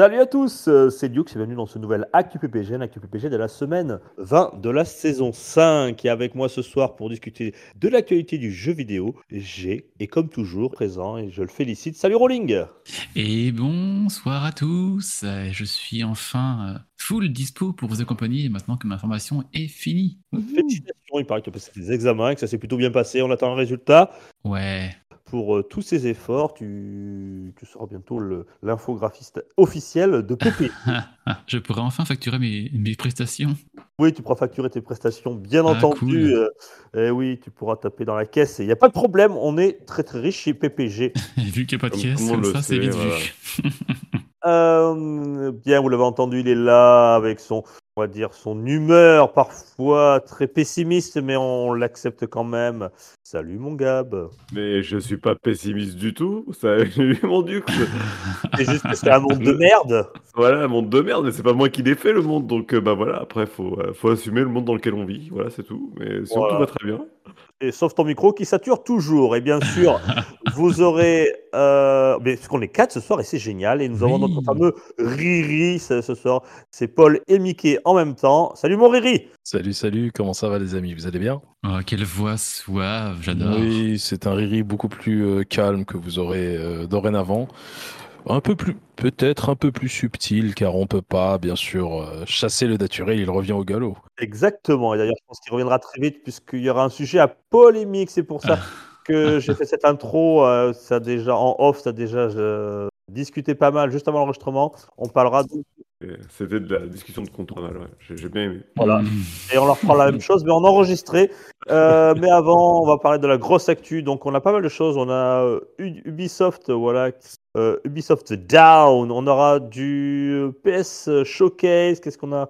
Salut à tous, euh, c'est Duke, bienvenue dans ce nouvel Actu PPG, un Actu PPG de la semaine 20 de la saison 5. Et avec moi ce soir pour discuter de l'actualité du jeu vidéo, j'ai, et comme toujours, présent, et je le félicite, salut Rolling Et bonsoir à tous, je suis enfin euh, full dispo pour vous accompagner maintenant que ma formation est finie. Félicitations, il paraît que tu as passé des examens, que ça s'est plutôt bien passé, on attend un résultat. Ouais, Pour euh, tous ces efforts, tu, tu seras bientôt l'infographiste officiel de PP. je pourrais enfin facturer mes, mes prestations. Oui, tu pourras facturer tes prestations, bien Ah, entendu. cool. euh, et oui, tu pourras taper dans la caisse. Il n'y a pas de problème, on est très très riche chez PPG. Vu qu'il n'y a pas de Comme caisse, comme ça c'est sait, vite voilà. vu. Euh, bien, vous l'avez entendu, il est là avec son, on va dire, son humeur parfois très pessimiste, mais on l'accepte quand même. Salut mon Gab. Mais je suis pas pessimiste du tout. Salut mon duc. C'est juste que c'est un monde de merde. voilà, un monde de merde, mais c'est pas moi qui l'ai fait le monde. Donc euh, bah voilà, après faut, euh, faut assumer le monde dans lequel on vit. Voilà, c'est tout. Mais sinon Voilà. tout va très bien. Et sauf ton micro qui sature toujours. Et bien sûr, vous aurez. Euh, mais parce qu'on est quatre ce soir et c'est génial. Et nous avons Oui. notre fameux Riri ce, ce soir. C'est Paul et Mickey en même temps. Salut mon Riri. Salut, salut, comment ça va les amis? Vous allez bien? Oh, quelle voix suave, j'adore. Oui, c'est un riri beaucoup plus euh, calme que vous aurez euh, dorénavant. Un peu plus, peut-être un peu plus subtil, car on peut pas, bien sûr, euh, chasser le naturel, il revient au galop. Exactement. Et d'ailleurs, je pense qu'il reviendra très vite puisqu'il y aura un sujet à polémique. C'est pour ça que j'ai fait cette intro. euh, ça a déjà en off, ça a déjà discuté pas mal juste avant l'enregistrement. On parlera de- C'était de la discussion de contre mal. Ouais. J'ai bien aimé. Voilà. Et on leur fera la même chose, mais en enregistré. Euh, mais avant, on va parler de la grosse actu. Donc, on a pas mal de choses. On a euh, Ubisoft, voilà, euh, Ubisoft Down. On aura du PS Showcase. Qu'est-ce qu'on a?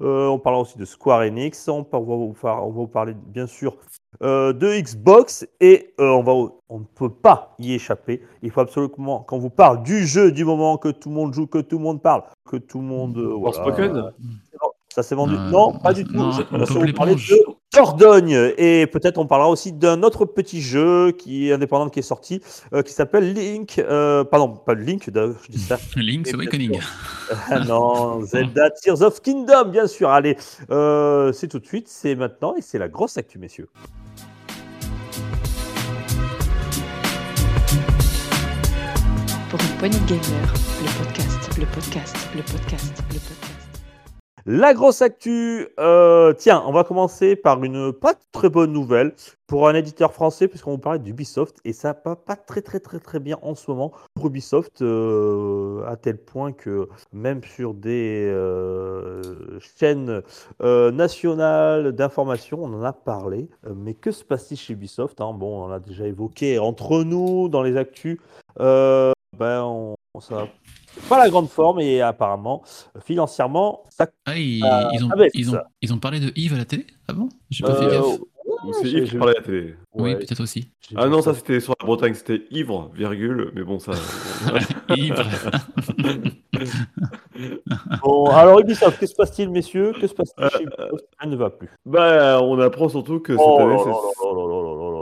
Euh, On parlera aussi de Square Enix. On, va vous, par- on va vous parler, bien sûr, euh, de Xbox. Et euh, on, va, on ne peut pas y échapper. Il faut absolument, quand on vous parle du jeu, du moment que tout le monde joue, que tout le monde parle, que tout le monde. euh, voilà. Ça s'est vendu Euh, Non, pas du tout. non, Je- on parler de Dordogne. Et peut-être on parlera aussi d'un autre petit jeu qui est indépendant qui est sorti, euh, qui s'appelle Link. euh, pardon, pas Link, je dis ça. Link's Awakening. Ah non, Zelda Tears of Kingdom, bien sûr. Allez, euh, c'est tout de suite, c'est maintenant et c'est la grosse actu, messieurs. Pour une poignée de gamers, le podcast, le podcast, le podcast, le podcast. La grosse actu, euh, tiens, on va commencer par une pas très bonne nouvelle pour un éditeur français, puisqu'on vous parlait d'Ubisoft, et ça va pas très très très très bien en ce moment pour Ubisoft, euh, à tel point que même sur des euh, chaînes nationales d'information, on en a parlé. Mais que se passe-t-il chez Ubisoft hein? Bon, on l'a déjà évoqué entre nous dans les actus. Ben, on, ça pas la grande forme et apparemment financièrement ça Ah, ils, Euh, ils ont, ouais, ils, ont, ça. ils ont parlé de Yves à la télé Ah bon J'ai pas fait Euh, gaffe. Ou c'est j'ai- Yves qui j'ai- parlait à la télé. Oui, ouais, peut-être aussi. Ah non, ça c'était sur la Bretagne, c'était ivre, virgule. Mais bon, ça. Ivre. Bon, alors Ubisoft, que se passe-t-il, messieurs? Que se passe-t-il Euh, chez Ubisoft? Elle ne va plus. bah, on apprend surtout que cette Oh là année, là c'est.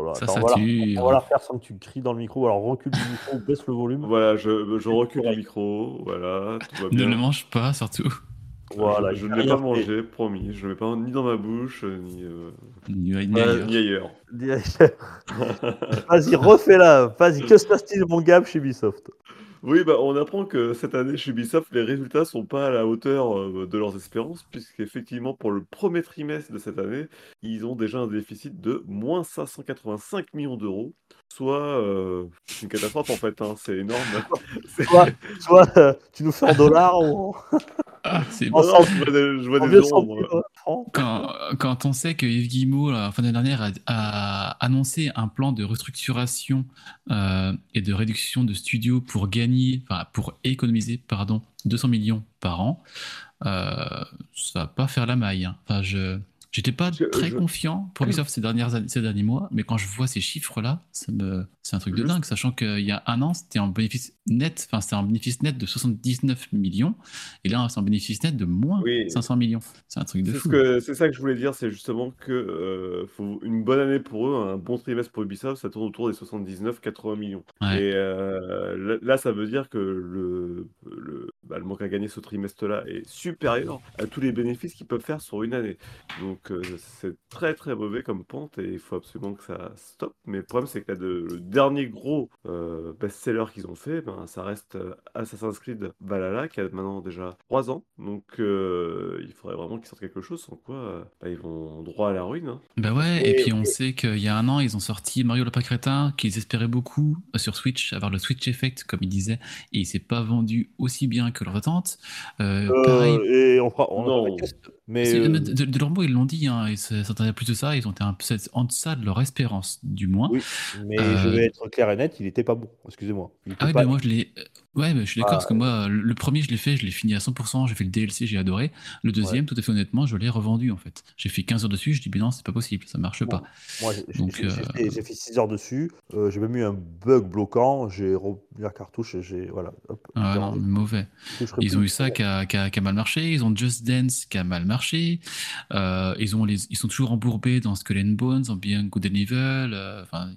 Là là là là là là là. Ça, Attends, ça on va la- tue. On va la faire sans que tu cries dans le micro. Alors recule du micro ou baisse le volume. Voilà, je, je recule le micro, voilà, tout va Ne bien. le mange pas, surtout. Voilà, je, ne l'ai pas mangé, promis. Je ne le mets pas ni dans ma bouche, ni, euh, Ni- ni ni ailleurs. ailleurs. Vas-y, refais-la. Vas-y, que se passe-t-il, mon gars, chez Ubisoft? Oui, bah, on apprend que cette année chez Ubisoft, les résultats sont pas à la hauteur euh, de leurs espérances, puisqu'effectivement, pour le premier trimestre de cette année, ils ont déjà un déficit de moins 585 millions d'euros, soit euh, une catastrophe en fait, hein, c'est énorme. Toi euh, tu nous fais en dollars ou Ah, c'est je vois des, je vois des euh, Quand, quand on sait que Yves Guillemot, la fin d'année dernière, a, a annoncé un plan de restructuration euh, et de réduction de studios pour gagner, enfin pour économiser, pardon, 200 millions par an, euh, ça va pas faire la maille. hein. Enfin, je, J'étais pas Je- très je- confiant pour Ubisoft ces, dernières, ces derniers mois, mais quand je vois ces chiffres-là, me... c'est un truc de dingue, sachant qu'il y a un an, c'était en bénéfice net, enfin c'était un bénéfice net de 79 millions, et là c'est un bénéfice net de moins Oui. 500 millions. C'est un truc de fou. c'est ça que je voulais dire, c'est justement que euh, faut une bonne année pour eux, un bon trimestre pour Ubisoft, ça tourne autour des 79-80 millions. Ouais. Et euh, là, là, ça veut dire que le, le, bah, le manque à gagner ce trimestre-là est supérieur à tous les bénéfices qu'ils peuvent faire sur une année. Donc euh, c'est très très mauvais comme pente et il faut absolument que ça stoppe. Mais le problème c'est que là, de- le dernier gros euh, best-seller qu'ils ont fait, ben, ça reste euh, Assassin's Creed Valhalla qui a maintenant déjà 3 ans. Donc euh, il faudrait vraiment qu'ils sortent quelque chose, sans quoi euh, bah, ils vont droit à la ruine. hein. Bah ouais, et Et- puis on sait qu'il y a un an, ils ont sorti Mario Lapin Crétin, qu'ils espéraient beaucoup sur Switch, avoir le Switch Effect, comme ils disaient, et il s'est pas vendu aussi bien que leurs attentes. Euh, Euh, pareil, et on fera, on en Non. Mais euh, mais de, de leur mot, ils l'ont dit, hein, ils s'attendaient plus de ça, ils ont été un peu en deçà de leur espérance, du moins. oui, mais Euh, je vais être clair et net, il était pas bon. Excusez-moi. Ah oui, pas- mais moi je l'ai. euh, Ouais, mais je suis d'accord Ah, parce que moi, le premier, je l'ai fait, je l'ai fini à 100%, j'ai fait le DLC, j'ai adoré. Le deuxième, tout à fait honnêtement, je l'ai revendu en fait. J'ai fait 15 heures dessus, je dis, mais non, c'est pas possible, ça marche Bon. pas. Moi, j'ai- euh, fait, fait 6 heures dessus. euh, j'ai même eu un bug bloquant. J'ai remis la cartouche. et J'ai voilà. hop, Ah non, mauvais. Ils ont eu ça qui a, qui a- qui a mal marché, ils ont Just Dance qui a mal marché, euh, ils, ont les, ils sont toujours embourbés dans Skull and Bones, en bien Good and Evil, enfin,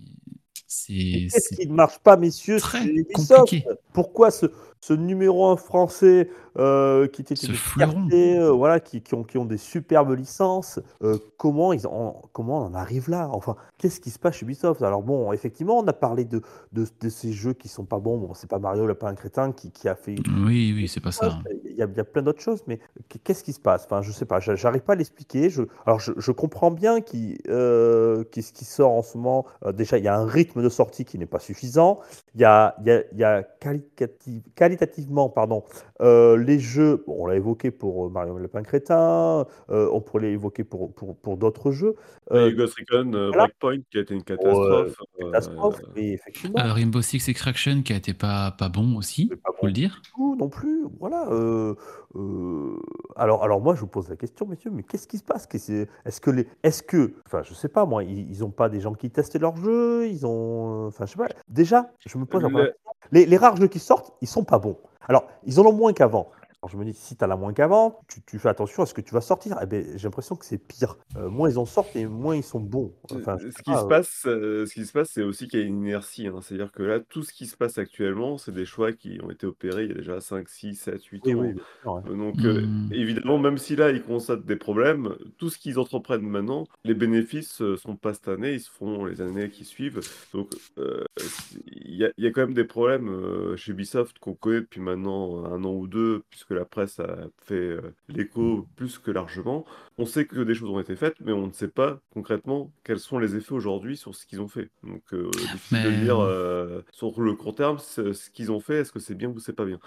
c'est Qu'est-ce qui ne marche pas, messieurs très compliqué. Pourquoi ce, ce numéro 1 français euh, qui était Ce des euh, voilà, qui, qui ont, qui ont des superbes licences euh, comment, ils en, comment on en arrive là? Enfin, qu'est-ce qui se passe chez Ubisoft? Alors bon, effectivement, on a parlé de, de, de ces jeux qui sont pas bons. Bon, c'est pas Mario Lapin Crétin qui, qui a fait Oui, oui, c'est pas ça. il y, a, il y a plein d'autres choses, mais qu'est-ce qui se passe? Enfin, je sais pas, j'a- j'arrive pas à l'expliquer. Je, alors, je, je comprends bien qui, qui, ce qui sort en ce moment. déjà, il y a un rythme de sortie qui n'est pas suffisant. Il y a, il y a, il y a qualitative- qualitativement, pardon, euh, les jeux. bon, on l'a évoqué pour euh, Mario Lapin Crétin. euh, on pourrait l'évoquer pour, pour, pour d'autres jeux. Euh, eu Ghost Recon euh, voilà. Breakpoint qui a été une catastrophe. euh, catastrophe, effectivement. Euh, Rainbow Six Extraction qui a été pas, pas bon aussi, pas faut bon le dire. tout non plus. Voilà. euh, euh, alors, alors moi, je vous pose la question, messieurs, mais qu'est-ce qui se passe? Est-ce que les, est-ce que, enfin, je sais pas, moi, ils, ils ont pas des gens qui testent leurs jeux Ils ont, enfin, je sais pas. Déjà, je me pose la. Les, les rares jeux qui sortent, ils sont pas bons. Alors, ils en ont moins qu'avant. Alors je me dis, si tu as moins qu'avant, tu, tu fais attention à ce que tu vas sortir. Eh ben, j'ai l'impression que c'est pire. Euh, moins ils en sortent et moins ils sont bons. Enfin, je ce qui pas, se euh, passe, euh, ce qui se passe, c'est aussi qu'il y a une inertie. hein. C'est-à-dire que là, tout ce qui se passe actuellement, c'est des choix qui ont été opérés il y a déjà 5, 6, 7, 8 oui, ans. oui, bien sûr, ouais. Euh, Donc, euh, Hmm. évidemment, même si là, ils constatent des problèmes, tout ce qu'ils entreprennent maintenant, les bénéfices ne sont pas cette année, ils se feront les années qui suivent. Donc, euh, il y y a quand même des problèmes euh, chez Ubisoft qu'on connaît depuis maintenant un an ou deux, puisque la presse a fait euh, l'écho plus que largement. On sait que des choses ont été faites, mais on ne sait pas concrètement quels sont les effets aujourd'hui sur ce qu'ils ont fait. Donc, euh, difficile de Mais- dire euh, sur le court terme ce, qu'ils ont fait, est-ce que c'est bien ou c'est pas bien?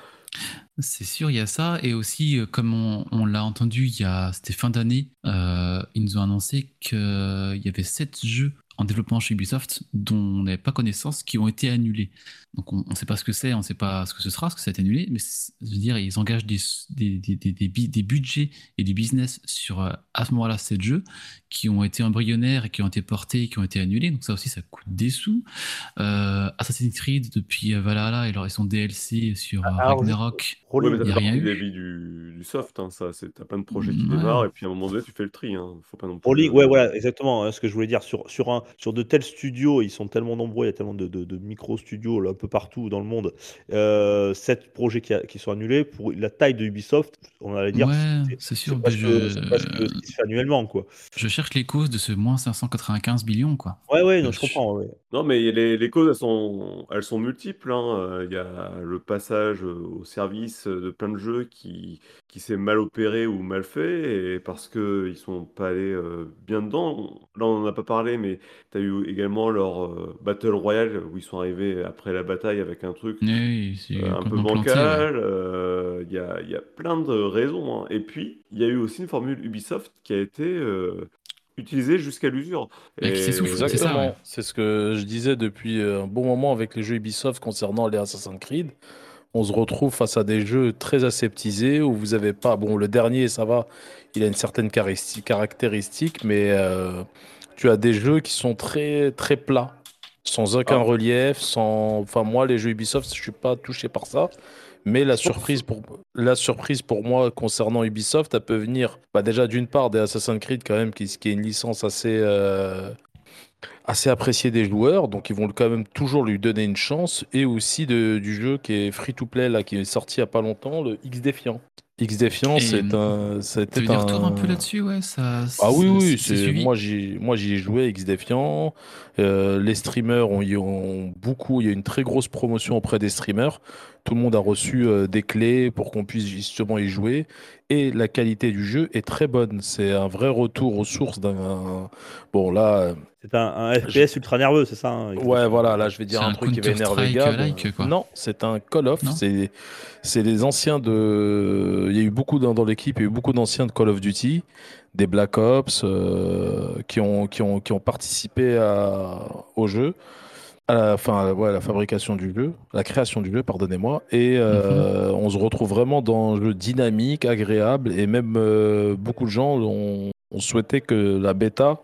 C'est sûr, il y a ça. Et aussi, comme on, on l'a entendu, il y a, c'était fin d'année, euh, ils nous ont annoncé qu'il y avait sept jeux en développement chez Ubisoft dont on n'avait pas connaissance qui ont été annulés. Donc on ne sait pas ce que c'est, on ne sait pas ce que ce sera, ce que ça a été annulé, mais je veux dire, ils engagent des, des, des, des, budgets et du business sur euh, à ce moment-là sept jeux qui ont été embryonnaires et qui ont été portés qui ont été annulés. Donc ça aussi, ça coûte des sous. Euh, Assassin's Creed depuis euh, Valhalla et leur- et son DLC sur Alors, Ragnarok. Oui, mais il y ça a rien eu. vies du, du soft, hein, ça. C'est, t'as plein de projets qui Ouais. démarrent, et puis à un moment donné, tu fais le tri. Hein. Faut pas non plus. Rolling, ouais, voilà, exactement. hein, ce que je voulais dire sur, sur, un, sur de tels studios, ils sont tellement nombreux, il y a tellement de, de, de micro-studios là, un peu partout dans le monde. Euh, sept projets qui, a- qui sont annulés pour la taille de Ubisoft, on allait dire. Ouais, c'est- sûr. je, c'est presque ce qui se fait annuellement, quoi. je cherche les causes de ce moins 595 millions, quoi. Ouais, ouais, non, Euh, je comprends. ouais. Non, mais les, les causes, elles sont, elles sont multiples. hein. Euh, Il y a le passage euh, au service de plein de jeux qui, qui s'est mal opéré ou mal fait, et parce qu'ils ne sont pas allés euh, bien dedans. Là, on n'en a pas parlé, mais tu as eu également leur euh, Battle Royale, où ils sont arrivés après la bataille avec un truc Oui, euh, un peu ouais. bancal. euh, Il y a, il y a plein de raisons. hein. Et puis, il y a eu aussi une formule Ubisoft qui a été euh, utilisée jusqu'à l'usure. Qui Et- s'essouffle, c'est ça, ouais. C'est ce que je disais depuis un bon moment avec les jeux Ubisoft concernant les Assassin's Creed. on se retrouve face à des jeux très aseptisés où vous avez pas. Bon, le dernier, ça va, il a une certaine caractéristique, mais euh, tu as des jeux qui sont très, très plats, sans aucun Ah. relief, sans. Enfin, moi, les jeux Ubisoft, je suis pas touché par ça. Mais la surprise pour, la surprise pour moi concernant Ubisoft, elle peut venir bah, déjà d'une part des Assassin's Creed quand même, qui, qui est une licence assez, euh, assez appréciée des joueurs, donc ils vont quand même toujours lui donner une chance, et aussi de- du jeu qui est free-to-play, là, qui est sorti il n'y a pas longtemps, le X Défiant. X Défiant, Et c'est un... C'était un... retours un peu là-dessus, ouais ça, Ah oui, oui, c'est moi j'y moi j'y ai joué X Défiant. Euh, les streamers ont, y ont beaucoup, il y a une très grosse promotion auprès des streamers. Tout le monde a reçu euh, des clés pour qu'on puisse justement y jouer. Et la qualité du jeu est très bonne. C'est un vrai retour aux sources d'un. Bon là, C'est un, un FPS ultra nerveux, c'est ça hein, ouais voilà, là je vais dire un, un truc qui va énerver Counter-Strike, Gab. like, quoi. Non, c'est un Call of. C'est c'est les anciens de. Il y a eu beaucoup dans, dans l'équipe, il y a eu beaucoup d'anciens de Call of Duty, des Black Ops euh, qui ont qui ont qui ont participé à, au jeu. À la, enfin, ouais, à la fabrication du jeu, à la création du jeu, pardonnez-moi. Et euh, on se retrouve vraiment dans un jeu dynamique, agréable, et même euh, beaucoup de gens ont, ont souhaité que la bêta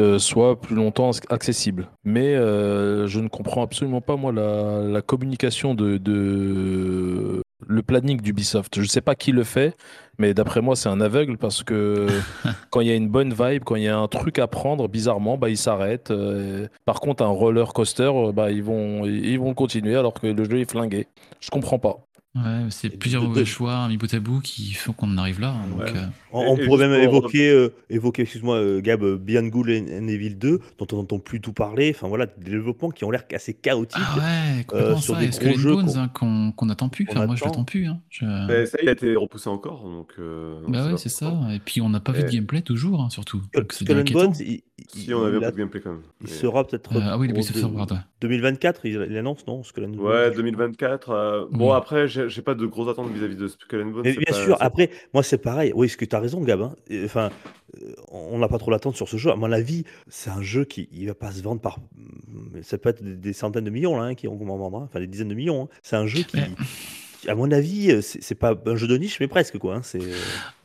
euh, soit plus longtemps ac- accessible. Mais euh, je ne comprends absolument pas, moi, la, la communication de, de- le planning d'Ubisoft. Je ne sais pas qui le fait, mais d'après moi, c'est un aveugle parce que quand il y a une bonne vibe, quand il y a un truc à prendre, bizarrement, bah, ils s'arrêtent. euh, par contre, un roller coaster, bah, ils, vont, ils vont continuer alors que le jeu est flingué. Je comprends pas. Ouais, c'est Et plusieurs de- mauvais de- choix mis bout à bout qui font qu'on en arrive là. hein, donc, Ouais. euh, On, Et- on et pourrait même pour- évoquer, euh, évoquer excuse-moi, euh, Gab, Beyond Good and Evil 2, dont on n'entend plus tout parler. Enfin voilà, des développements qui ont l'air assez chaotiques. Ah ouais, complètement sur ça. des Et gros jeux Bones qu'on- hein, qu'on qu'on attend plus. Enfin, moi, je attend. l'attends plus. Hein. Je- Mais ça, il a été repoussé encore, donc. euh, on Bah ouais, c'est ça. Et puis, on n'a pas vu de Et- gameplay toujours, hein, surtout. Skull. Bones, il, il- Si on avait un peu de gameplay quand même. il sera peut-être. Ah oui, le pour Ubisoft deux- Forward, ouais. 2024, il, annonce, non Ouais, 2024. euh, Oui. Bon, après, j'ai j'ai pas de grosses attentes vis-à-vis de Skull and Bones. Mais bien pas- sûr, après, moi c'est pareil. Oui, ce que tu as raison, Gab. hein. Enfin, euh, on n'a pas trop l'attente sur ce jeu. À mon avis, c'est un jeu qui il va pas se vendre par. Ça peut être des, centaines de millions là, hein, qui vont en vendre. hein. Enfin, des dizaines de millions. hein. C'est un jeu qui. Ouais. À mon avis, euh, c'est pas un jeu de niche, mais presque quoi. hein. C'est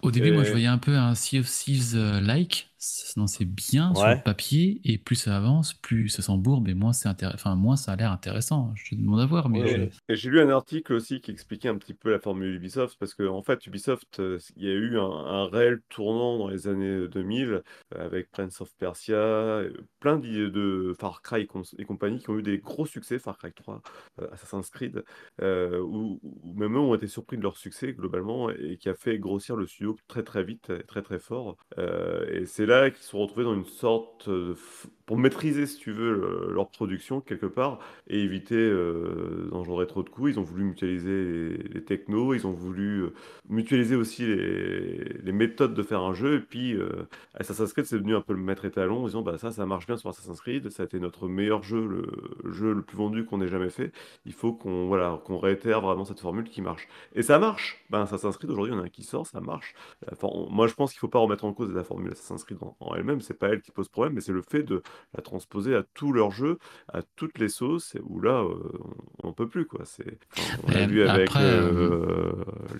Au début, moi, je voyais un peu un Sea of Thieves-like. Non, c'est bien sur le papier, et plus ça avance, plus ça s'embourbe, et moins, c'est intér- enfin, moins ça a l'air intéressant. Je te demande à voir, mais Ouais, je- ouais. Et j'ai lu un article aussi qui expliquait un petit peu la formule Ubisoft, parce qu'en en fait, Ubisoft, euh, il y a eu un, un réel tournant dans les années 2000 euh, avec Prince of Persia, euh, plein d'idées de Far Cry et compagnie qui ont eu des gros succès, Far Cry 3, euh, Assassin's Creed, euh, où, où même eux ont été surpris de leur succès globalement et qui a fait grossir le studio très très vite, et très très fort. Euh, et c'est là qu'ils se sont retrouvés dans une sorte de f- pour maîtriser, si tu veux, le- leur production quelque part et éviter euh, d'en jouer trop de coups. Ils ont voulu mutualiser les, les technos, ils ont voulu euh, mutualiser aussi les, les méthodes de faire un jeu. Et puis, euh, Assassin's Creed, c'est devenu un peu le maître étalon en disant bah, ça, ça marche bien sur Assassin's Creed, ça a été notre meilleur jeu, le jeu le plus vendu qu'on ait jamais fait. Il faut qu'on voilà, qu'on réitère vraiment cette formule qui marche. Et ça marche ben, Assassin's Creed, aujourd'hui, en a un qui sort, ça marche. On- moi, je pense qu'il ne faut pas remettre en cause la formule Assassin's Creed en, en elle-même, c'est pas elle qui pose problème, mais c'est le fait de la transposer à tous leurs jeux, à toutes les sauces, où là, euh, on peut plus, quoi. C'est, on l'a vu avec après, euh,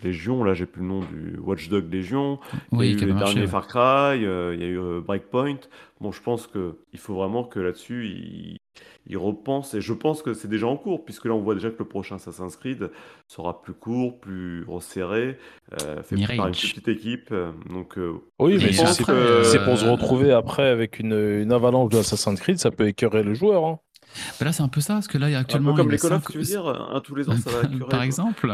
Légion, là, j'ai plus le nom du Watchdog Légion, il y a eu les marché. derniers ouais. Far Cry, euh, il y a eu euh, Breakpoint. Bon, je pense qu'il faut vraiment que là-dessus, ils ils repensent, et je pense que c'est déjà en cours, puisque là, on voit déjà que le prochain Assassin's Creed sera plus court, plus resserré, euh, fait par une petite équipe. euh, donc, euh, Oui, je mais c'est pour se retrouver après avec une, une avalanche de Assassin's Creed, ça peut écœurer le joueur. hein. Bah là, c'est un peu ça, parce que là, il y a Un actuellement. peu comme il y a les Call of, cinq- tu veux dire Un tous les ans, ça va curer. Par exemple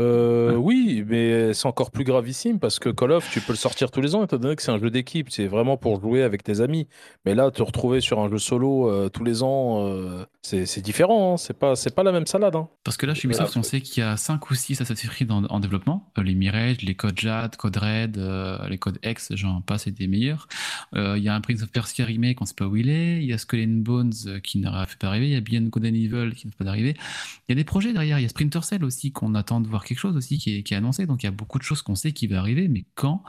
Euh, oui, mais c'est encore plus gravissime parce que Call of, tu peux le sortir tous les ans étant donné que c'est un jeu d'équipe. C'est vraiment pour jouer avec tes amis. Mais là, te retrouver sur un jeu solo euh, tous les ans, euh, c'est différent. hein. C'est pas, c'est pas la même salade. hein. Parce que là, chez Ubisoft, on sait qu'il y a 5 ou 6 Assassin's Creed en, en développement. Euh, les Mirage, les Code Jade, Code Red, euh, les Code X, j'en passe et des meilleurs. Euh, Il y a un Prince of Persia remake, on sait pas où il est. Il y a Skull and Bones euh, qui n'aura fait arriver. Il y a Beyond Good and Evil qui n'a pas d'arriver. Il y a des projets derrière. Il y a Splinter Cell aussi qu'on attend de voir quelque chose aussi qui est, qui est annoncé. Donc il y a beaucoup de choses qu'on sait qui va arriver, mais quand?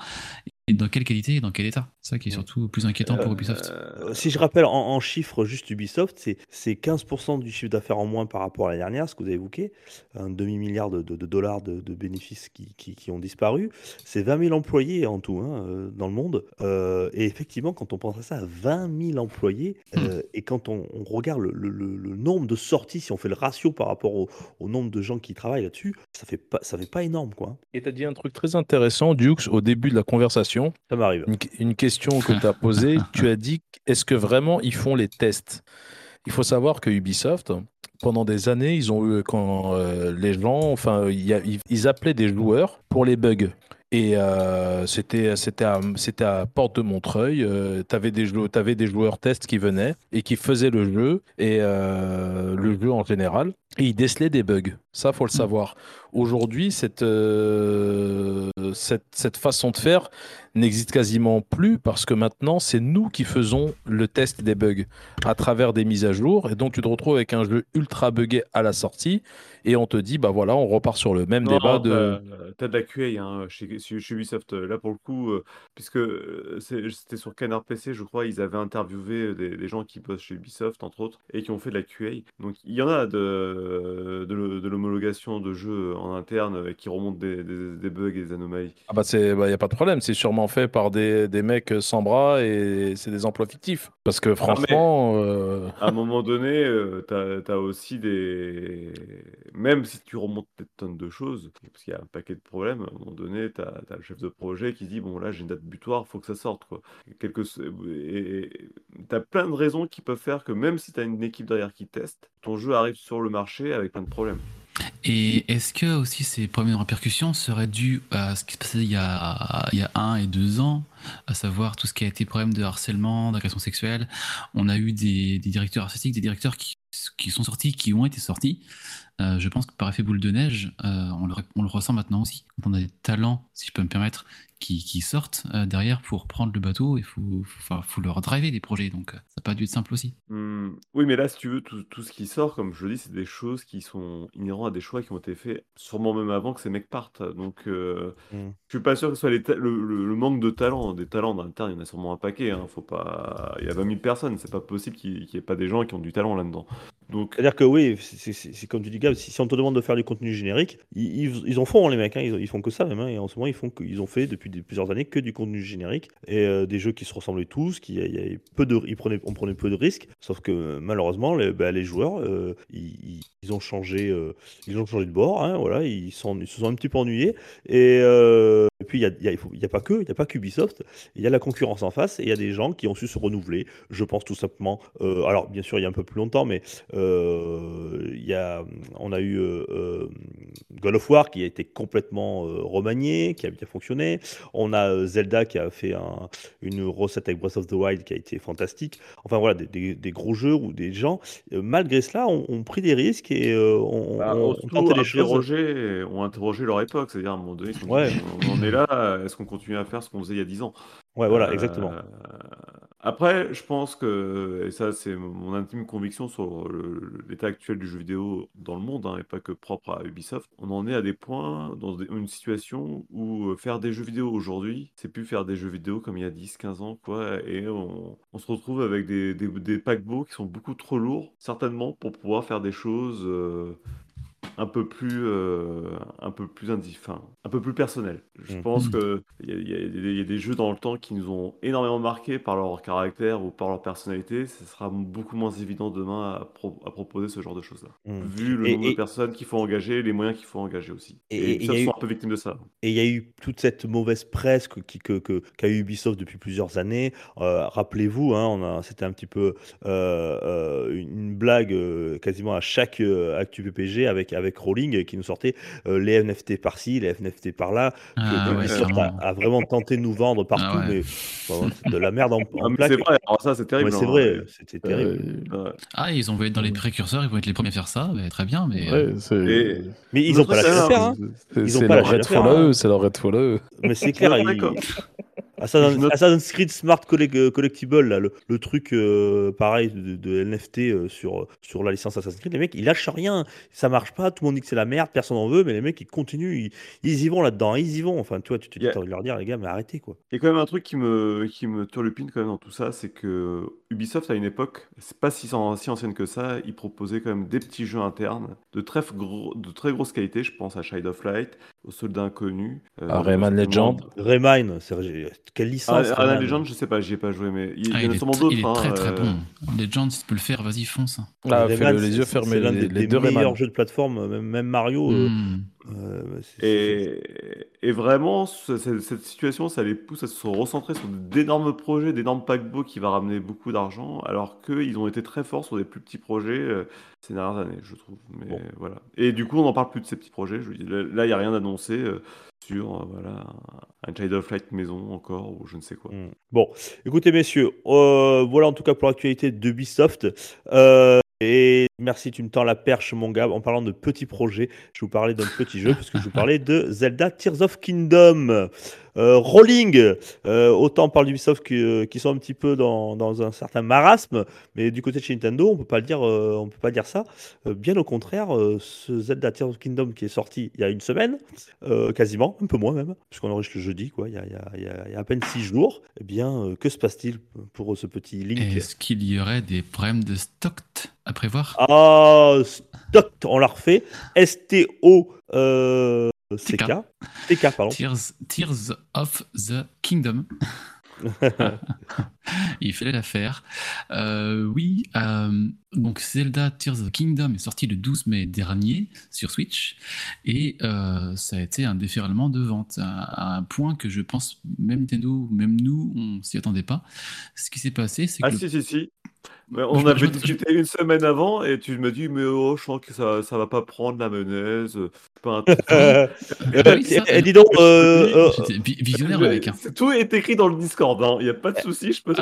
Et dans quelle qualité et dans quel état? C'est ça qui est surtout plus inquiétant pour Ubisoft. Euh, Si je rappelle en, en chiffres juste Ubisoft, c'est- c'est 15% du chiffre d'affaires en moins par rapport à l'année dernière, ce que vous avez évoqué, un demi-milliard de, de- de dollars de, de bénéfices qui, qui- qui ont disparu. C'est 20 000 employés en tout hein, euh, dans le monde. Euh, et effectivement, quand on pense à ça, 20 000 employés, euh, et quand on, on regarde le, le- le- le nombre de sorties, si on fait le ratio par rapport au, au nombre de gens qui travaillent là-dessus, ça fait pas, ça fait pas énorme, quoi. Et tu as dit un truc très intéressant, Dukes, au début de la conversation. Ça m'arrive. Une, une question que tu as posée. tu as dit est-ce que vraiment ils font les tests? Il faut savoir que Ubisoft, pendant des années, ils ont eu, quand euh, les gens, enfin, il y a- ils, ils appelaient des joueurs pour les bugs. Et euh, c'était c'était à, c'était à Porte de Montreuil. tu avais, des jou- t'avais des joueurs tests qui venaient et qui faisaient le jeu, et euh, le jeu en général, et ils décelaient des bugs. Ça, faut le savoir. Aujourd'hui, cette, euh, cette, cette façon de faire n'existe quasiment plus parce que maintenant, c'est nous qui faisons le test des bugs à travers des mises à jour. Et donc, tu te retrouves avec un jeu ultra buggé à la sortie et on te dit, bah voilà, on repart sur le même Non, débat de. t'as- de la QA hein, chez, Ubisoft. Là, pour le coup, euh, puisque euh, c'était sur Canard PC, je crois, ils avaient interviewé des, des gens qui bossent chez Ubisoft, entre autres, et qui ont fait de la QA. Donc, il y en a de, de, de de jeux en interne euh, qui remontent des, des- des bugs et des anomalies. Ah bah c'est, bah y a pas de problème, c'est sûrement fait par des, des mecs sans bras et c'est des emplois fictifs. Parce que franchement, euh, À un moment donné, euh, t'as, t'as aussi des. Même si tu remontes des tonnes de choses, parce qu'il y a un paquet de problèmes, à un moment donné, t'as, t'as le chef de projet qui dit Bon, là, j'ai une date butoir, faut que ça sorte. Quoi. Quelque... Et t'as plein de raisons qui peuvent faire que même si t'as une équipe derrière qui teste, ton jeu arrive sur le marché avec plein de problèmes. Et est-ce que aussi ces premières répercussions seraient dues à ce qui se passait il y a, un et deux ans, à savoir tout ce qui a été problème de harcèlement, d'agression sexuelle? On a eu des, directeurs artistiques, des directeurs qui sont sortis, qui ont été sortis. Euh, je pense que par effet boule de neige, euh, on, le, on le ressent maintenant aussi. Quand on a des talents, si je peux me permettre, qui, qui sortent euh, derrière pour prendre le bateau, il faut, faut, faut leur driver des projets. Donc ça n'a pas dû être simple aussi. Hmm, Oui, mais là, si tu veux, tout, tout ce qui sort, comme je le dis, c'est des choses qui sont inhérents à des choix qui ont été faits sûrement même avant que ces mecs partent. Donc, euh, Mm. je suis pas sûr que ce soit les ta- le, le- le manque de talent. Des talents d'interne, il y en a sûrement un paquet. Hein. Faut pas... Il y a 20 000 personnes, c'est pas possible qu'il n'y ait pas des gens qui ont du talent là-dedans. C'est-à-dire que oui, c'est- comme tu dis, Gab, si, on te demande de faire du contenu générique, ils, ils- en font, hein, les mecs, hein, ils, font que ça même. hein, et en ce moment, ils, font que, ils ont fait depuis plusieurs années que du contenu générique et euh, des jeux qui se ressemblaient tous, qui y avait peu de, ils prenaient, on prenait peu de risques. Sauf que malheureusement, les, bah, joueurs, euh, ils, ont changé, euh, ils ont changé de bord. voilà, ils, sont, ils se sont un petit peu ennuyés. Et, et puis, il y a, y a- y pas que, il y a pas qu'Ubisoft. Il y a la concurrence en face et il y a des gens qui ont su se renouveler. Je pense tout simplement. euh, alors, bien sûr, il y a un peu plus longtemps, mais euh, y a, on a eu euh, euh, God of War qui a été complètement euh, remanié, qui a bien fonctionné. On a Zelda qui a fait un- une recette avec Breath of the Wild qui a été fantastique. Enfin voilà, des, des- des gros jeux où des gens, malgré cela, ont, ont pris des risques et ont, bah, ont surtout tenté des choses. interrogé, ont interrogé leur époque. C'est-à-dire, à un moment donné, on en est là, est-ce qu'on continue à faire ce qu'on faisait il y a 10 ans? Ouais, voilà, Euh, exactement. Après, je pense que, et ça c'est mon intime conviction sur l'état actuel du jeu vidéo dans le monde, hein, et pas que propre à Ubisoft, on en est à des points, dans des- une situation où euh, faire des jeux vidéo aujourd'hui, c'est plus faire des jeux vidéo comme il y a 10-15 ans, quoi, et on, on se retrouve avec des, des, des paquebots qui sont beaucoup trop lourds, certainement, pour pouvoir faire des choses euh, un peu plus, euh, un peu plus indi- un peu plus personnel. Je Mm. pense Mm. que il y, a- y des- il y a des jeux dans le temps qui nous ont énormément marqué par leur caractère ou par leur personnalité. Ce sera beaucoup moins évident demain à, pro- à proposer ce genre de choses-là. Mm. Vu le Et- nombre et- de personnes qu'il faut engager, les moyens qu'il faut engager aussi. Et- Et, et- et Ubisoft il y a eu- sont un peu victimes de ça. Et il y a eu toute cette mauvaise presse que- qui- que- que- qu'a eu Ubisoft depuis plusieurs années. Euh, Rappelez-vous, hein, c'était un petit peu euh, euh, une blague quasiment à chaque actu PPG avec, avec Rowling euh, qui nous sortait euh, les NFT par-ci, les NFT par-là. que Ah ouais, Ubisoft a, vraiment tenté de nous vendre partout, Ah ouais. mais bon, c'est de la merde en, en Ah, c'est vrai, alors ça c'est terrible. c'est hein, vrai, c'était terrible. euh, Ouais. Ah, ils ont voulu être dans les précurseurs, ils vont être les premiers à faire ça, mais très bien, mais euh, c'est Et- Mais ils n'ont pas lâché c'est l'affaire, un- hein. c'est- Ils ont c'est pas leur lâché Redfall l'affaire, à hein. eux, c'est leur Redfall à eux. mais c'est clair. Ils- d'accord. Assassin's, Je note- Assassin's Creed Smart Collect- euh, Collectible, là, le, le truc euh, pareil de, de NFT euh, sur, sur la licence Assassin's Creed, les mecs ils lâchent rien, ça marche pas, tout le monde dit que c'est la merde, personne en veut, mais les mecs ils continuent, ils, ils y vont là-dedans, ils y vont. Enfin, tu vois, tu te dis, Yeah. t'as envie de leur dire, les gars, mais arrêtez quoi. Il y a quand même un truc qui me, qui me turlupine quand même dans tout ça, c'est que Ubisoft à une époque, c'est pas si, an- si ancienne que ça, ils proposaient quand même des petits jeux internes de très, gros, de très grosse qualité. Je pense à Child of Light, au Soldat Inconnu. euh, À Rayman Legend. Rayman, c'est vrai, quelle Ah, licence Rayman Rayman Legend, je sais pas, j'y ai pas joué, mais il, il Ah, y en a sûrement tr- d'autres. il est hein, très très euh, bon. Legend, si tu peux le faire, vas-y, fonce. Ah, Rayman, les yeux fermés, C'est l'un les, des, les des deux meilleurs Rayman. jeux de plateforme, même, même Mario. euh, Hmm. euh, c'est- c'est- Et, et vraiment, ce- cette, cette situation, ça les pousse à se recentrer sur d'énormes projets, d'énormes paquebots qui va ramener beaucoup d'argent, alors qu'ils ont été très forts sur des plus petits projets euh, ces dernières années, je trouve. Mais Bon. voilà. Et du coup, on n'en parle plus de ces petits projets. Je, dis, là, il n'y a rien annoncé euh, sur euh, voilà, un Child of Light maison encore, ou je ne sais quoi. Mm. Bon, écoutez messieurs, euh, voilà en tout cas pour l'actualité d'Ubisoft. Euh, merci, tu me tends la perche, mon gars. En parlant de petits projets, je vous parlais d'un petit jeu parce que je vous parlais de Zelda Tears of Kingdom. Euh, Rolling, euh, autant on parle d'Ubisoft qui sont un petit peu dans, dans un certain marasme, mais du côté de chez Nintendo, on peut pas le dire, euh, on peut pas dire ça. Bien au contraire, ce Zelda Tears of Kingdom qui est sorti il y a une semaine, quasiment, un peu moins même, puisqu'on enregistre le jeudi, quoi, il y a, il y a- il y à peine six jours. Eh bien, que se passe-t-il pour ce petit Link Est-ce qu'il y aurait des problèmes de stock à prévoir? Ah, stock, on l'a refait. STO euh, CK. TK, pardon. Tears, Tears of the Kingdom. Il fallait la faire. Euh, oui, euh, donc Zelda Tears of the Kingdom est sorti le 12 mai dernier sur Switch et euh, ça a été un déferlement de vente à, à un point que je pense même Nintendo, même nous, on s'y attendait pas. Ce qui s'est passé, c'est que Ah le- si, si, si. Mais on avait je discuté une semaine avant et tu me dis mais oh je sens que ça ça va pas prendre la menace, euh, c'est pas un truc. Euh, Ah oui, ça, et, et dis donc, euh, euh, visionnaire le mec. hein. Tout est écrit dans le Discord, il hein. n'y a pas de souci, je peux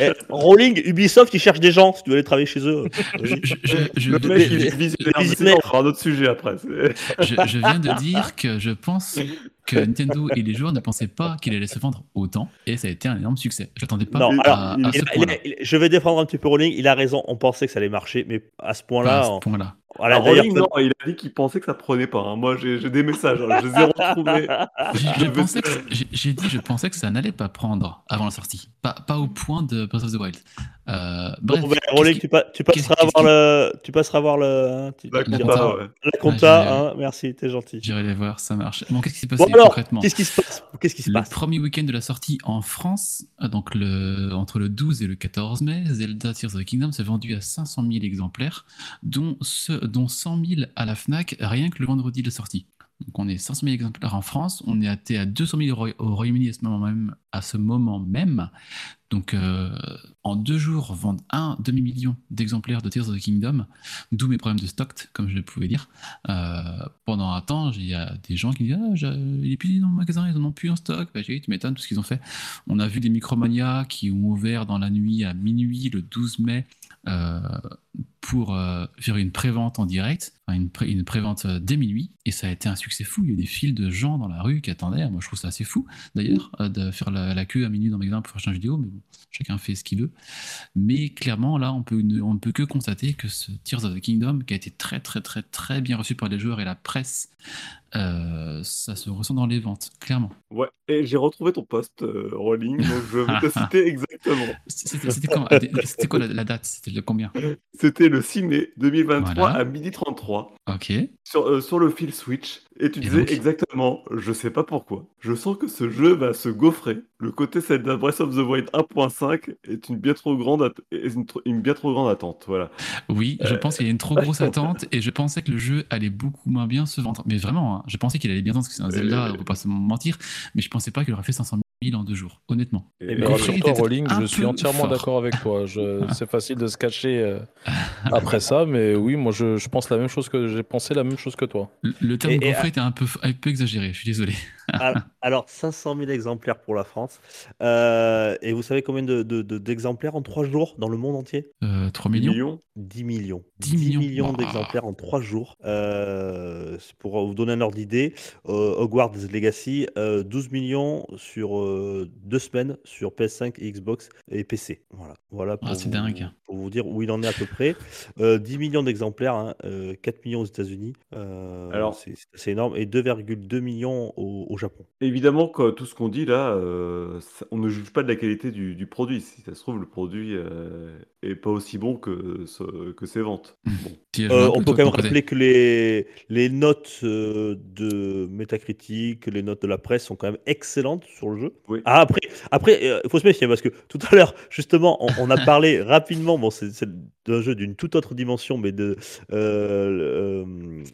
eh, Rolling, Ubisoft, ils cherchent des gens si tu veux aller travailler chez eux. Je, je- je- je- Le je- mec je- il un autre sujet après. je, je viens de dire que je pense que Nintendo et les joueurs ne pensaient pas qu'il allait se vendre autant, et ça a été un énorme succès. J'attendais pas Non, à, alors, à il- ce Il a- il il- je vais défendre un petit peu Rolling. Il a raison. On pensait que ça allait marcher, mais à ce Pas point-là, à on- ce point-là. Voilà, Alors, Rolling, non, il a dit qu'il pensait que ça prenait pas. hein. Moi j'ai des messages, hein. je les ai retrouvés. J'ai- dit je pensais que ça n'allait pas prendre avant la sortie. Pas, pas au point de Breath of the Wild. Euh, bref, Bon, ben, Rolling, tu, pa- tu passeras voir le, tu passeras voir le, hein, tu- La compta, compta. ouais. la compta, Ouais, j'ai- hein, merci, t'es gentil. J'irai les voir, ça marche. Bon, qu'est-ce qui s'est passé Bon alors, concrètement qu'est-ce qui se passe? Qu'est-ce qui se Le passe? premier week-end de la sortie en France, euh, donc le, entre le 12 et le 14 mai, Zelda Tears of the Kingdom s'est vendu à 500 000 exemplaires, dont, ce, dont 100 000 à la FNAC, rien que le vendredi de sortie. Donc on est 500 000 exemplaires en France, on est à, à 200 000 au, Roy- au Royaume-Uni à ce moment même. À ce moment même. Donc euh, en deux jours, vendre un demi-million d'exemplaires de Tears of the Kingdom, d'où mes problèmes de stock, comme je pouvais dire. Euh, pendant un temps, il y a des gens qui disent ah, il est plus dans le magasin, ils en ont plus en stock. Bah, j'ai dit, tu m'étonnes tout ce qu'ils ont fait. On a vu des Micromania qui ont ouvert dans la nuit à minuit le 12 mai euh, pour euh, faire une pré-vente en direct, enfin, une, pré- une pré-vente euh, dès minuit, et ça a été un succès fou. Il y a eu des files de gens dans la rue qui attendaient. Moi, je trouve ça assez fou d'ailleurs euh, de faire la, la queue à minuit dans le magasin pour faire une vidéo, mais bon, chacun fait ce qu'il veut. Mais clairement, là, on peut, ne, on ne peut que constater que ce Tears of the Kingdom, qui a été très très très très bien reçu par les joueurs et la presse, euh, ça se ressent dans les ventes, clairement. Ouais, et j'ai retrouvé ton post, Rolling, donc je vais te citer exactement. C'était c'était quoi la, la date? C'était le combien? C'était le 6 mai 2023 Voilà. à 12h33 Ok. sur, euh, sur le fil Switch. Et tu Et disais donc exactement, je sais pas pourquoi. Je sens que ce jeu va se gaufrer. Le côté Zelda Breath of the Wild 1.5 est une bien trop grande, une, bien trop grande attente. Voilà. Oui, je pense qu'il y a une trop grosse attente et je pensais que le jeu allait beaucoup moins bien se vendre. Mais vraiment, hein, je pensais qu'il allait bien parce que c'est un Zelda, Euh. on peut pas se mentir, mais je pensais pas qu'il aurait fait 500 000 en deux jours, honnêtement. Et- rassure-toi, était Rolling, je suis entièrement d'accord avec toi. C'est facile de se cacher euh, après ça, mais oui, moi je, je pense la même chose que j'ai pensé la même chose que toi. Le, le terme Et- et- gaufré était un peu, un peu exagéré, je suis désolé. Alors- Alors, 500 000 exemplaires pour la France. Euh, et vous savez combien de- de- de- d'exemplaires en 3 jours dans le monde entier? Euh, 3 10 millions, millions 10 millions. 10 millions. Waouh. d'exemplaires en 3 jours. Euh, c'est pour vous donner un ordre d'idée, euh, Hogwarts Legacy, euh, 12 millions sur euh, deux semaines sur PS5 et Xbox et PC. Voilà, voilà pour, Ah, c'est vous, dingue. pour vous dire où il en est à peu près. Euh, 10 millions d'exemplaires, hein, euh, 4 millions aux États-Unis, euh, Alors- c'est c'est assez énorme, et 2,2 millions au, au Japon. Évidemment, que tout ce qu'on dit là, euh, ça- on ne juge pas de la qualité du, du produit. Si ça se trouve, le produit euh, est pas aussi bon que, ce- que ses ventes. As joué Euh, un on peu, peut toi, quand même de ton côté rappeler que les, les notes euh, de Metacritic, les notes de la presse sont quand même excellentes sur le jeu. Oui. Ah, après, après, euh, il faut se méfier parce que tout à l'heure, justement, on, on a parlé rapidement. Bon, c'est c'est d'un jeu d'une toute autre dimension, mais de euh, euh,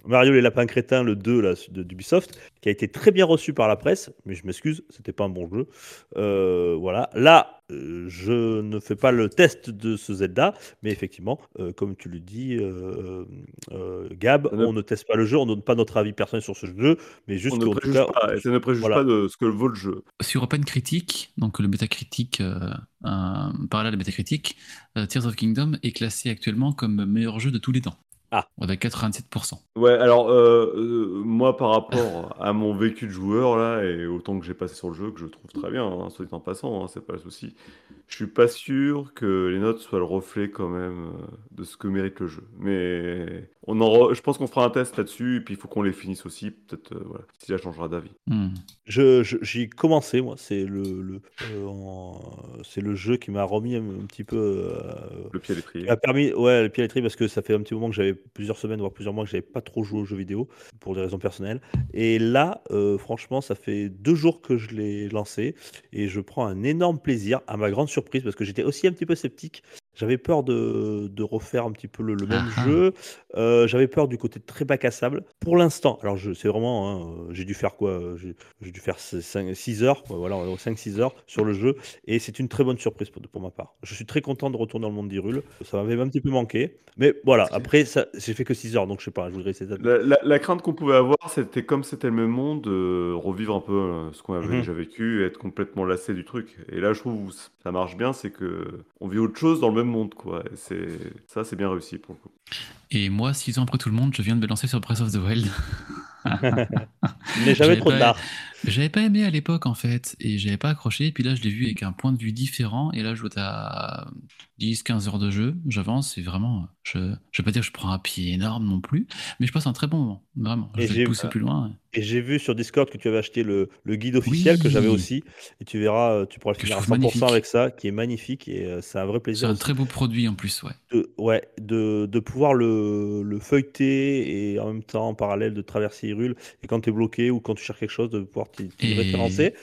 Mario les lapins crétins, le 2 là, de- d'Ubisoft, qui a été très bien reçu par la presse. Mais je m'excuse, c'était pas un bon jeu. Euh, voilà. Là, euh, je ne fais pas le test de ce Zelda, mais effectivement, euh, comme tu le dis, euh, euh, Gab, on ne teste pas le jeu, on ne donne pas notre avis personnel sur ce jeu, mais juste On ne qu'en tout préjuge cas, pas, et ça ne préjuge voilà. pas de ce que vaut le jeu. Sur OpenCritic, donc le Metacritic, euh, un parallèle à Metacritic, euh, Tears of Kingdom est classé actuellement comme meilleur jeu de tous les temps. Ah. Avec 87%. Ouais, alors euh, euh, moi par rapport à mon vécu de joueur là et au temps que j'ai passé sur le jeu, que je trouve très bien, hein, soit dit en passant, hein, c'est pas le souci. Je suis pas sûr que les notes soient le reflet quand même euh, de ce que mérite le jeu. Mais on en re- je pense qu'on fera un test là-dessus et puis il faut qu'on les finisse aussi, peut-être euh, voilà, si ça changera d'avis. Hmm. je- je- j'y ai commencé, moi, c'est le, le, euh, en- c'est le jeu qui m'a remis un, un petit peu. euh, Le pied à l'étrier. m'a permis, ouais, le pied à l'étrier parce que ça fait un petit moment que j'avais plusieurs semaines, voire plusieurs mois que j'avais pas trop joué aux jeux vidéo pour des raisons personnelles. Et là, euh, franchement, ça fait deux jours que je l'ai lancé et je prends un énorme plaisir, à ma grande surprise, parce que j'étais aussi un petit peu sceptique. J'avais peur de, de refaire un petit peu le, le même Ah ah. jeu. Euh, J'avais peur du côté très bac à sable. Pour l'instant, alors c'est vraiment, hein, euh, j'ai dû faire quoi euh, J'ai dû faire 6 heures, voilà, 5-6 heures sur le jeu. Et c'est une très bonne surprise pour, pour ma part. Je suis très content de retourner dans le monde d'Hyrule. Ça m'avait un petit peu manqué. Mais voilà, après, j'ai fait que 6 heures, donc je sais pas, je voudrais essayer de... La, la- la crainte qu'on pouvait avoir, c'était comme c'était le même monde, de revivre un peu euh, ce qu'on avait Mhm. déjà vécu et être complètement lassé du truc. Et là, je trouve où ça marche bien, c'est que on vit autre chose dans le même monde, quoi. C'est ça, c'est bien réussi pour le coup. Et moi, six ans après tout le monde, je viens de me lancer sur Breath of the Wild. Il n'est jamais trop pas- tard. J'avais pas aimé à l'époque en fait, et j'avais pas accroché, puis là je l'ai vu avec un point de vue différent, et là je être à 10-15 heures de jeu, j'avance, et vraiment, je, je vais pas dire que je prends un pied énorme non plus, mais je passe un très bon moment, vraiment, je Et vais pousser plus loin. Et j'ai vu sur Discord que tu avais acheté le, le guide officiel que j'avais aussi. Et tu verras, euh, tu pourras le finir à trouve 100% magnifique. avec ça, qui est magnifique. Et euh, c'est un vrai C'est plaisir un aussi très beau produit en plus, ouais. De, ouais, de, de pouvoir le, le feuilleter et en même temps, en parallèle, de traverser Hyrule. Et quand tu es bloqué ou quand tu cherches quelque chose, de pouvoir t'y Et- référencer.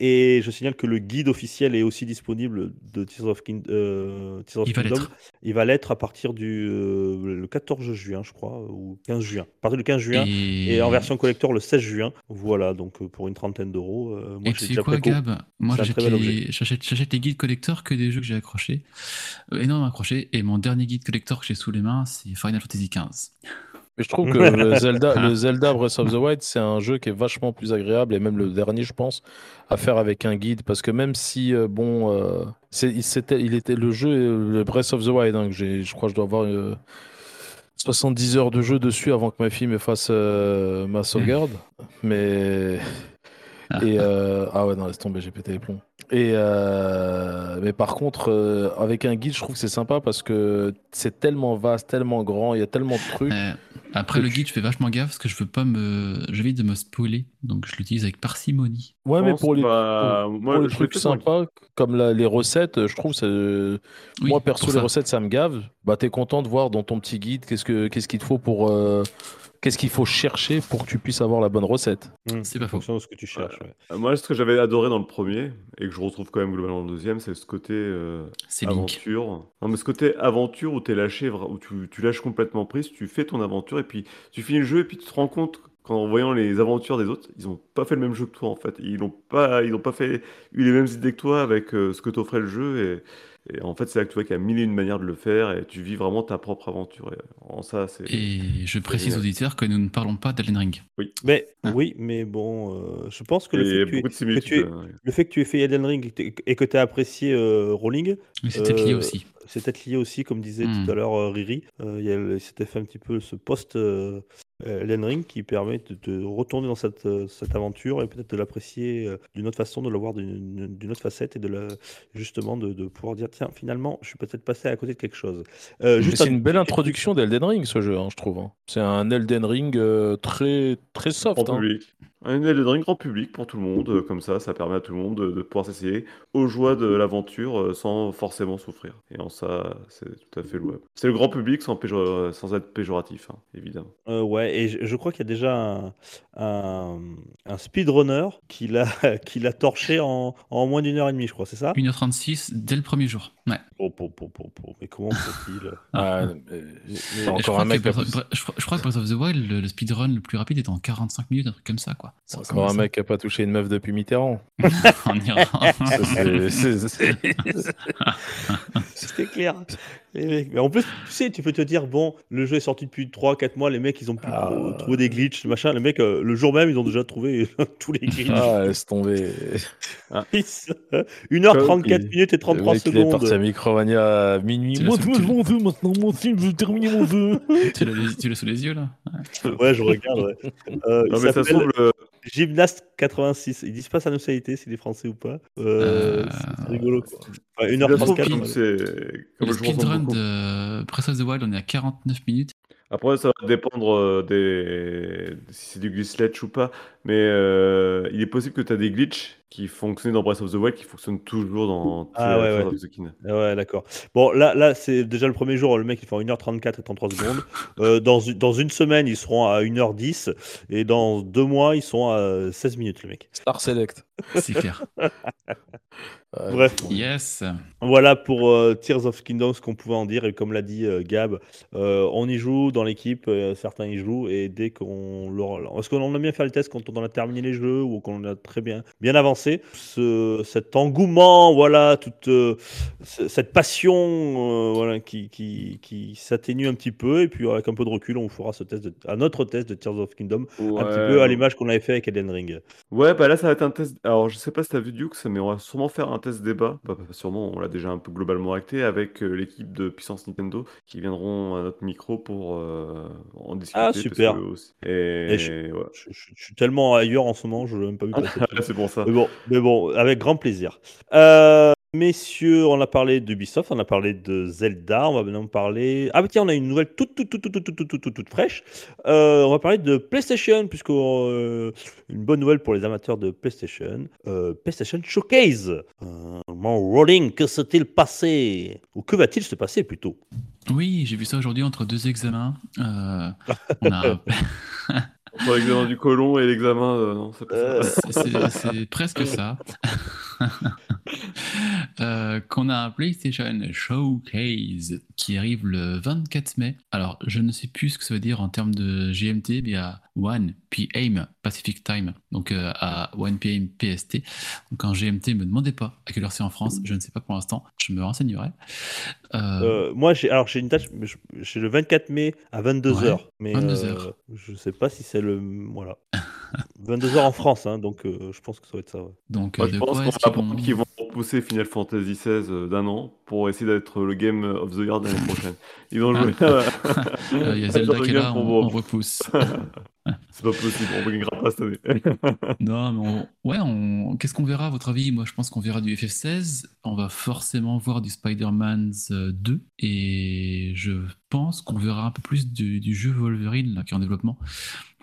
Et je signale que le guide officiel est aussi disponible de Tears of, King- euh, Tears of Il va Kingdom. l'être. Il va l'être à partir du euh, le 14 juin, je crois, ou 15 juin. À partir du 15 juin. Et, Et en version collector le 16 juin. Voilà, donc euh, pour une trentaine d'euros. euh, moi, déjà quoi, préco. Gab? Moi, C'est j'achète les, j'achète, j'achète les guides collector que des jeux que j'ai accrochés. Énormément accrochés. Et mon dernier guide collector que j'ai sous les mains, c'est Final Fantasy XV. Mais je trouve que le Zelda, le Zelda Breath of the Wild, c'est un jeu qui est vachement plus agréable, et même le dernier, je pense, à faire avec un guide. Parce que même si, euh, bon, euh, c'était- il était le jeu, le Breath of the Wild, hein, que j'ai, je crois que je dois avoir euh, 70 heures de jeu dessus avant que ma fille me fasse euh, ma sauvegarde. Mais. Et euh, ah ouais, non, laisse tomber, j'ai pété les plombs. Et euh, mais par contre, euh, avec un guide, je trouve que c'est sympa parce que c'est tellement vaste, tellement grand, il y a tellement de trucs. Euh, après le tu- guide, je fais vachement gaffe parce que je veux pas me, j'évite de me spoiler, donc je l'utilise avec parcimonie. Ouais, Je mais pense pour les, moi, pour les je trucs l'ai fait sans- sympas, comme la- les recettes, je trouve, c'est- Oui, moi perso, les ça. recettes, ça me gave. Bah, t'es content de voir dans ton petit guide qu'est-ce que qu'est-ce qu'il te faut pour euh, qu'est-ce qu'il faut chercher pour que tu puisses avoir la bonne recette. Mmh, C'est pas en faux. fonction de ce que tu cherches. ouais. Moi, ce que j'avais adoré dans le premier et que je retrouve quand même globalement dans le deuxième, c'est ce côté euh, C'est Link. aventure. Non, mais ce côté aventure où t'es lâché, où tu, tu lâches complètement prise, tu fais ton aventure et puis tu finis le jeu et puis tu te rends compte qu'en voyant les aventures des autres, ils ont pas fait le même jeu que toi en fait. Ils n'ont pas, ils ont pas fait eu les mêmes idées que toi avec euh, ce que t'offrait le jeu et, en fait c'est là que tu vois qu'il y a mille et une manières de le faire et tu vis vraiment ta propre aventure. Et en ça, c'est Et je précise aux auditeurs que nous ne parlons pas d'Elden Ring. Mais Ah. oui, mais bon, euh, je pense que le fait que, tu aies, que tu le fait que tu aies fait Elden Ring et que tu as apprécié euh, Rolling, Mais c'était lié Euh, aussi. C'est peut-être lié aussi, comme disait Hmm. tout à l'heure euh, Riri. Euh, il s'était fait un petit peu ce post euh, Elden Ring qui permet de, de retourner dans cette, cette aventure et peut-être de l'apprécier euh, d'une autre façon, de le voir d'une d'une autre facette et de la, justement de, de pouvoir dire tiens, finalement, je suis peut-être passé à côté de quelque chose. Euh, juste c'est un- une belle introduction d'Elden Ring, ce jeu, hein, je trouve. hein. C'est un Elden Ring euh, très, très soft. Hein. Un Elden Ring grand public pour tout le monde, euh, comme ça, ça permet à tout le monde de, de pouvoir s'essayer aux joies de l'aventure euh, sans forcément souffrir. Et en ça, c'est tout à fait louable. C'est le grand public sans, péjor- sans être péjoratif, hein, évidemment. Euh, ouais, et je, je crois qu'il y a déjà un, un, un speedrunner qui l'a qui l'a torché en, en moins d'une heure et demie, je crois, c'est ça? 1h36 dès le premier jour. Ouais. Oh, po, po, po, po. Mais comment fait-il Ah, euh, je crois que Breath of the Wild, le, le speedrun le plus rapide est en 45 minutes, un truc comme ça, quoi. Ça ressemble encore un mec qui a pas touché une meuf depuis Mitterrand. en Iran. C'était clair. Mais en plus, tu sais, tu peux te dire, bon, le jeu est sorti depuis 3-4 mois, les mecs, ils ont pu Ah. euh, trouver des glitches, machin. Les mecs, euh, le jour même, ils ont déjà trouvé tous les glitches. Ah, laisse tomber. 1h34 Ok. minutes et Le 33 mec, il est parti à secondes. Micromania à minuit. Moi, je m'en veux maintenant. Moi aussi, je veux terminer mon jeu. tu l'as sous les yeux, là Ouais, je regarde, ouais. Euh, Non, mais ça se s'appelle trouve, le- Gymnaste 86. Ils disent pas sa nationalité, s'il est français ou pas. Euh, Euh, c'est- rigolo, quoi. Enfin, se trouve, 1h34. comme ouais. c'est comme Le speedrun de Breath of the Wild, on est à 49 minutes. Après, ça va dépendre euh, des... si c'est du glitch ou pas, mais euh, il est possible que tu as des glitches qui fonctionnent dans Breath of the Wild qui fonctionnent toujours dans Ah, ouais, ouais. of the Kingdom. Ah Ouais, d'accord. Bon, là, là c'est déjà le premier jour, le mec, il fait en 1h34 et 33 secondes. Euh, dans, une- dans une semaine, ils seront à 1h10. Et dans deux mois, ils sont à 16 minutes, le mec. Star Select. C'est clair. Ouais, Bref. Yes. Voilà pour euh, Tears of Kingdom, ce qu'on pouvait en dire. Et comme l'a dit euh, Gab, euh, on y joue dans l'équipe, euh, certains y jouent. Et dès qu'on leur. Parce qu'on aime bien faire le test quand on a terminé les jeux ou qu'on a très bien, bien avancé. Ce, cet engouement, voilà, toute euh, ce- cette passion euh, voilà, qui, qui, qui s'atténue un petit peu. Et puis avec un peu de recul, on fera ce test de, un autre test de Tears of Kingdom. un petit peu à l'image qu'on avait fait avec Elden Ring. Ouais, bah là, ça va être un test. Alors, je sais pas si t'as vu Dukes, mais on va sûrement faire un test débat. Bah, pas sûrement, on l'a déjà un peu globalement acté avec euh, l'équipe de Puissance Nintendo qui viendront à notre micro pour euh, en discuter. Ah, parce super. que aussi- Et, Et je- ouais. Je, je- je suis tellement ailleurs en ce moment, je ne l'ai même pas vu c'est pour ça. Mais bon, mais bon, avec grand plaisir. Euh, messieurs, on a parlé d'Ubisoft, on a parlé de Zelda, on va maintenant parler. Ah, bah tiens, on a une nouvelle toute, toute, toute, toute, toute, toute, toute, toute, toute fraîche. Euh, on va parler de PlayStation, puisque euh, une bonne nouvelle pour les amateurs de PlayStation. Euh, PlayStation Showcase. Mon rolling, que s'est-il passé? Ou que va-t-il se passer plutôt? Oui, j'ai vu ça aujourd'hui entre deux examens. On a Entre l'examen du colon et l'examen. euh, non, c'est pas Euh, ça. C'est- presque ça. Euh, Qu'on a un PlayStation Showcase qui arrive le 24 mai. Alors, je ne sais plus ce que ça veut dire en termes de GMT, mais à 1 PM Pacific Time, donc euh, à 1 PM PST. Donc en GMT, me demandez pas à quelle heure c'est en France, je ne sais pas pour l'instant, je me renseignerai. Euh, Euh, moi, j'ai alors j'ai une tâche, j'ai le 24 mai à 22h. Ouais, mais 22 euh, heures. je sais pas si c'est le. Voilà. 22h en France, hein, donc euh, je pense que ça va être ça. ouais. donc, Moi, je pense qu'on qu'ils apprendre vont- qu'ils vont repousser Final Fantasy XVI d'un an pour essayer d'être le Game of the Year l'année prochaine. Ils ont joué. Euh, Il y a Zelda qui est là, on, pour on repousse. C'est pas possible, on ne gagnera pas cette année. Non, mais on- ouais, qu'est-ce qu'on verra à votre avis? Moi, je pense qu'on verra du FF16, on va forcément voir du Spider-Man euh, 2, et je pense qu'on verra un peu plus du, jeu Wolverine là, qui est en développement.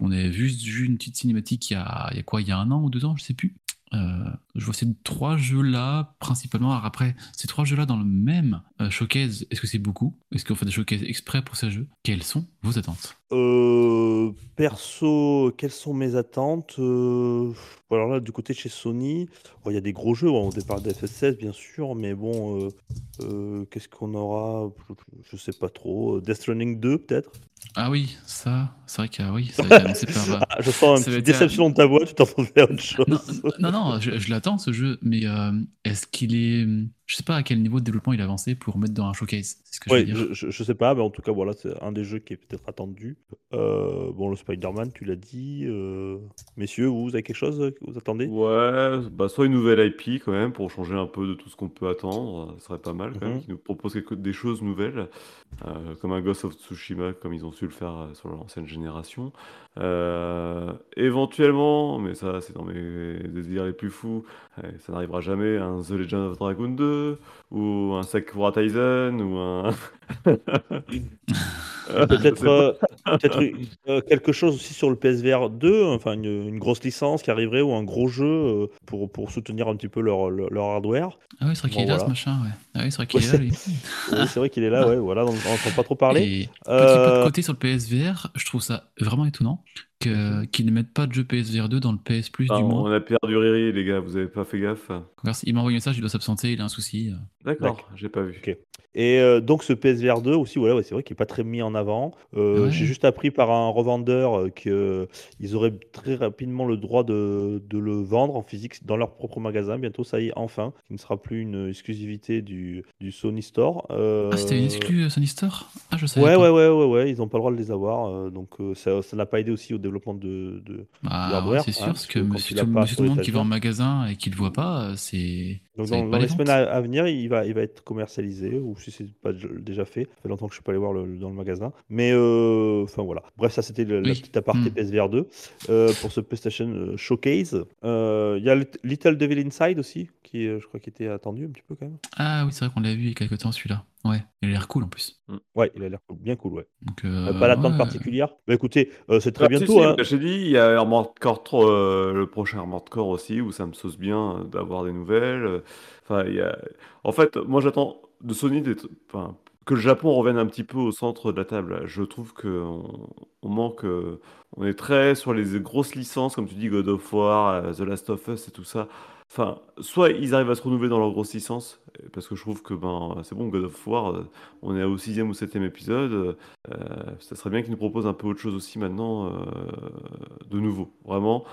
On a vu une petite cinématique il y a, il y a quoi, il y a un an ou deux ans, je sais plus. Euh, je vois ces trois jeux-là principalement. Alors après, ces trois jeux-là dans le même euh, showcase, est-ce que c'est beaucoup? Est-ce qu'on fait des showcases exprès pour ces jeux? Quelles sont vos attentes? Euh, perso, quelles sont mes attentes? Euh, Alors là, du côté de chez Sony, il y a des gros jeux. On départ de FS16, bien sûr, mais bon, euh, qu'est-ce qu'on aura? Je sais pas trop. Death Running 2, peut-être? Ah oui, ça, c'est vrai que ah oui, ça a été annoncé par. Ah, Je sens une être un- déception de ta voix, tu t'en faire autre chose. Non, non, non, je, je ce jeu, mais euh, est-ce qu'il est. Je sais pas à quel niveau de développement il a avancé pour mettre dans un showcase. C'est ce que je veux dire. je, je, sais pas, mais en tout cas, voilà, c'est un des jeux qui est peut-être attendu. Euh, bon, le Spider-Man, tu l'as dit. euh, Messieurs, vous, vous avez quelque chose que vous attendez? Ouais, bah soit une nouvelle IP quand même pour changer un peu de tout ce qu'on peut attendre, ce serait pas mal quand même, Mhm. qui nous propose quelque, des choses nouvelles, euh, comme un Ghost of Tsushima, comme ils ont su le faire euh, sur l'ancienne génération. Euh, éventuellement, mais ça c'est dans mes désirs les plus fous, euh, ça n'arrivera jamais, un The Legend of Dragon 2, ou un Sakura Taisen, ou un... Euh, Peut-être euh, euh, quelque chose aussi sur le PSVR 2, enfin une, une grosse licence qui arriverait ou un gros jeu pour, pour soutenir un petit peu leur, leur, leur hardware. Ah oui, c'est vrai qu'il Bon, est là, voilà. ce machin, ouais. Ah oui, c'est vrai qu'il Ouais, est là, lui. Oui, c'est vrai qu'il est là, ouais, voilà, on n'entend pas trop parler. Et petit pas Euh, de côté sur le PSVR, je trouve ça vraiment étonnant Mhm. qu'ils ne mettent pas de jeu PSVR 2 dans le PS Plus Ah, du mois. on a perdu Riri les gars, vous avez pas fait gaffe? Il m'a envoyé un message, il doit s'absenter, il a un souci. D'accord, j'ai pas vu. Ok. Et euh, donc ce PSVR 2 aussi, voilà, ouais, c'est vrai qu'il n'est pas très mis en avant. Euh, Ouais. J'ai juste appris par un revendeur qu'ils auraient très rapidement le droit de, de le vendre en physique dans leur propre magasin. Bientôt, ça y est, enfin. Il ne sera plus une exclusivité du, du Sony Store. Euh, Ah, c'était une exclue euh, Sony Store? Ah, je savais Ouais, pas. ouais, ouais, ouais, ouais, ils n'ont pas le droit de les avoir. euh, donc euh, ça ça n'a pas aidé aussi au développement de, de- Bah, hardware. c'est hein, sûr, parce parce que quand monsieur, tout, pas monsieur sur tout le monde qui va en magasin et qui le voit pas, euh, c'est. Donc dans, les les semaines à, à venir, il va, il va être commercialisé, ou si c'est pas déjà fait. Ça fait longtemps que je suis pas allé voir le- dans le magasin. Mais euh, enfin voilà. Bref, ça c'était la Oui. petite aparté Hmm. PSVR 2 euh, pour ce PlayStation euh, Showcase. Euh, Il y a Lit- Little Devil Inside aussi, qui euh, je crois qui était attendu un petit peu quand même. Ah oui, c'est vrai qu'on l'a vu il y a quelques temps celui-là. Ouais, il a l'air cool en plus. Ouais, il a l'air bien cool, ouais. Donc, Euh, euh, pas d'attente ouais. particulière. Bah écoutez, euh, c'est très Ah, bientôt. si, hein. bah, j'ai dit, il y a Armored Core 3, euh, le prochain Armored Core aussi, où ça me sauce bien d'avoir des nouvelles. Enfin, il y a... En fait, moi j'attends de Sony d'être- enfin, que le Japon revienne un petit peu au centre de la table. Je trouve qu'on on manque. euh, On est très sur les grosses licences, comme tu dis, God of War, euh, The Last of Us et tout ça. Enfin, soit ils arrivent à se renouveler dans leurs grosses licences, parce que je trouve que ben c'est bon, God of War, euh, on est au sixième ou septième épisode. euh, ça serait bien qu'ils nous proposent un peu autre chose aussi maintenant, de nouveau, vraiment.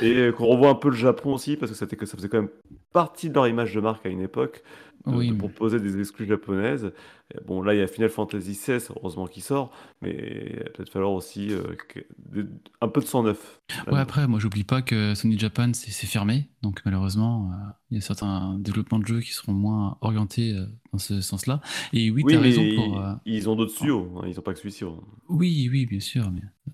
Et qu'on revoie un peu le Japon aussi, parce que ça, faisait quand même partie de leur image de marque à une époque, Oui, de mais- proposer des exclus japonaises. Bon, là, il y a Final Fantasy XVI, heureusement qu'il sort, mais il va peut-être falloir aussi euh, un peu de sang neuf. Ouais, après, moi, j'oublie pas que Sony Japan, c'est fermé. Donc, malheureusement, euh, il y a certains développements de jeux qui seront moins orientés euh, dans ce sens-là. Et oui, Oui, tu as raison pour. ils ont d'autres studios, hein, ils n'ont pas que celui-ci. hein. Oui, oui, bien sûr.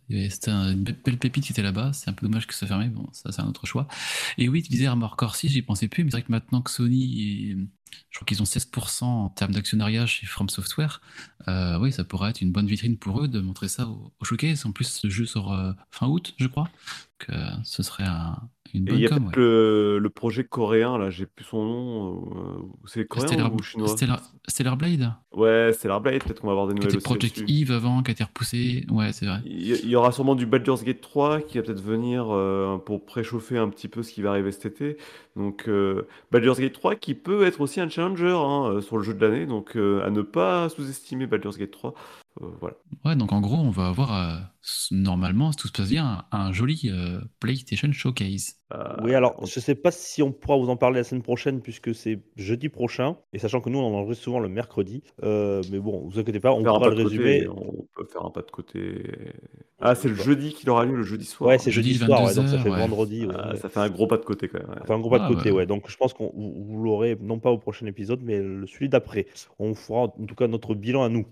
Mais c'était un- une be- belle pépite qui était là-bas. C'est un peu dommage que ça fermé. Bon, ça, c'est un autre choix. Et oui, tu disais Armor Core 6, j'y pensais plus. Mais c'est vrai que maintenant que Sony, je crois qu'ils ont 16% en termes d'actionnariat chez From Software, euh, oui, ça pourrait être une bonne vitrine pour eux de montrer ça au, au showcase. En plus, ce jeu sort euh, fin août, je crois. Que ce serait un- une Et il y a com. peut-être ouais. le, le projet coréen, là, j'ai plus son nom. euh, c'est coréen Stellar, ou chinois? Stellar, Stellar Blade? Ouais, Stellar Blade, peut-être qu'on va avoir des Qui nouvelles était aussi Project là-dessus. Eve avant, qui a été repoussé. Ouais, c'est vrai. Il y il y aura sûrement du Baldur's Gate 3 qui va peut-être venir euh, pour préchauffer un petit peu ce qui va arriver cet été. Donc euh, Baldur's Gate 3 qui peut être aussi un challenger hein, euh, sur le jeu de l'année. Donc euh, à ne pas sous-estimer Baldur's Gate 3. Euh, voilà. Ouais, donc en gros, on va avoir, euh, normalement, si tout se passe bien, un, un joli euh, PlayStation Showcase. Euh, Oui, alors on- je sais pas si on pourra vous en parler la semaine prochaine puisque c'est jeudi prochain et sachant que nous on en enregistre souvent le mercredi. Euh, mais bon, vous inquiétez pas, on faire un pourra pas le de côté, résumer. on peut faire un pas de côté. Ah, c'est le jeudi qu'il aura lieu, le jeudi soir. Ouais, c'est Jeudi, jeudi soir, ouais, donc ça 22 fait ouais. vendredi. ouais, Ah, ouais. ça fait un gros pas de côté quand même. ouais. Ça fait un gros pas de Ah, côté, ouais. ouais. Donc je pense qu'on vous, vous l'aurez non pas au prochain épisode, mais le celui d'après. On fera en tout cas notre bilan à nous.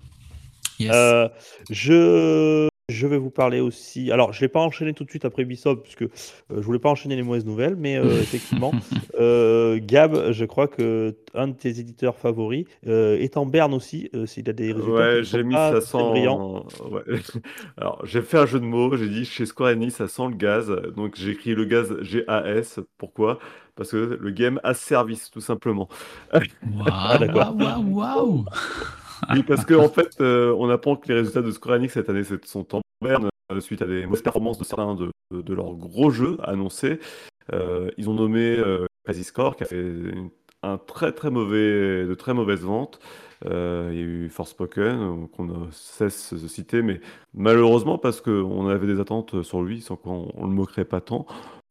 Yes. Euh, je, je vais vous parler aussi. Alors, je ne l'ai pas enchaîné tout de suite après Ubisoft, puisque euh, je voulais pas enchaîner les mauvaises nouvelles, mais euh, effectivement, euh, Gab, je crois que un de tes éditeurs favoris euh, est en berne aussi. euh, S'il a des résultats Ouais, j'ai mis ça sent. Ouais. Alors, j'ai fait un jeu de mots. J'ai dit chez Square Enix, ça sent le gaz. Donc, j'ai écrit le gaz G-A-S. Pourquoi? Parce que le game a service, tout simplement. Waouh, d'accord. waouh, waouh, waouh. Oui, parce qu'en en fait, euh, on apprend que les résultats de Square Enix cette année sont en berne euh, suite à des mauvaises performances de certains de, de- de leurs gros jeux annoncés. Euh, ils ont nommé euh, Crazy Score qui a fait une- un très très mauvais, de très mauvaises ventes. Euh, il y a eu Forspoken qu'on ne cesse de citer, mais malheureusement parce qu'on avait des attentes sur lui, sans qu'on on le moquerait pas tant.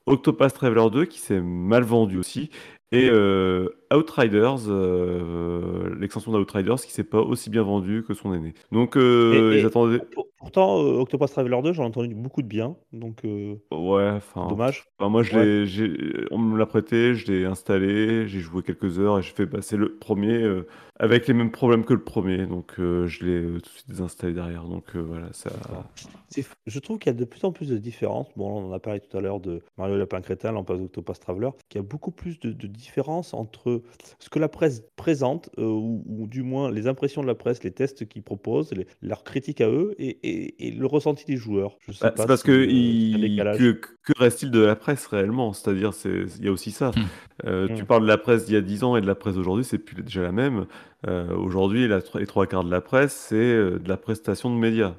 Octopath Traveler 2 qui s'est mal vendu aussi. Et euh, Outriders, euh, l'extension d'Outriders qui s'est pas aussi bien vendue que son aîné. Donc euh, Et- et pour- pourtant, euh, Octopus Traveler 2, j'en ai entendu beaucoup de bien. Donc, euh, Ouais, enfin. dommage. Enfin, moi, je Ouais. l'ai, j'ai- on me l'a prêté, je l'ai installé, j'ai joué quelques heures et je fais passer le premier euh, avec les mêmes problèmes que le premier. Donc, euh, je l'ai euh, tout de suite désinstallé derrière. Donc, euh, voilà, ça. D'accord. C'est f- Je trouve qu'il y a de plus en plus de différences. Bon, on en a parlé tout à l'heure de Mario Lapin Crétin, passe d'Octopus Traveler, qu'il y a beaucoup plus de, de différences entre ce que la presse présente, euh, ou, ou du moins les impressions de la presse, les tests qu'ils proposent, les- leurs critiques à eux, et, et- et le ressenti des joueurs. Je sais Bah, pas c'est parce si, que, euh, il- que, que reste-t-il de la presse réellement? C'est-à-dire, c'est, il y a aussi ça. Hmm. Euh, Hmm. Tu parles de la presse d'il y a 10 ans et de la presse d'aujourd'hui, c'est plus déjà la même. Euh, aujourd'hui, la- les trois quarts de la presse, c'est de la prestation de médias.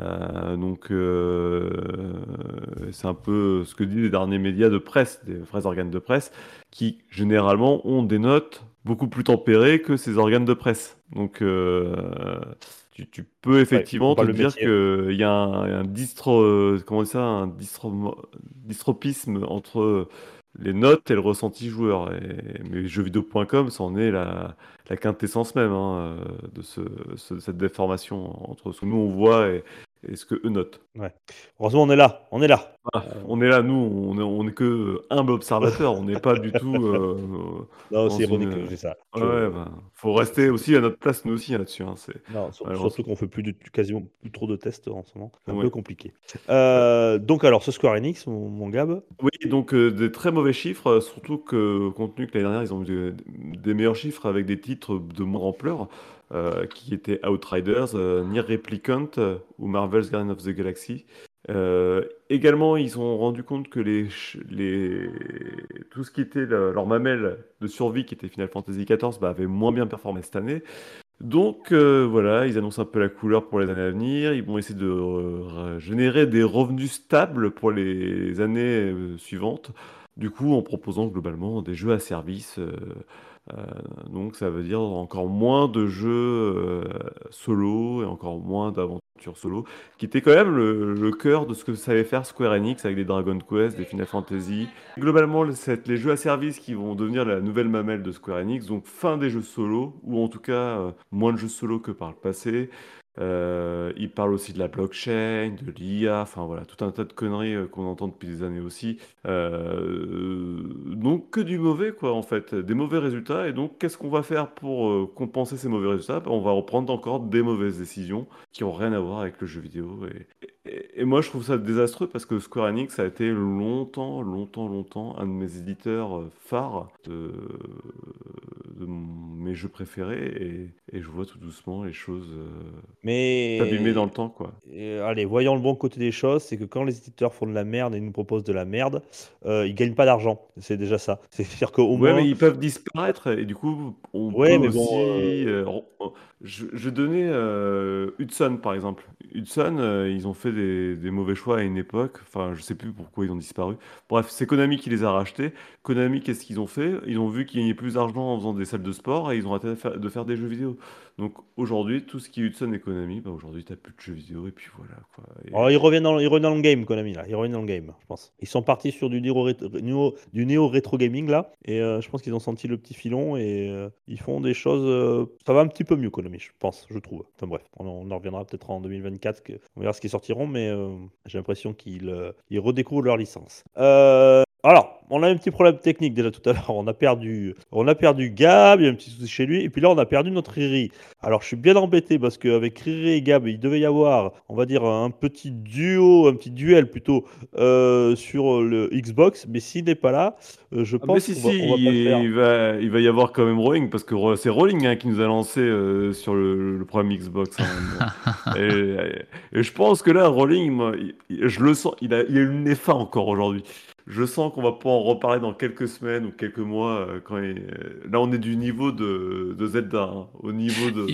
Euh, donc, euh, c'est un peu ce que disent les derniers médias de presse, des vrais organes de presse, qui généralement ont des notes beaucoup plus tempérées que ces organes de presse. Donc, euh, tu, tu peux effectivement te dire qu'il y a un, un distro, comment ça, un distro, distropisme entre les notes et le ressenti joueur. Et, mais jeuxvideo.com, c'en est la, la quintessence même hein, euh, de ce, ce- cette déformation entre ce que nous on voit et, et ce que eux notent. Heureusement, on est là. On est là. Ah, on est là, nous, on est, on est que humble observateur, on n'est pas du tout. euh, Non, c'est ironique une- que j'ai ça. ouais, Je- ouais, bah, faut rester aussi à notre place, nous aussi, là-dessus. hein, c'est... Non, sur- surtout qu'on fait plus de, quasiment plus trop de tests en ce moment. C'est un Ouais. peu compliqué. Euh, donc alors, ce Square Enix, mon, mon Gab, Oui, donc euh, des très mauvais chiffres, euh, surtout que compte tenu que l'année dernière, ils ont eu des, des meilleurs chiffres avec des titres de moins ampleur, euh, qui étaient Outriders, euh, Nier Replicant euh, ou Marvel's Guardian of the Galaxy. Euh, également, ils ont rendu compte que les, les, tout ce qui était le- leur mamelle de survie, qui était Final Fantasy XIV, bah, avait moins bien performé cette année. Donc euh, voilà, ils annoncent un peu la couleur pour les années à venir. Ils vont essayer de euh, générer des revenus stables pour les années suivantes. Du coup, en proposant globalement des jeux à service. donc ça veut dire encore moins de jeux solo et encore moins d'aventures solo, qui était quand même le, cœur de ce que savait faire Square Enix avec des Dragon Quest, des Final Fantasy. Globalement, c'est les jeux à service qui vont devenir la nouvelle mamelle de Square Enix, donc fin des jeux solo, ou en tout cas euh, moins de jeux solo que par le passé. Euh, il parle aussi de la blockchain, de l'IA, enfin voilà, tout un tas de conneries euh, qu'on entend depuis des années aussi. Euh, donc que du mauvais quoi en fait, des mauvais résultats. Et donc qu'est-ce qu'on va faire pour euh, compenser ces mauvais résultats? Ben, on va reprendre encore des mauvaises décisions qui ont rien à voir avec le jeu vidéo. Et, et- et moi je trouve ça désastreux parce que Square Enix a été longtemps, longtemps, longtemps un de mes éditeurs euh, phares de, mes jeux préférés. Et, et je vois tout doucement les choses euh, mais s'abîmer dans le temps quoi. Et, allez, voyons le bon côté des choses, c'est que quand les éditeurs font de la merde et nous proposent de la merde, euh, ils gagnent pas d'argent. C'est déjà ça. C'est-à-dire qu'au Ouais, moins, mais ils peuvent disparaître et du coup, on Ouais, peut mais bon, aussi. euh, je, je donnais euh, Hudson par exemple. Hudson, euh, ils ont fait des, mauvais choix à une époque. Enfin, je sais plus pourquoi ils ont disparu. Bref, c'est Konami qui les a rachetés. Konami, qu'est-ce qu'ils ont fait? Ils ont vu qu'ils gagnaient plus d'argent en faisant des salles de sport et ils ont arrêté de faire des jeux vidéo. Donc aujourd'hui, tout ce qui est Hudson et Konami, bah aujourd'hui, t'as plus de jeux vidéo et puis voilà quoi. Alors, ils reviennent dans, ils reviennent dans le game, Konami, là. Ils reviennent dans le game, je pense. Ils sont partis sur du néo, rétro- néo- du néo rétro gaming, là. Et euh, je pense qu'ils ont senti le petit filon et euh, ils font des choses. euh, ça va un petit peu mieux, Konami, je pense, je trouve. Enfin bref, on, en- reviendra peut-être en 2024. que- on verra ce qu'ils sortiront, mais j'ai l'impression qu'ils ils redécouvrent leur licence. Alors, on a un petit problème technique déjà tout à l'heure. On a perdu, on a perdu Gab, il y a un petit souci chez lui, et puis là on a perdu notre Riri. Alors je suis bien embêté parce qu'avec Riri et Gab, il devait y avoir, on va dire, un petit duo, un petit duel plutôt euh, sur le Xbox, mais s'il n'est pas là, euh, je Ah, mais pense si, qu'on va, si, on va pas le il, faire. il va, il va y avoir quand même Rolling, parce que c'est Rolling hein, qui nous a lancé euh, sur le, le programme Xbox. hein. et, et je pense que là, Rolling, moi, il- je le sens, il a, il a eu le nez fin encore aujourd'hui. Je sens qu'on va pouvoir en reparler dans quelques semaines ou quelques mois. euh, quand euh, Là, on est du niveau de, Zelda, hein, au niveau de...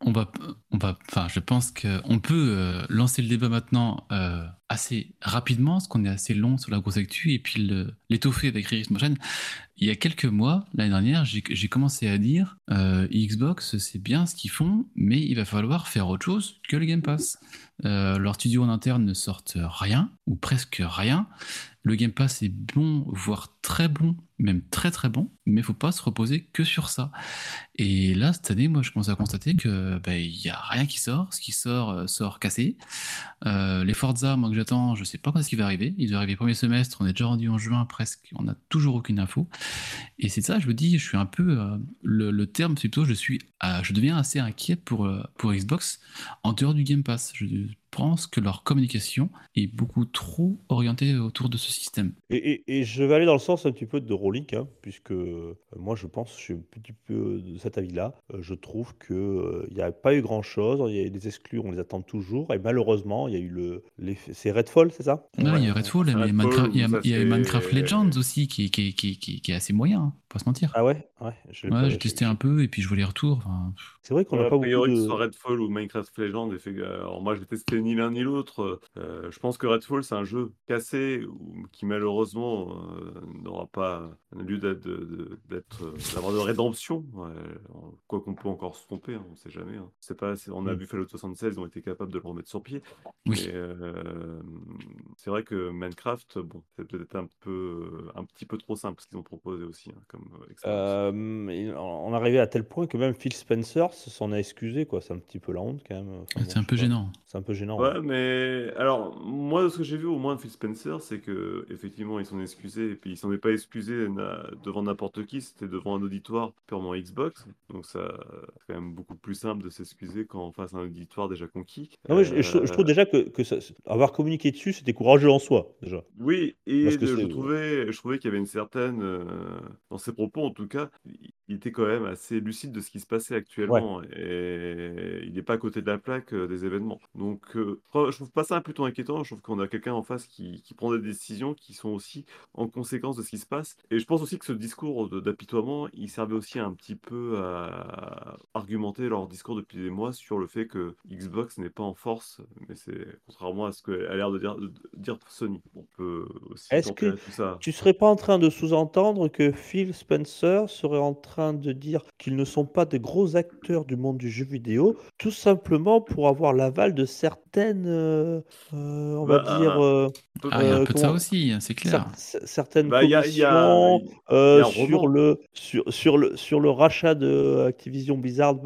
On va, on va, enfin, je pense qu'on peut euh, lancer le débat maintenant. assez rapidement, parce qu'on est assez long sur la grosse actu, et puis l'étoffer avec Iris Motion. Il y a quelques mois, l'année dernière, j'ai commencé à dire euh, Xbox, c'est bien ce qu'ils font, mais il va falloir faire autre chose que le Game Pass. Euh, leur studio en interne ne sortent rien, ou presque rien. Le Game Pass est bon, voire très bon, même très très bon, mais il faut pas se reposer que sur ça. Et là, cette année, moi, je commence à constater que ben, il a rien qui sort. Ce qui sort euh, sort cassé. Euh, les Forza, moi que j'attends, je sais pas quand est-ce qu'il va arriver. Il doit arriver premier semestre. On est déjà rendu en juin presque. On n'a toujours aucune info. Et c'est ça, je me dis, je suis un peu euh, le, terme, c'est plutôt, je suis, euh, je deviens assez inquiet pour euh, pour Xbox en dehors du Game Pass. Pense que leur communication est beaucoup trop orientée autour de ce système. Et, et- et je vais aller dans le sens un petit peu de Rolling, hein, puisque euh, moi je pense, je suis un petit peu de cet avis-là. Euh, je trouve qu'il n'y a pas eu grand-chose. Il y a des exclus, on les attend toujours. Et malheureusement, il y a eu le. C'est Redfall, c'est ça? Ouais, il y a Ouais, Redfall, Redfall Minecraft- il y a, il y Minecraft Legends aussi qui, est- qui, est- qui, est- qui, est- qui est assez moyen, hein, pas se mentir. Ah ouais? Ouais, pas- Ouais, j'ai testé un peu et puis je vois les retours. enfin, C'est vrai qu'on Ouais, n'a a pas beaucoup priori, ce de. soit Redfall ou Minecraft Legends, et fait- alors moi, j'ai testé ni l'un ni l'autre. Euh, je pense que Redfall, c'est un jeu cassé qui malheureusement euh, n'aura pas lieu d'être, de- de- d'être, euh, d'avoir de rédemption. Ouais, quoi qu'on peut encore se tromper, hein, on ne sait jamais. hein. C'est pas, c'est- on a Mm. vu Fallout 76, ils ont été capables de le remettre sur pied. oui. Euh, c'est vrai que Minecraft, bon, c'est peut-être un peu, un petit peu trop simple ce qu'ils ont proposé aussi hein, comme on est arrivé à tel point que même Phil Spencer s'en a excusé, quoi. C'est un petit peu la honte quand même. Enfin, bon, c'est un peu gênant. C'est un peu gênant. Ouais, mais alors, moi, ce que j'ai vu au moins de Phil Spencer, c'est que effectivement, ils s'en excusés, et puis ils s'en est pas excusés na- devant n'importe qui, c'était devant un auditoire purement Xbox. Donc, ça, c'est quand même beaucoup plus simple de s'excuser quand on face à un auditoire déjà conquis. Non, mais je, je- trouve Euh, déjà que, que ça- avoir communiqué dessus, c'était courageux en soi, déjà. Oui, et de- je trouvais, je trouvais qu'il y avait une certaine, euh, dans ses propos en tout cas, il était quand même assez lucide de ce qui se passait actuellement et il n'est pas à côté de la plaque euh, des événements. Donc, euh, je trouve pas ça plutôt inquiétant. Je trouve qu'on a quelqu'un en face qui, qui prend des décisions qui sont aussi en conséquence de ce qui se passe. Et je pense aussi que ce discours d'apitoiement, il servait aussi un petit peu à argumenter leur discours depuis des mois sur le fait que Xbox n'est pas en force, mais c'est contrairement à ce qu'a l'air de dire, de dire Sony. On peut aussi Est-ce que tout ça. Tu serais pas en train de sous-entendre que Phil Spencer serait en train de dire qu'ils ne sont pas des gros acteurs du monde du jeu vidéo, tout simplement pour avoir l'aval de certaines, euh, euh, on va Bah, dire, euh, Ah, y a un Euh, peu de ça aussi, c'est clair. cer- cer- certaines Bah, commissions euh, sur le sur, sur le sur le rachat de Activision Blizzard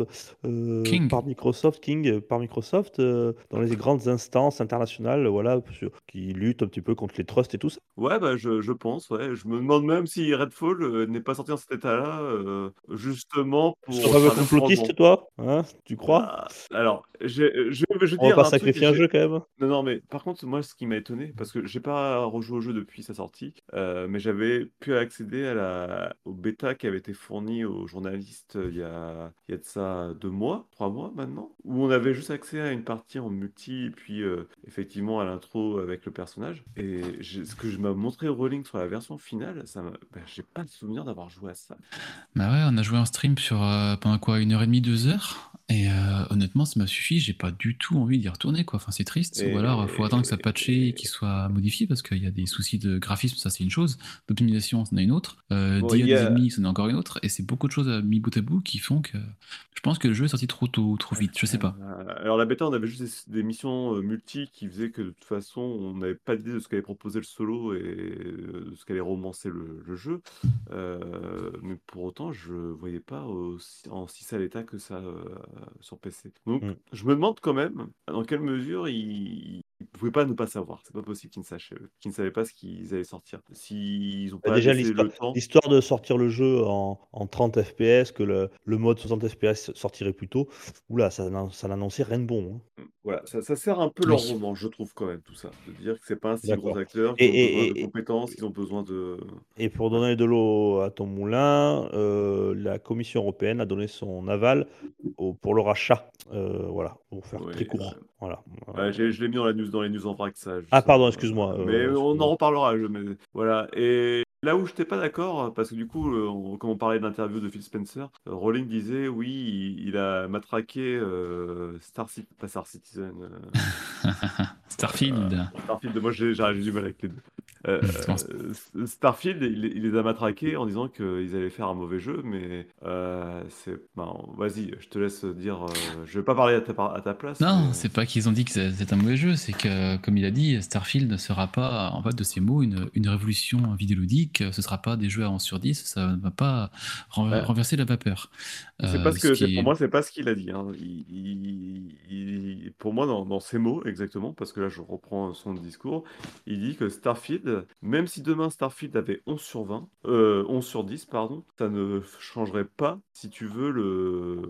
euh, par Microsoft King euh, par Microsoft euh, dans les grandes instances internationales voilà sur- qui luttent un petit peu contre les trusts et tout ça. Ouais, bah, je, je pense, ouais. Je me demande même si Redfall euh, n'est pas sorti dans cet état-là, euh, justement pour. Tu le complotiste toi hein Tu crois? Ah, alors, j'ai- je, je vais On va pas un sacrifier un jeu quand même. Non, non, mais par contre, moi, ce qui m'a étonné, parce que j'ai pas rejoué au jeu depuis sa sortie, euh, mais j'avais pu accéder à la, au bêta qui avait été fourni aux journalistes euh, il y a, il y a de ça deux mois, trois mois maintenant, où on avait juste accès à une partie en multi, et puis euh, effectivement à l'intro avec le personnage. Et ce que je m'a montré Rolling sur la version finale, ça bah, j'ai pas le souvenir d'avoir joué à ça. Bah on a joué en stream sur euh, pendant quoi, une heure et demie, deux heures? Et euh, honnêtement, ça m'a suffi. J'ai pas du tout envie d'y retourner, quoi. Enfin, c'est triste. Et- Ou alors, faut attendre que ça patché et qu'il soit modifié parce qu'il y a des soucis de graphisme, ça c'est une chose. D'optimisation, c'en est une autre. Euh, Bon, d'IA des ennemis, c'en est encore une autre. Et c'est beaucoup de choses à mis bout à bout qui font que je pense que le jeu est sorti trop tôt, trop vite. Je sais pas. Euh, alors la bêta, on avait juste des, missions euh, multi qui faisaient que de toute façon, on n'avait pas d'idée de ce qu'allait proposer le solo et euh, de ce qu'allait romancer le, le jeu. Euh, mais pour autant, je voyais pas aussi- en si sale état que ça euh, sur PC. Donc Mm. je me demande quand même dans quelle mesure ils ne pouvaient pas ne pas savoir. C'est pas possible qu'ils ne, sachent- qu'ils ne savaient pas ce qu'ils allaient sortir. S'ils ont Bah, pas déjà l'histoire le temps. l'histoire de sortir le jeu en, en 30 FPS, que le, le mode 60 FPS sortirait plus tôt, oula, ça, ça n'annonçait rien de bon. hein. Voilà, ça, ça sert un peu leur Oui. roman, je trouve quand même tout ça, de dire que c'est pas un si D'accord. gros acteur, Et- qu'ils ont et- besoin et- de et- compétences, qu'ils ont besoin de. Et pour donner de l'eau à ton moulin, euh, la Commission européenne a donné son aval au- pour le rachat. Euh, voilà, pour faire Ouais, très court. ouais. Voilà. Ouais, j'ai- je l'ai mis dans, la news, dans les news en vrac, ça. Ah, pardon, excuse-moi, euh, mais on en reparlera. je- mais- voilà. Et là où je n'étais pas d'accord, parce que du coup, euh, on- quand on parlait d'interview de Phil Spencer, euh, Rowling disait oui, il, il a matraqué euh, Star Citizen, pas Star Citizen, euh, Starfield. Starfield. Moi, j'ai j'ai du mal avec les deux. Euh, euh, Starfield, il, il les a matraqués en disant qu'ils allaient faire un mauvais jeu, mais euh, c'est. ben, vas-y, je te laisse dire. je vais pas parler à ta, à ta place. Non, mais- c'est pas qu'ils ont dit que c'est un mauvais jeu, c'est que, comme il a dit, Starfield ne sera pas, en fait, de ses mots, une, une révolution vidéoludique. Ce sera pas des jeux à 11 sur 10, ça ne va pas ren- Ouais. renverser la vapeur. C'est pas ce ce que, qui c'est- est- pour moi, c'est pas ce qu'il a dit. hein. Il- pour moi, dans, dans ses mots exactement, parce que là, je reprends son discours, il dit que Starfield, même si demain Starfield avait 11 sur 20, euh, 11 sur 10, pardon, ça ne changerait pas, si tu veux, le,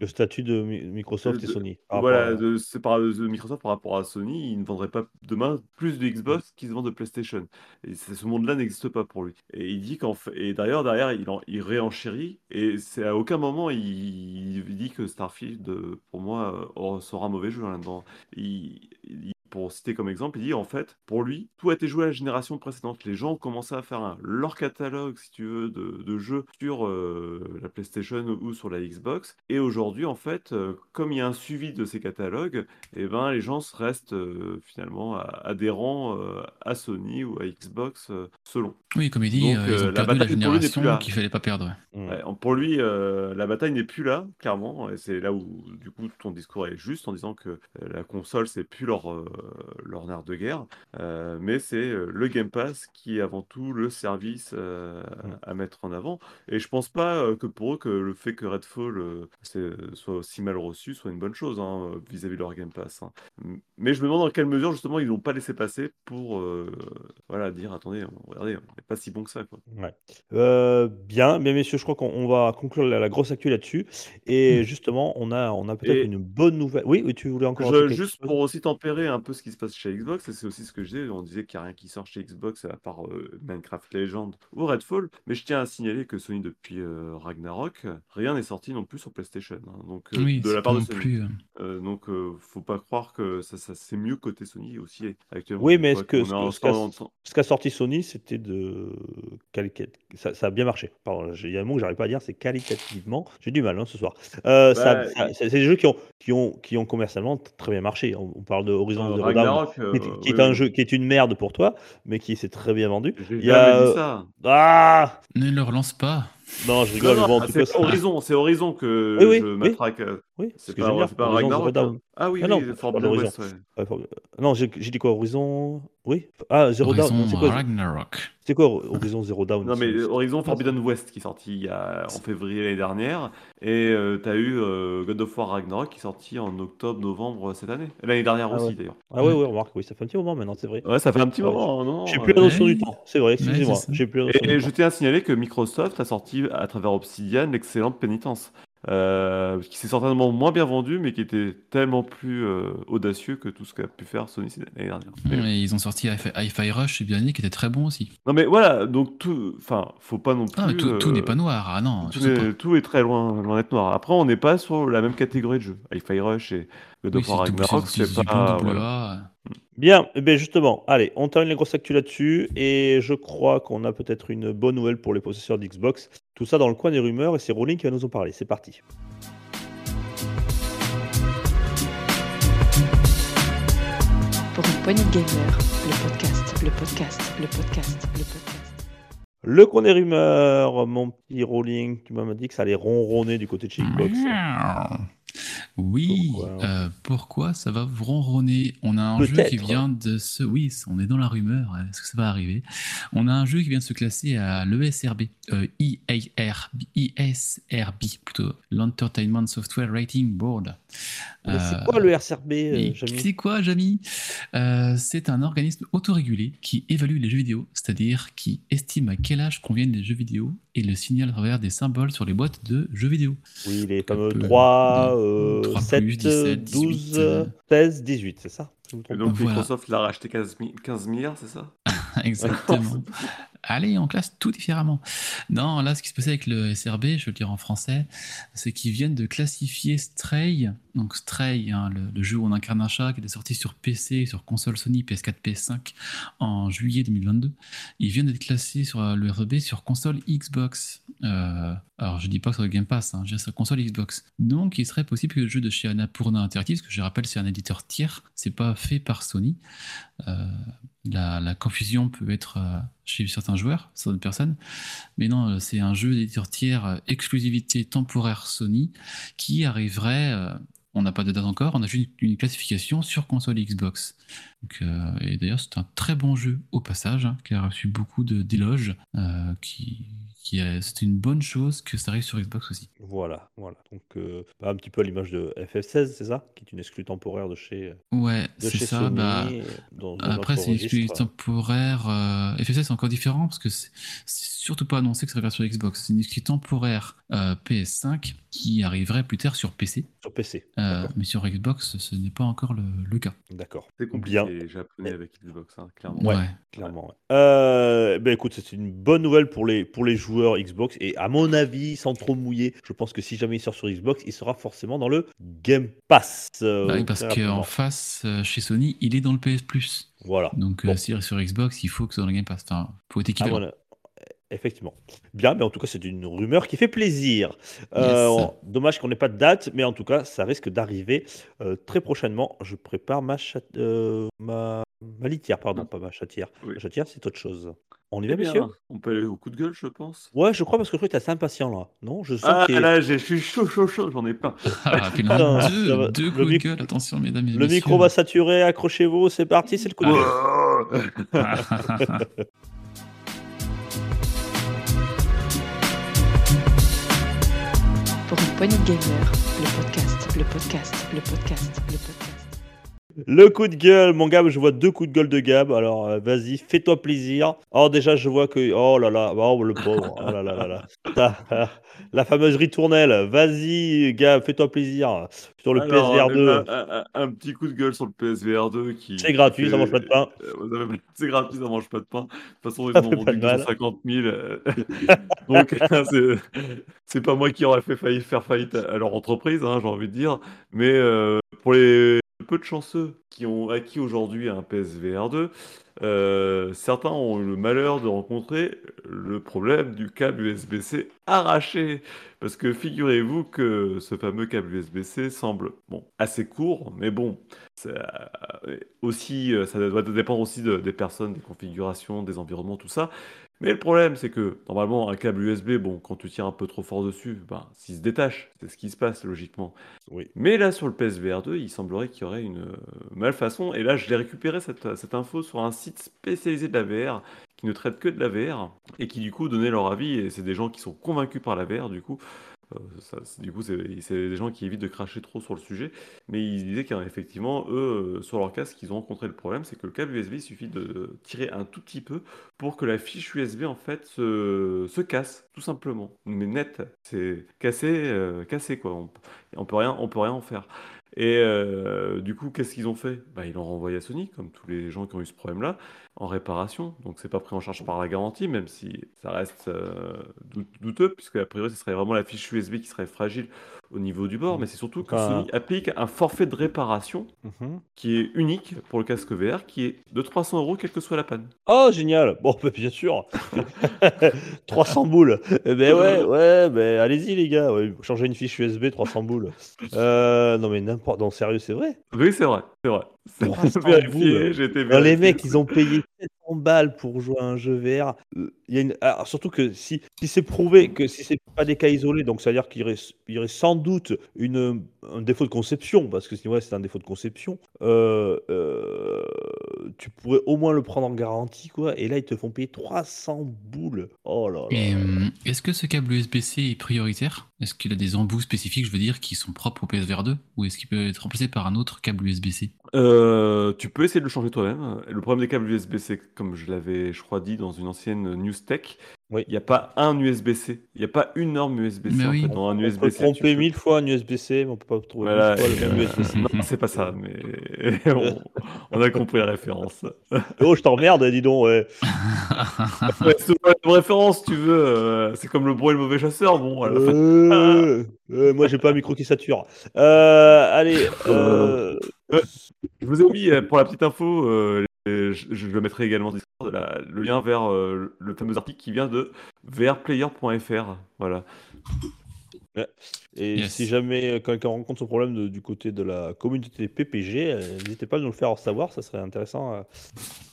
Le statut de Mi- Microsoft de- et Sony. par voilà, rapport à- de, c'est par- de Microsoft par rapport à Sony, il ne vendrait pas demain plus de Xbox qu'ils se vendent de PlayStation. Et ce monde-là n'existe pas pour lui. Et il dit qu'en fait, et d'ailleurs derrière il, en- il réenchérit et c'est à aucun moment il, il dit que Starfield, euh, pour moi, euh, sera un mauvais jeu hein, là-dedans. Il- il- pour citer comme exemple, il dit en fait, pour lui, tout a été joué à la génération précédente. Les gens ont commencé à faire un- leur catalogue, si tu veux, de, de jeux sur euh, la PlayStation ou sur la Xbox. Et aujourd'hui, en fait, euh, comme il y a un suivi de ces catalogues, eh ben, les gens se restent euh, finalement adhérents euh, à Sony ou à Xbox euh, selon. Oui, comme il dit, Donc, ils ont la perdu la bataille n'est plus génération qu'il fallait pas perdre. Mm. Ouais, pour lui, euh, la bataille n'est plus là, clairement. Et c'est là où, du coup, ton discours est juste en disant que la console, c'est plus leur, euh, leur nerf de guerre. Euh, mais c'est euh, le Game Pass qui est avant tout le service euh, Mm. à mettre en avant. Et je pense pas euh, que pour eux, que le fait que Redfall euh, soit aussi mal reçu soit une bonne chose hein, euh, vis-à-vis de leur Game Pass. hein. Mais je me demande dans quelle mesure, justement, ils n'ont pas laissé passer pour euh, voilà, dire attendez, regardez, on n'est pas si bon que ça. Quoi. Ouais. Euh, bien, mais messieurs, je crois qu'on on va conclure la, la grosse actu là-dessus. Et justement, on a, on a peut-être une bonne nouvelle. Oui, oui, tu voulais encore Je- juste pour aussi tempérer un peu ce qui se passe chez Xbox, et c'est aussi ce que je disais, on disait qu'il n'y a rien qui sort chez Xbox à part euh, Minecraft Legends ou Redfall, mais je tiens à signaler que Sony depuis euh, Ragnarok, rien n'est sorti non plus sur PlayStation. hein. donc euh, oui, de la part de Sony. plus. euh, donc euh, faut pas croire que ça, ça c'est mieux côté Sony aussi actuellement. Oui, mais est-ce que- qu'on ce qu'a- Ce sorti Sony, c'était de. Ça, ça a bien marché. Pardon, il y a un mot que j'arrive pas à dire, c'est qualitativement. J'ai du mal hein, ce soir. Euh, Bah, ça- c'est c'est des jeux qui ont, qui ont, qui ont commercialement très bien marché. On, on parle de Horizon Ragnarok, qui euh, est, qui est oui, un oui. jeu qui est une merde pour toi, mais qui s'est très bien vendu. J'ai Il y a, jamais dit euh, ça. Ah Ne le relance pas. Non, je rigole, non, je vois en tout cas c'est. Horizon, c'est Horizon que Oui, oui, je oui. matraque. euh, Oui, C'est ce que pas, pas Horizon Zero Ragnarok. Hein. Ah oui, Ah non, oui, West, ouais. Ouais, faut- Non, j'ai dit quoi Horizon? Oui Ah, Zero. Horizon non, C'est quoi, Ragnarok. c'est quoi Horizon Zero Dawn? Non, mais Horizon Forbidden West qui est sorti il y a, en février l'année dernière. Et euh, t'as eu euh, God of War Ragnarok qui est sorti en octobre, novembre cette année. L'année dernière Ah aussi ouais. d'ailleurs. Ah ouais, ouais, remarque, oui, ça fait un petit moment maintenant, c'est vrai. Ouais, ça fait un petit Ouais, moment, non J'ai euh, plus la notion du temps, c'est vrai, excusez-moi. Et, je tiens à signaler que Microsoft a sorti à travers Obsidian l'excellente Pénitence. euh, qui s'est certainement moins bien vendu, mais qui était tellement plus euh, audacieux que tout ce qu'a pu faire Sony l'année dernière. Mais- ils ont sorti Hi-Fi Rush chez Bionic qui était très bon aussi. Non mais voilà, donc tout, enfin, faut pas non plus. Ah, mais tout, tout euh, n'est pas noir. Ah non, est, tout est très loin, loin d'être noir. Après, on n'est pas sur la même catégorie de jeu. Hi-Fi Rush et God Oui, of War Ragnarok, c'est- pas. voilà. Bien, eh bien justement, allez, on termine les grosses actus là-dessus, et je crois qu'on a peut-être une bonne nouvelle pour les possesseurs d'Xbox. Tout ça dans le coin des rumeurs, et c'est Rowling qui va nous en parler. C'est parti. Pour une poignée de gamers, le podcast, le podcast, le podcast, le podcast. Le coin des rumeurs, mon petit Rowling, tu m'as dit que ça allait ronronner du côté de chez Xbox. Oui, Pourquoi euh, pourquoi ça va ronronner? On a un jeu qui vient de se... Oui, on est dans la rumeur, hein, est-ce que ça va arriver? On a un jeu qui vient de se classer à l'ESRB, euh, IARB, ISRB plutôt, l'Entertainment Software Rating Board. C'est Euh, quoi le RCRB, euh, et Jamy C'est quoi, Jamy Euh, C'est un organisme autorégulé qui évalue les jeux vidéo, c'est-à-dire qui estime à quel âge conviennent les jeux vidéo et le signale à travers des symboles sur les boîtes de jeux vidéo. Oui, les fameux 3, de- euh, 3 7, plus, 17, 12, 18, euh. 16, 18, c'est ça? Et donc Voilà. Microsoft l'a racheté 15, mi- 15 milliards, c'est ça? Exactement. aller en classe tout différemment. Non, là, ce qui se passait avec le SRB, je vais le dire en français, c'est qu'ils viennent de classifier Stray, donc Stray, hein, le, jeu où on incarne un chat qui était sorti sur PC, sur console Sony, PS4, PS5 en juillet 2022. Ils viennent d'être classés sur euh, le RB sur console Xbox. Euh, alors, je dis pas sur le Game Pass, hein, je dis sur console Xbox. Donc, il serait possible que le jeu de chez Annapurna Interactive, parce que je rappelle, c'est un éditeur tiers, c'est pas fait par Sony. Euh, la, confusion peut être euh, chez certains joueurs, certaines personnes, mais non, euh, c'est un jeu d'éditeur tiers, euh, exclusivité temporaire Sony, qui arriverait. on n'a pas de date encore, on a juste une classification sur console Xbox. Donc, euh, et d'ailleurs, c'est un très bon jeu au passage, hein, qui a reçu beaucoup de- d'éloges, euh, qui, qui est- c'est une bonne chose que ça arrive sur Xbox aussi. Voilà, voilà. Donc, euh, bah, un petit peu à l'image de FF16, c'est ça? Qui est une exclue temporaire de chez, Ouais, de c'est chez ça. Sony. bah, dans Après, c'est une registre. temporaire. Euh, FF7, c'est encore différent parce que c'est surtout pas annoncé que ça va sur Xbox. C'est une exclusivité temporaire euh, PS5 qui arriverait plus tard sur PC. Sur PC. Euh, mais sur Xbox, ce n'est pas encore le, le cas. D'accord. C'est compliqué Bien. Les japonais avec Xbox, hein, clairement. Ouais. Clairement. ouais. Euh, ben écoute, c'est une bonne nouvelle pour les, pour les joueurs Xbox. Et à mon avis, sans trop mouiller, je pense que si jamais il sort sur Xbox, il sera forcément dans le Game Pass. euh, Bah oui, parce qu'en face, euh, chez Sony, il est dans le PS Plus. Voilà. Donc, euh, Bon. si sur Xbox, il faut que ce soit dans le Game Pass. Enfin, faut être Ah, équivalent. voilà. Effectivement. Bien, mais en tout cas, c'est une rumeur qui fait plaisir. Euh, Yes. dommage qu'on n'ait pas de date, mais en tout cas, ça risque d'arriver euh, très prochainement. Je prépare ma, chat- euh, ma... ma litière, pardon, Ah. pas ma chatière. Oui. Ma chatière, c'est autre chose. On y Eh va, bien, messieurs on peut aller au coup de gueule, je pense. Ouais, je crois parce que je crois que t'es assez impatient là. Non, je sens Ah là, j'ai- je suis chaud, chaud, chaud, j'en ai pas. Ah, Putain, deux, va. deux Le coups de gueule. Attention, mesdames et Le messieurs. micro va saturer, accrochez-vous, c'est parti, c'est le coup de gueule. De gamers, le podcast, le podcast, le podcast, le podcast. Le coup de gueule, mon Gab, je vois deux coups de gueule de Gab. Alors, euh, vas-y, fais-toi plaisir. Oh, déjà, je vois que. Oh là là, oh, le pauvre. Oh là là là la fameuse ritournelle. Vas-y, Gab, fais-toi plaisir. Sur le Alors, PSVR 2. Un, un- un petit coup de gueule sur le PSVR 2 qui. C'est gratuit, qui ça mange pas de pain. Euh, C'est gratuit, ça mange pas de pain. De toute façon, ils Ça en fait ont pas vendu de mal. 250 000. euh, Donc, c'est- pas moi qui aurais fait faire faillite à à leur entreprise, hein, j'ai envie de dire. Mais euh, pour les peu de chanceux qui ont acquis aujourd'hui un PSVR 2, euh, certains ont eu le malheur de rencontrer le problème du câble USB-C arraché. Parce que figurez-vous que ce fameux câble USB-C semble bon, assez court, mais bon, ça, euh, aussi, euh, ça doit dépendre aussi de- des personnes, des configurations, des environnements, tout ça. Mais le problème, c'est que normalement, un câble USB, bon, quand tu tires un peu trop fort dessus, ben, s'il se détache, c'est ce qui se passe logiquement. Oui. Mais là, sur le PSVR 2, il semblerait qu'il y aurait une euh, malfaçon. Et là, je l'ai récupéré cette, cette info sur un site spécialisé de la VR qui ne traite que de la VR et qui du coup donnait leur avis. Et c'est des gens qui sont convaincus par la VR, du coup. Du coup, c'est des gens qui évitent de cracher trop sur le sujet. Mais ils disaient qu'effectivement, eux, euh, sur leur casque, ils ont rencontré le problème, c'est que le câble USB, il suffit de tirer un tout petit peu pour que la fiche USB, en fait, se, se casse, tout simplement. Mais net, c'est cassé, euh, cassé, quoi. On, on peut rien, on peut rien en faire. Et euh, du coup, qu'est-ce qu'ils ont fait? Bah, Ils l'ont renvoyé à Sony, comme tous les gens qui ont eu ce problème-là, en réparation. Donc, c'est pas pris en charge par la garantie, même si ça reste euh, dout- douteux, puisque a priori, ce serait vraiment la fiche USB qui serait fragile au niveau du bord. Mais c'est surtout que Sony applique un forfait de réparation Mhm. qui est unique pour le casque VR, qui est de 300 euros, quelle que soit la panne. Oh, génial. Bon, bah, bien sûr. 300 boules. Eh ben ouais, ouais, ben allez-y, les gars. Ouais, changez une fiche USB, 300 boules. Euh, non, mais n'importe. Non, sérieux, c'est vrai? Oui, c'est vrai, c'est vrai. C'est 300 vérifié, boules. j'ai été Non, les mecs, ils ont payé 700 balles pour jouer à un jeu VR. Surtout que si, c'est prouvé que si c'est pas des cas isolés, donc c'est-à-dire qu'il y, aurait- il y aurait sans doute un défaut de conception, parce que sinon, c'est un défaut de conception, euh, euh, tu pourrais au moins le prendre en garantie, quoi. Et là, ils te font payer 300 boules. Oh là là. Euh, est-ce que ce câble USB-C est prioritaire? Est-ce qu'il a des embouts spécifiques, je veux dire, qui sont propres au PSVR 2 Ou est-ce qu'il peut être remplacé par un autre câble USB-C Euh, tu peux essayer de le changer toi-même. Le problème des câbles USB, c'est comme je l'avais, je crois, dit dans une ancienne news tech, Oui. Il n'y a pas un USB-C. Il n'y a pas une norme USB-C Mais en oui. fait, dans un On peut tromper peux- mille fois un USB-C, mais on peut pas trouver Voilà, fois le euh, USB-C. non, c'est pas ça, mais on, on a compris la référence. Oh, je t'emmerde, dis donc. Ouais. Ouais, c'est pas une référence, tu veux. euh, c'est comme le bon et le mauvais chasseur. Bon, à la fin. Euh, euh, moi, j'ai pas un micro qui sature. Euh, allez. euh, Je vous ai mis euh, pour la petite info, je, le mettrai également le lien vers euh, le fameux article qui vient de vrplayer.fr. Voilà. Et Yes. si jamais euh, quelqu'un rencontre ce problème de- du côté de la communauté PPG, euh, n'hésitez pas à nous le faire savoir, ça serait intéressant à,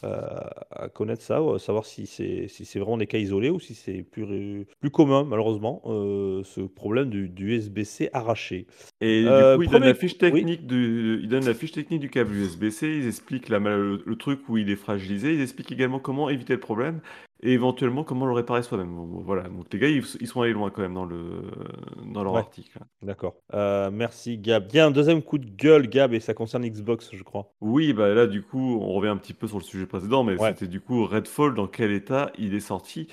à- à connaître ça, ou à savoir si c'est si c'est vraiment des cas isolés ou si c'est plus, plus commun, malheureusement, euh, ce problème du, du USB-C arraché. Et Euh, du coup, ils donnent la fiche oui. technique du, ils donnent la fiche technique du câble USB-C, ils expliquent la, le, le truc où il est fragilisé, ils expliquent également comment éviter le problème et éventuellement comment le réparer soi-même. Bon, Voilà, donc les gars, ils, ils sont allés loin quand même dans, le, dans leur Ouais. article. D'accord. Euh, merci Gab. Bien, deuxième coup de gueule, Gab, et ça concerne Xbox, je crois. Oui, bah là, du coup, on revient un petit peu sur le sujet précédent, mais Ouais. c'était du coup Redfall, dans quel état il est sorti?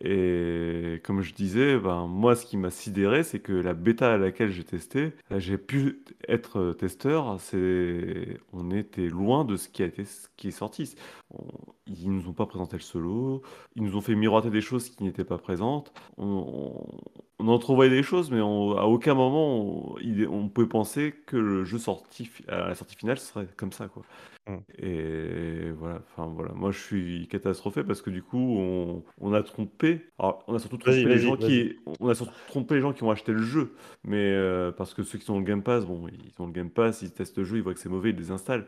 Et comme je disais, ben, moi, ce qui m'a sidéré, c'est que la bêta à laquelle j'ai testé, j'ai pu être euh, testeur, c'est... on était loin de ce qui, a été... ce qui est sorti. On- Ils nous ont pas présenté le solo, ils nous ont fait miroiter des choses qui n'étaient pas présentes. On, on- on en trouvait des choses, mais on- à aucun moment on, pouvait penser que le jeu sorti à la sortie finale serait comme ça, quoi. Mm. Et voilà, enfin voilà, moi je suis catastrophé parce que du coup on, a trompé, alors, on a surtout trompé les gens qui, on a surtout trompé les gens qui ont acheté le jeu, mais euh, parce que ceux qui ont le Game Pass, bon, ils ont le Game Pass, ils testent le jeu, ils voient que c'est mauvais, ils les installent.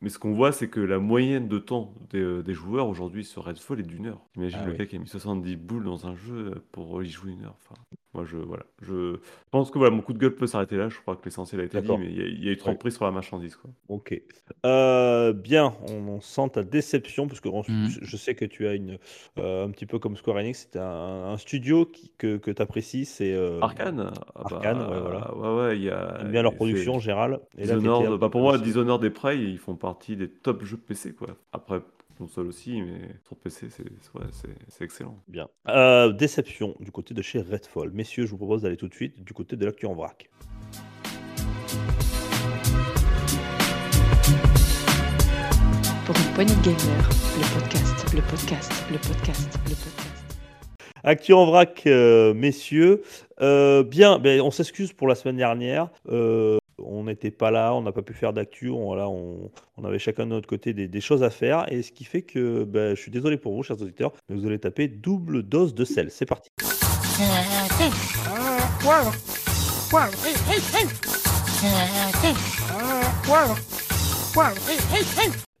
Mais ce qu'on voit, c'est que la moyenne de temps des, euh, des joueurs aujourd'hui sur Redfall est d'une heure. Imagine Ah le oui. gars qui a mis 70 boules dans un jeu pour y jouer une heure. Enfin, moi je voilà, je pense que voilà, mon coup de gueule peut s'arrêter là. Je crois que l'essentiel a été dit, mais il y, a- il y a eu trop Ouais. de prise sur la marchandise, quoi. Ok. Euh, bien, on, on sent ta déception, parce que on- Mhm. je, sais que tu as une, euh, un petit peu comme Square Enix, c'est un, un studio qui- que, que tu apprécies, c'est euh, Arcane, ah bah, Arcane, ouais, voilà. ouais, ouais, il y a. Bien leur production en général. Et Dishonored, bah pour moi. Dishonored et Prey, ils font partie des top jeux PC, quoi. Après, console aussi, mais sur PC, c'est ouais, excellent. Bien. Euh, déception du côté de chez Redfall. Messieurs, je vous propose d'aller tout de suite du côté de l'actu en vrac. Pour une poignée de gamers, le podcast, le podcast, le podcast, le podcast. Actu en vrac, euh, messieurs. Euh, bien, ben, on s'excuse pour la semaine dernière. Euh, on n'était pas là, on n'a pas pu faire d'actu. On, avait chacun de notre côté des, des choses à faire. Et ce qui fait que ben, je suis désolé pour vous, chers auditeurs, mais vous allez taper double dose de sel. C'est parti.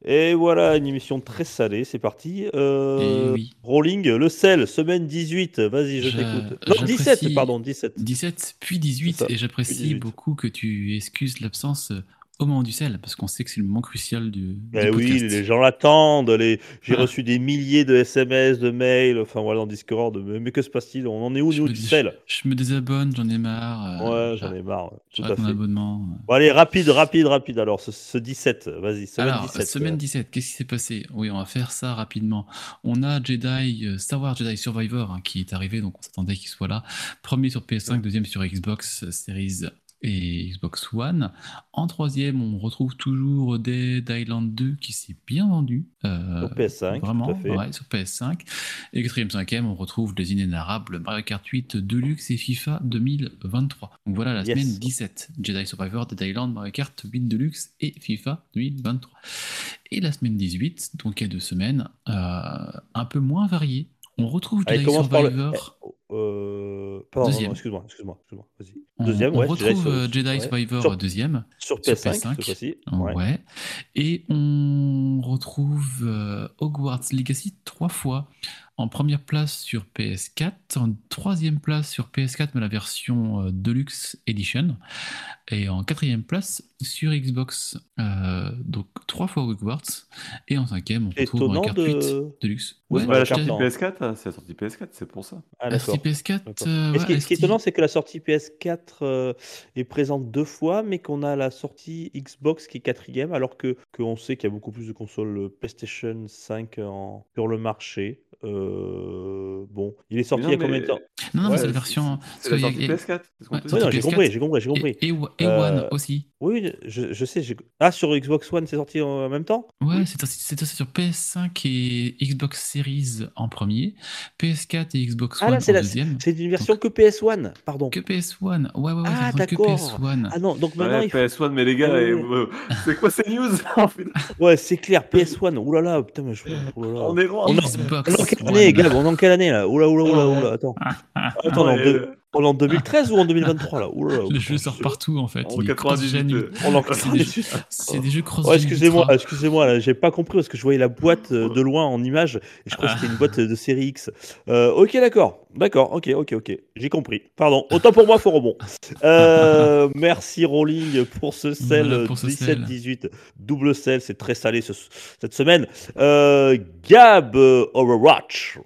Et voilà, une émission très salée. C'est parti. Euh, oui. Rolling, le sel, semaine 18. Vas-y, je Je- t'écoute. Non, j'apprécie- 17, pardon, 17. 17 puis C'est 18 ça, et j'apprécie 18. beaucoup que tu excuses l'absence euh, au moment du sel parce qu'on sait que c'est le moment crucial du, du Eh oui, les gens l'attendent. Les... J'ai Ah. reçu des milliers de SMS, de mails, enfin voilà, dans Discord. Mais, mais que se passe-t-il? On en est où, je, nous, du sel? je me désabonne, j'en ai marre. euh, Ouais, j'en ai marre. Tout à fait. abonnement. Bon, allez, rapide, rapide, rapide. Alors, ce, ce 17, vas-y, semaine Alors, 17. semaine euh, 17, qu'est-ce qui s'est passé? Oui, on va faire ça rapidement. On a Jedi, euh, Star Wars Jedi Survivor hein, qui est arrivé, donc on s'attendait qu'il soit là. Premier sur PS5, deuxième sur Xbox Series et Xbox One. En troisième, on retrouve toujours Dead Island 2 qui s'est bien vendu. euh, Sur PS5, Vraiment, tout à fait. ouais, sur PS5. Et quatrième, cinquième, on retrouve les inénarrables Mario Kart 8 Deluxe et FIFA 2023. Donc voilà la Yes. semaine 17. Jedi Survivor, Dead Island, Mario Kart 8 Deluxe et FIFA 2023. Et la semaine 18, donc il y a deux semaines, euh, un peu moins variée. On retrouve Allez, le. Survivor. eh, euh, Pardon, Deuxième. excuse-moi, excuse-moi, excuse-moi. Vas-y. Deuxième, on ouais, retrouve Jedi, euh, ouais. Survivor Sur- deuxième. Sur Sur PS5, PS5. cette fois-ci. Ouais. Ouais. Et on retrouve euh, Hogwarts Legacy trois fois. En première place sur PS4, en troisième place sur PS4, mais la version euh, Deluxe Edition. Et en quatrième place sur Xbox. Euh, donc trois fois Hogwarts. Et en cinquième, on retrouve Étonnant de- 8 Deluxe. Ouais, Ouais, la sortie carte en- PS4, hein, c'est la sortie PS4, c'est pour ça. Ah, la sortie PS4. D'accord. euh, ce, qui, ouais, ce qui est étonnant, c'est que la sortie PS4 euh, est présente deux fois, mais qu'on a la sortie Xbox qui est quatrième, alors que qu'on sait qu'il y a beaucoup plus de consoles PlayStation 5 en, sur le marché. Euh, bon, il est sorti il y a combien de temps? Non, non, Ouais, c'est la version. C'est la sortie a- PS4. c'est ce qu'on Ouais, te Ouais, dit. non, sorti j'ai PS4. compris, j'ai compris, j'ai Et, compris. et, et Euh, One aussi. Oui, je, je sais. Ah, sur Xbox One, c'est sorti en même temps? Ouais, c'est sorti c'est sorti sur PS5 et Xbox Series en premier, PS4 et Xbox Ah One là, c'est en la- deuxième. c'est une version que PS1, pardon. Que PS1. Ouais, ouais, ouais, Ah, d'accord. PS1. Ah non, donc maintenant Ouais, il faut... PS1, mais les gars, Ouais, ouais. euh, c'est quoi ces news en Ouais, c'est clair, PS1. Ouh là là, putain, mais je. Oh là là. On est loin. On est- Xbox On est en quelle One. année, Gab? On est en quelle année là? Oula, oula, oula, oula, attends. Attends, Ouais, en, deux- euh, on est en 2013 ou en 2023 là? Oula, là, Le putain, jeu sort je- partout en fait. En Il est 98. cross-gen. euh, On est en C'est des, 98. c'est des jeux cross Oh, excusez-moi, excusez-moi, là, j'ai pas compris parce que je voyais la boîte euh, de loin en image et je crois que c'était une boîte de série X. Euh, ok, d'accord, d'accord, ok, ok, ok, j'ai compris. Pardon, autant pour moi, faut rebond. Euh, merci Rolling pour ce sel Voilà, pour ce sel. 17-18 double sel, c'est très salé ce- cette semaine. Euh, Gab euh, Overwatch.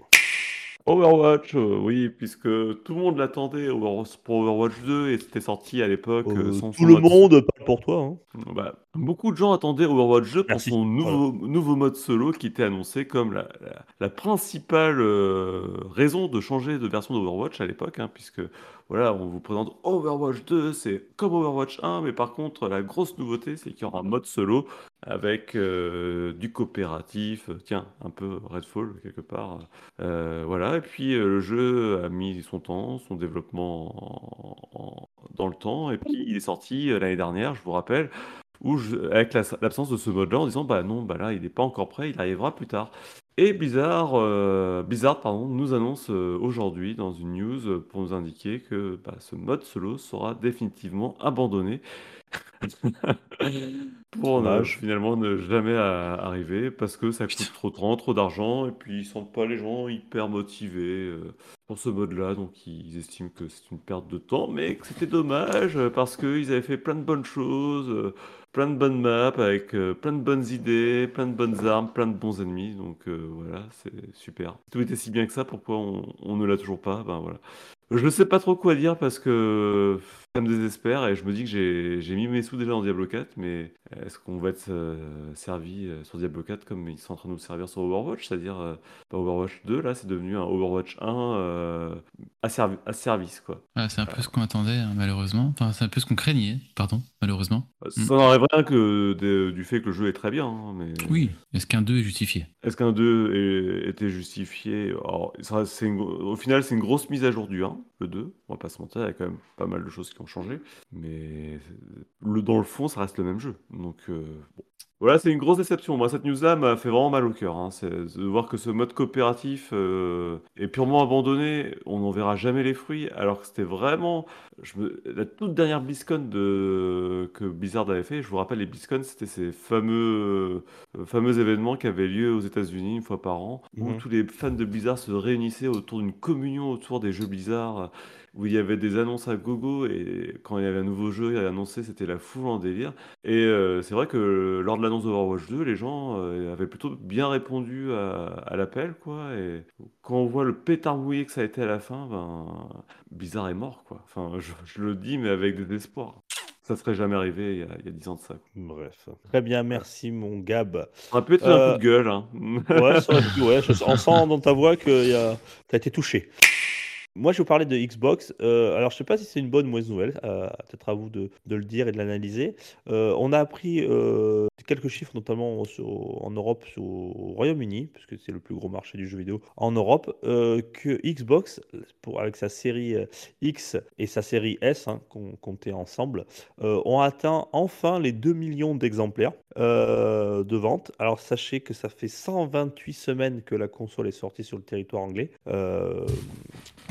Overwatch, euh, oui, puisque tout le monde l'attendait Overwatch- pour Overwatch 2 et c'était sorti à l'époque euh, Euh, sans tout son le mode- monde parle pour toi. hein. Bah, beaucoup de gens attendaient Overwatch 2 pour Merci. son nouveau, nouveau mode solo qui était annoncé comme la, la- la principale euh, raison de changer de version d'Overwatch à l'époque, hein, puisque voilà, on vous présente Overwatch 2, c'est comme Overwatch 1, mais par contre la grosse nouveauté c'est qu'il y aura un mode solo avec euh, du coopératif, euh, tiens, un peu Redfall quelque part. Euh, voilà, et puis le jeu a mis son temps, son développement en- en- dans le temps, et puis il est sorti l'année dernière, je vous rappelle, avec la- l'absence de ce mode-là, en disant bah non, bah là il n'est pas encore prêt, il arrivera plus tard. Et Blizzard, euh, nous annonce euh, aujourd'hui dans une news pour nous indiquer que bah, ce mode solo sera définitivement abandonné. pour ne- Dommage. finalement ne jamais arriver parce que ça coûte trop de temps, trop d'argent et puis ils sentent pas les gens hyper motivés euh, pour ce mode-là donc ils estiment que c'est une perte de temps mais que c'était dommage euh, parce qu'ils avaient fait plein de bonnes choses, euh, plein de bonnes maps avec euh, plein de bonnes idées, plein de bonnes armes, plein de bons ennemis donc euh, voilà c'est super. Tout était si bien que ça pourquoi on, on ne l'a toujours pas? Ben voilà. Je sais pas trop quoi dire parce que ça me désespère et je me dis que j'ai mis mes sous déjà dans Diablo 4, mais est-ce qu'on va être euh, servi euh, sur Diablo 4 comme ils sont en train de nous servir sur Overwatch? C'est-à-dire, euh, pas Overwatch 2, là c'est devenu un Overwatch 1 euh, à, servi- à service quoi. Ah, c'est un peu ce qu'on attendait, hein, malheureusement. Enfin, c'est un peu ce qu'on craignait, pardon, malheureusement. Ça n'enlève rien que de- du fait que le jeu est très bien, hein, mais Oui, est-ce qu'un 2 est justifié? Est-ce qu'un 2 est- était justifié? Alors, ça, une Au final, c'est une grosse mise à jour du 1, le 2, on va pas se mentir, il y a quand même pas mal de choses qui ont changé, mais le, dans le fond, ça reste le même jeu. Donc, euh, bon. Voilà, c'est une grosse déception. Moi, cette news-là m'a fait vraiment mal au cœur. hein. C'est de voir que ce mode coopératif euh, est purement abandonné. On n'en verra jamais les fruits, alors que c'était vraiment je me- La toute dernière BlizzCon de... que Blizzard avait fait, je vous rappelle, les BlizzCon, c'était ces fameux, euh, fameux événements qui avaient lieu aux États-Unis une fois par an, où Mhm. tous les fans de Blizzard se réunissaient autour d'une communion autour des jeux Blizzard, où il y avait des annonces à gogo, et quand il y avait un nouveau jeu à annoncer, c'était la foule en délire. Et euh, c'est vrai que lors de l'annonce d'Overwatch 2, les gens euh, avaient plutôt bien répondu à, à l'appel, quoi. Et quand on voit le pétard mouillé que ça a été à la fin, ben, Blizzard est mort, quoi. Enfin, je, je le dis, mais avec désespoir. Ça serait jamais arrivé il y a, il y a 10 ans de ça. quoi. Bref. Très bien, merci mon Gab. Ça pu être un Euh, coup de gueule, hein. Ouais, ça ouais, je- on sent dans ta voix que y a... tu as été touché. Moi, je vous parler de Xbox. Euh, alors, je sais pas si c'est une bonne ou mauvaise nouvelle. euh, Peut-être à vous de, le dire et de l'analyser. Euh, on a appris euh, quelques chiffres, notamment en Europe, au Royaume-Uni, puisque c'est le plus gros marché du jeu vidéo en Europe, que Xbox, avec sa série X et sa série S, hein, qu'on comptait ensemble, ont atteint enfin les 2 millions d'exemplaires de vente. Alors sachez que ça fait 128 semaines que la console est sortie sur le territoire anglais.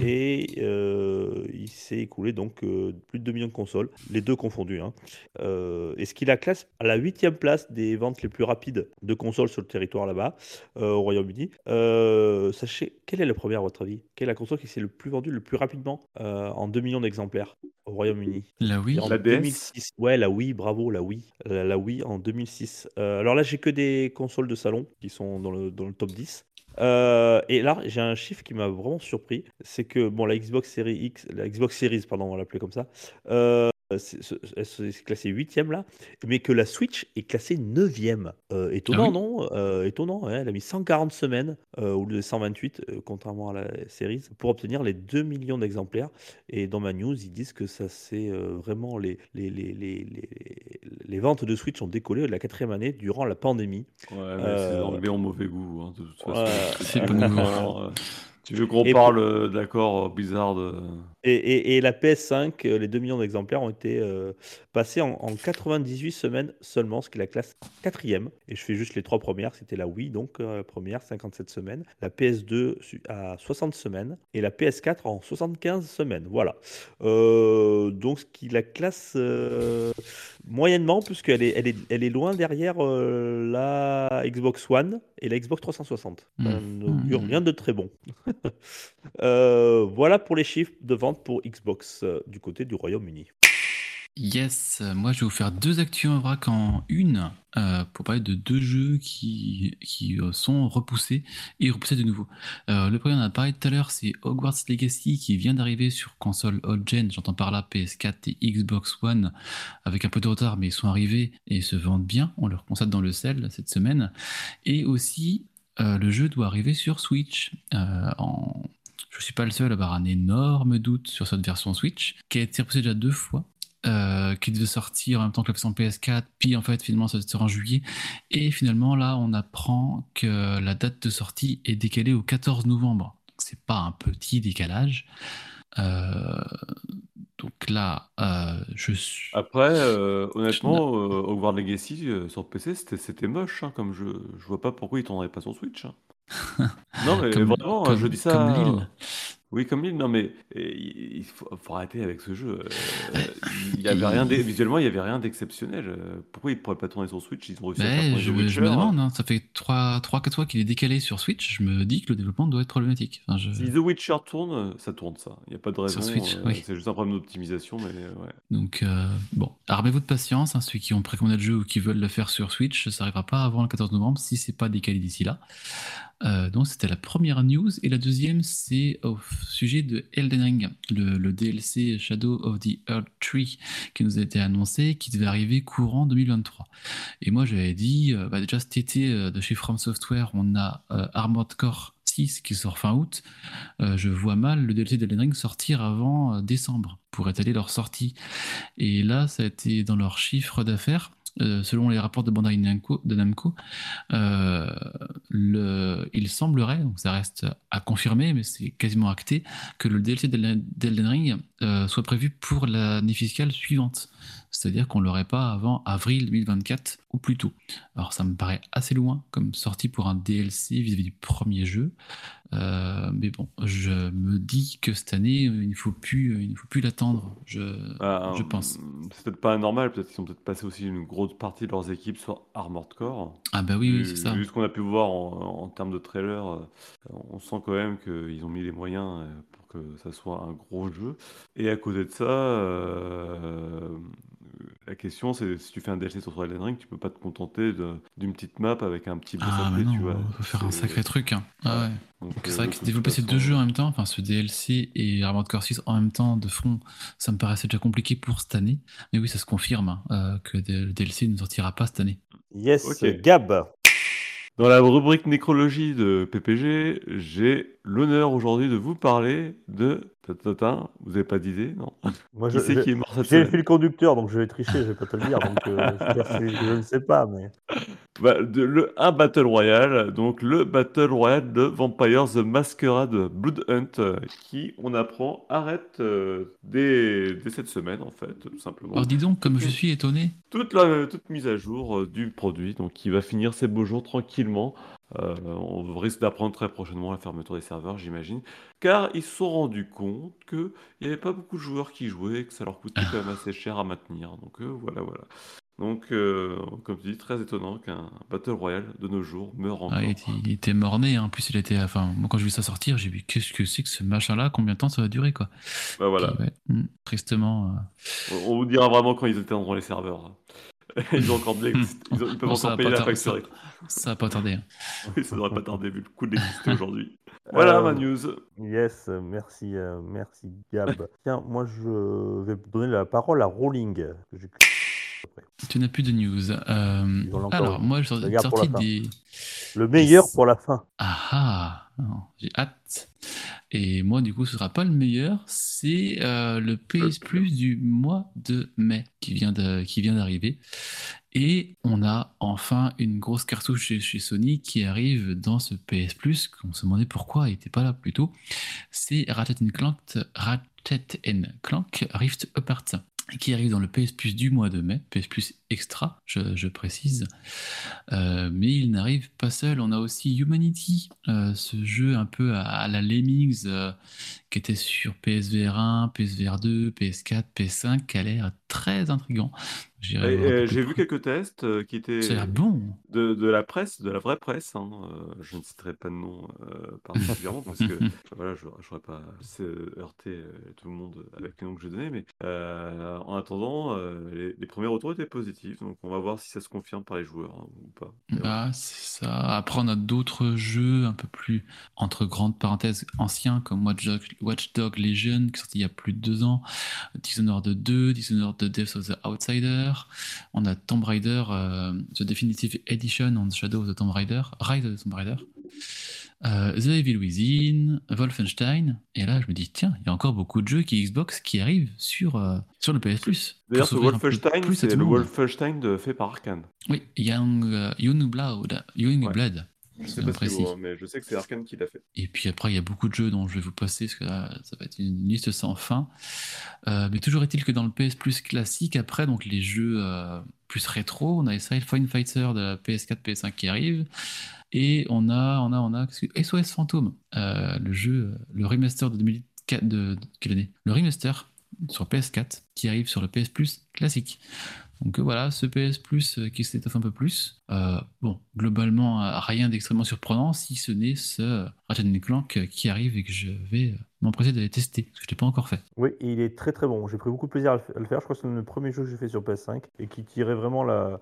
Et euh, il s'est écoulé donc euh, plus de 2 millions de consoles, les deux confondus. hein. Euh, et ce qui la classe à la huitième place des ventes les plus rapides de consoles sur le territoire là-bas, euh, au Royaume-Uni. Euh, sachez, quelle est la première à votre avis? Quelle est la console qui s'est le plus vendue le plus rapidement euh, en 2 millions d'exemplaires au Royaume-Uni? La Wii en La DS? 2006. Ouais, la Wii, bravo, la Wii. La, la Wii en 2006. Euh, alors là, j'ai que des consoles de salon qui sont dans le, dans le top 10. Euh, et là, j'ai un chiffre qui m'a vraiment surpris. C'est que, bon, la Xbox Series X, la Xbox Series, pardon, on va l'appeler comme ça, euh, elle s'est classée 8 là, mais que la Switch est classée 9e. Euh, étonnant, oui non? Euh, étonnant, ouais, elle a mis 140 semaines euh, au lieu de 128, euh, contrairement à la série, pour obtenir les 2 millions d'exemplaires. Et dans ma news, ils disent que ça c'est euh, vraiment les, les, les, les, les- les ventes de Switch ont décollé de la quatrième année durant la pandémie. Ouais, mais ces Euh, Anglais ont mauvais goût, hein, de toute façon. Ouais. C'est Tu pas veux nouveau. qu'on- euh, tu veux qu'on Et parle euh, d'accord, Blizzard euh, Et, et- et la PS5, euh, les 2 millions d'exemplaires ont été euh, passés en, en 98 semaines seulement, ce qui est la classe quatrième. Et je fais juste les trois premières. C'était la Wii, donc euh, la première, 57 semaines. La PS2 su- à 60 semaines. Et la PS4 en 75 semaines. Voilà. Euh, donc ce qui la classe moyennement, puisqu'elle est, elle est, elle est loin derrière la Xbox One et la Xbox 360. Ça Mm. n'augure Mm. rien de très bon. Voilà pour les chiffres de vente pour Xbox euh, du côté du Royaume-Uni. Yes, moi je vais vous faire deux actus en vrac en une euh, pour parler de deux jeux qui, qui euh, sont repoussés et repoussés de nouveau. Le premier, on a parlé tout à l'heure, c'est Hogwarts Legacy qui vient d'arriver sur console old-gen, j'entends par là PS4 et Xbox One, avec un peu de retard, mais ils sont arrivés et se vendent bien, on leur constate dans le sel cette semaine. Et aussi, le jeu doit arriver sur Switch. en... Je suis pas le seul à avoir un énorme doute sur cette version Switch, qui a été repoussée déjà deux fois euh, qui devait sortir en même temps que la version PS4, puis en fait finalement ça sort en juillet, et finalement là on apprend que la date de sortie est décalée au 14 novembre. Donc c'est pas un petit décalage. Euh, donc là, euh, je suis. Après, euh, honnêtement, euh, Hogwarts Legacy sur PC, c'était moche hein, comme jeu. Je vois pas pourquoi ils tourneraient pas sur Switch. hein. Non, mais Comme- vraiment, comme- je dis ça. comme Lille. Oui, comme Lille. Non, mais il faut, faut arrêter avec ce jeu. euh, Il y avait rien visuellement, il y avait rien d'exceptionnel. euh, Pourquoi ils pourraient pas tourner sur Switch? Ils ont réussi à faire je, me- je Witcher. me demande, hein, ça fait 3-4 fois qu'il est décalé sur Switch, je me dis que le développement doit être problématique. Enfin, je- Si The Witcher tourne, ça tourne ça. Il n'y a pas de raison. Sur Switch, euh, oui. C'est juste un problème d'optimisation, mais ouais. Donc, euh, bon, armez-vous de patience, hein, ceux qui ont précommandé le jeu ou qui veulent le faire sur Switch, ça n'arrivera pas avant le 14 novembre si c'est pas décalé d'ici là. Euh, donc, c'était la première news. Et la deuxième, c'est au sujet de Elden Ring, le, DLC Shadow of the Earth Tree qui nous a été annoncé, qui devait arriver courant 2023. Et moi, j'avais dit, euh, bah, déjà cet été, euh, de chez From Software, on a Armored Core 6 qui sort fin août. Je vois mal le DLC d'Elden Ring sortir avant décembre pour étaler leur sortie. Et là, ça a été dans leur chiffre d'affaires. Euh, selon les rapports de Bandai Namco, de Namco euh, il semblerait, donc ça reste à confirmer, mais c'est quasiment acté, que le DLC d'Elden Ring euh, soit prévu pour l'année fiscale suivante. C'est-à-dire qu'on l'aurait pas avant avril 2024 ou plus tôt. Alors ça me paraît assez loin comme sortie pour un DLC vis-à-vis du premier jeu. Euh, mais bon, je me dis que cette année, il ne faut plus, il ne faut plus l'attendre. Je, je hum, pense. C'est peut-être pas anormal, peut-être qu'ils ont peut-être passé aussi une grosse partie de leurs équipes sur Armored Core. Ah bah oui, oui, c'est ça. vu ce qu'on a pu voir en, en termes de trailer, euh, on sent quand même qu'ils ont mis les moyens euh, pour que ça soit un gros jeu. Et à côté de ça, euh, la question c'est si tu fais un DLC sur Elden Ring, tu peux pas te contenter d'une petite map avec un petit boss Ah tu vois. faut faire un sacré truc. hein. Ah ouais. donc, Donc euh, c'est vrai que développer ces deux jeux en même temps, enfin ce DLC et Armored Core 6 en même temps de front, ça me paraissait déjà compliqué pour cette année. Mais oui, ça se confirme hein, euh, que le DLC ne sortira pas cette année. Yes, Ok. Gab. Dans la rubrique nécrologie de PPG, j'ai l'honneur aujourd'hui de vous parler de. Vous n'avez pas d'idée, non Moi, Qui je- c'est je- qui est mort cette J'ai le fil conducteur, donc je vais tricher, je vais pas te le dire. Donc, euh, je, je ne sais pas, mais. Bah, de- le, un Battle Royale, donc le Battle Royale de Vampire the Masquerade Blood Hunt, euh, qui, on apprend, arrête euh, dès, dès cette semaine, en fait, tout simplement. Alors dis donc, comme je suis étonné, toute, la, toute mise à jour euh, du produit, donc qui va finir ses beaux jours tranquillement. Euh, on risque d'apprendre très prochainement la fermeture des serveurs, j'imagine, car ils se sont rendus compte qu'il n'y avait pas beaucoup de joueurs qui jouaient, et que ça leur coûtait quand même assez cher à maintenir. Donc euh, voilà, voilà. Donc, euh, comme tu dis, très étonnant qu'un Battle Royale de nos jours meure encore. ah, il, était, il était mort-né. hein. En plus, il était. Enfin, moi, quand j'ai vu ça sortir, j'ai vu qu'est-ce que c'est que ce machin-là? Combien de temps ça va durer, quoi? Bah voilà. Puis, ouais, hmm, Tristement. On on vous dira vraiment quand ils éteindront les serveurs. ils ont encore de l'ex- ils, ont- ils peuvent Bon, encore payer la facture. Ça va pas tarder. hein. Oui, ça devrait pas tarder vu le coup de l'exister aujourd'hui. Voilà Euh, ma news. Yes, euh, merci, euh, merci Gab. Tiens, moi je vais donner la parole à Rolling. que Tu n'as plus de news. Euh, alors, moi, je sorti des. Le meilleur pour la fin. Ah ah J'ai hâte. Et moi, du coup, ce sera pas le meilleur. C'est euh, le PS Plus du mois de mai qui vient de- qui vient d'arriver. Et on a enfin une grosse cartouche chez, chez Sony qui arrive dans ce PS Plus. qu'on se demandait pourquoi il n'était pas là plus tôt. C'est Ratchet Clank, Ratchet Clank Rift Apart qui arrive dans le PS Plus du mois de mai, PS Plus Extra, je, je précise. Euh, mais il n'arrive pas seul. On a aussi Humanity, euh, ce jeu un peu à, à la Lemmings euh, qui était sur PSVR 1, PSVR 2, PS4, PS5, qui a l'air très plus J'ai vu quelques tests qui étaient bon. de, de la presse, de la vraie presse. hein, je ne citerai pas de nom particulièrement parce que voilà, je ne voudrais pas euh, tout le monde avec les noms que je donnais. Mais en attendant, les, les premiers retours étaient positifs. Donc on va voir si ça se confirme par les joueurs hein, ou pas. Bah, c'est ça. Après, on a d'autres jeux un peu plus, entre grandes parenthèses, anciens, comme Watch Dog, Legion, qui est sorti il y a plus de deux ans, Dishonored 2, Dishonored Death of the Outsider. On a Tomb Raider, euh, The Definitive Edition on Shadow of the Tomb Raider, Rise of the Tomb Raider. Euh, The Evil Within, Wolfenstein, et là je me dis, tiens, il y a encore beaucoup de jeux qui Xbox qui arrivent sur, euh, sur le PS Plus. D'ailleurs, ce Wolfenstein, c'est le monde. Wolfenstein de, fait par Arkane. Oui, Young, euh, Young Blood, Young Ouais. Blood. Je c'est sais pas précis. mais je sais que c'est Arkane qui l'a fait. Et puis après, il y a beaucoup de jeux dont je vais vous passer, parce que là, ça va être une liste sans fin. Euh, mais toujours est-il que dans le PS Plus classique, après, donc les jeux euh, plus rétro, on a Israel Fine Fighter de la PS4, PS5 qui arrive. Et on a, on a, on a SOS Phantom, euh, le jeu, euh, le remaster de 2004, de, quelle année? Le remaster sur PS4 qui arrive sur le PS Plus classique. Donc euh, voilà, ce PS Plus euh, qui s'étoffe un peu plus. Bon, globalement, rien d'extrêmement surprenant, si ce n'est ce Ratchet Clank qui arrive et que je vais m'empresser d'aller tester, parce que je ne l'ai pas encore fait. Oui, et il est très très bon. J'ai pris beaucoup de plaisir à le faire. Je crois que c'est le premier jeu que j'ai fait sur PS5 et qui tirait vraiment la-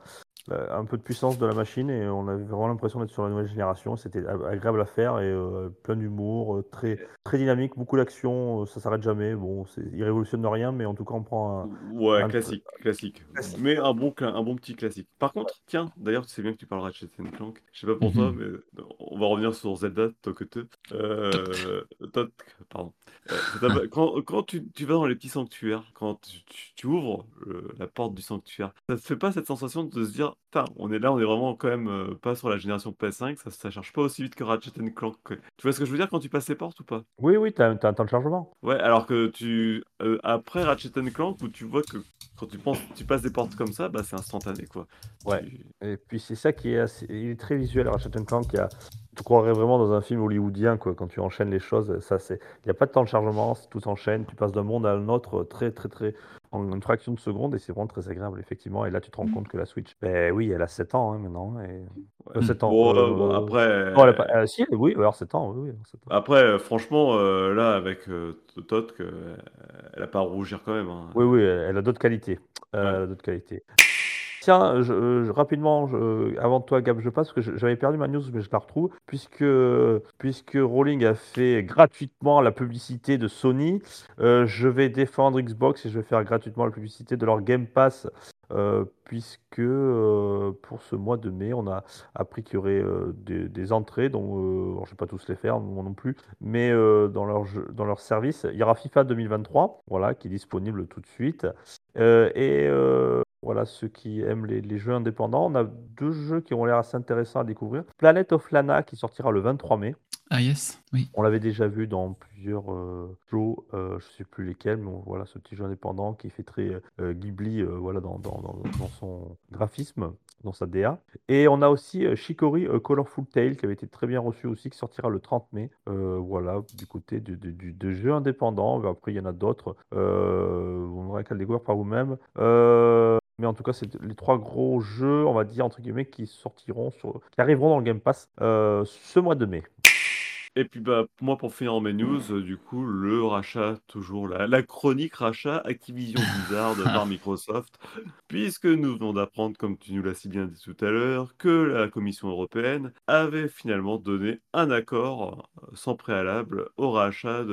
un peu de puissance de la machine et on avait vraiment l'impression d'être sur la nouvelle génération. C'était agréable à faire et euh, plein d'humour, euh, très, très dynamique, beaucoup d'action, euh, ça s'arrête jamais. Bon, il révolutionne rien, mais en tout cas on prend un... Ouais, un- classique, classique. Classique. Mais un bon, un bon petit classique. Par contre, tiens, d'ailleurs, tu sais bien que tu parles Ratchet Clank. Je sais pas pour toi, Mhm. mais on va revenir sur Zelda, Tokete. Euh, Tot- pardon. Euh, quand quand tu, tu vas dans les petits sanctuaires, quand tu, tu- tu ouvres le- la porte du sanctuaire, ça te fait pas cette sensation de se dire, out Putain, on est là, on est vraiment quand même euh, pas sur la génération PS5, ça, ça charge pas aussi vite que Ratchet Clank. quoi. Tu vois ce que je veux dire quand tu passes les portes ou pas? Oui, oui, t'as as un temps de chargement. Ouais, alors que tu euh, après Ratchet Clank où tu vois que quand tu penses tu passes des portes comme ça, bah c'est instantané quoi. Ouais. Tu- Et puis c'est ça qui est assez... Il est très visuel, Ratchet Clank. Il y a... Tu croirais vraiment dans un film hollywoodien, quoi, quand tu enchaînes les choses. Ça, c'est... Il n'y a pas de temps de chargement, tout s'enchaîne. Tu passes d'un monde à un autre euh, très, très, très... en une fraction de seconde et c'est vraiment très agréable, effectivement. Et là, tu te rends compte que la Switch, ben oui, elle a 7 ans hein, maintenant. Et... ouais. Euh, 7 ans. Bon, euh, euh, bon, après Non, elle a pas... euh, si, oui, alors 7 ans, oui, oui, 7 ans. après franchement là avec Todd elle a pas à rougir quand même hein. Oui, oui, elle a d'autres qualités. Ouais. elle a d'autres qualités. Tiens, je, je- rapidement, je- avant toi, Gab, je passe, parce que j'avais perdu ma news, mais je la retrouve, puisque, puisque Rowling a fait gratuitement la publicité de Sony, euh, je vais défendre Xbox et je vais faire gratuitement la publicité de leur Game Pass, euh, puisque euh, pour ce mois de mai, on a appris qu'il y aurait euh, des, entrées, alors, je ne vais pas tous les faire, moi non plus, mais dans, leur dans service, il y aura FIFA 2023, voilà, qui est disponible tout de suite. Et voilà, ceux qui aiment les, les jeux indépendants, on a deux jeux qui ont l'air assez intéressants à découvrir. Planet of Lana qui sortira le 23 mai. Ah. On l'avait déjà vu dans plusieurs euh, jeux, euh, je ne sais plus lesquels, mais voilà ce petit jeu indépendant qui fait très euh, Ghibli euh, voilà, dans, son graphisme, dans sa DA. Et on a aussi Shikori Colorful Tale qui avait été très bien reçu aussi, qui sortira le 30 mai. Voilà, du côté du, du- du- de jeux indépendants. Après, il y en a d'autres. On n'aura qu'à le découvrir par vous-même. Mais en tout cas, c'est les trois gros jeux, on va dire, entre guillemets, qui sortiront, qui arriveront dans le Game Pass ce mois de mai. Et puis bah, moi pour finir en mes news, euh, du coup, le rachat, toujours la, la chronique rachat Activision Blizzard par Microsoft, puisque nous venons d'apprendre, comme tu nous l'as si bien dit tout à l'heure, que la Commission européenne avait finalement donné un accord euh, sans préalable au rachat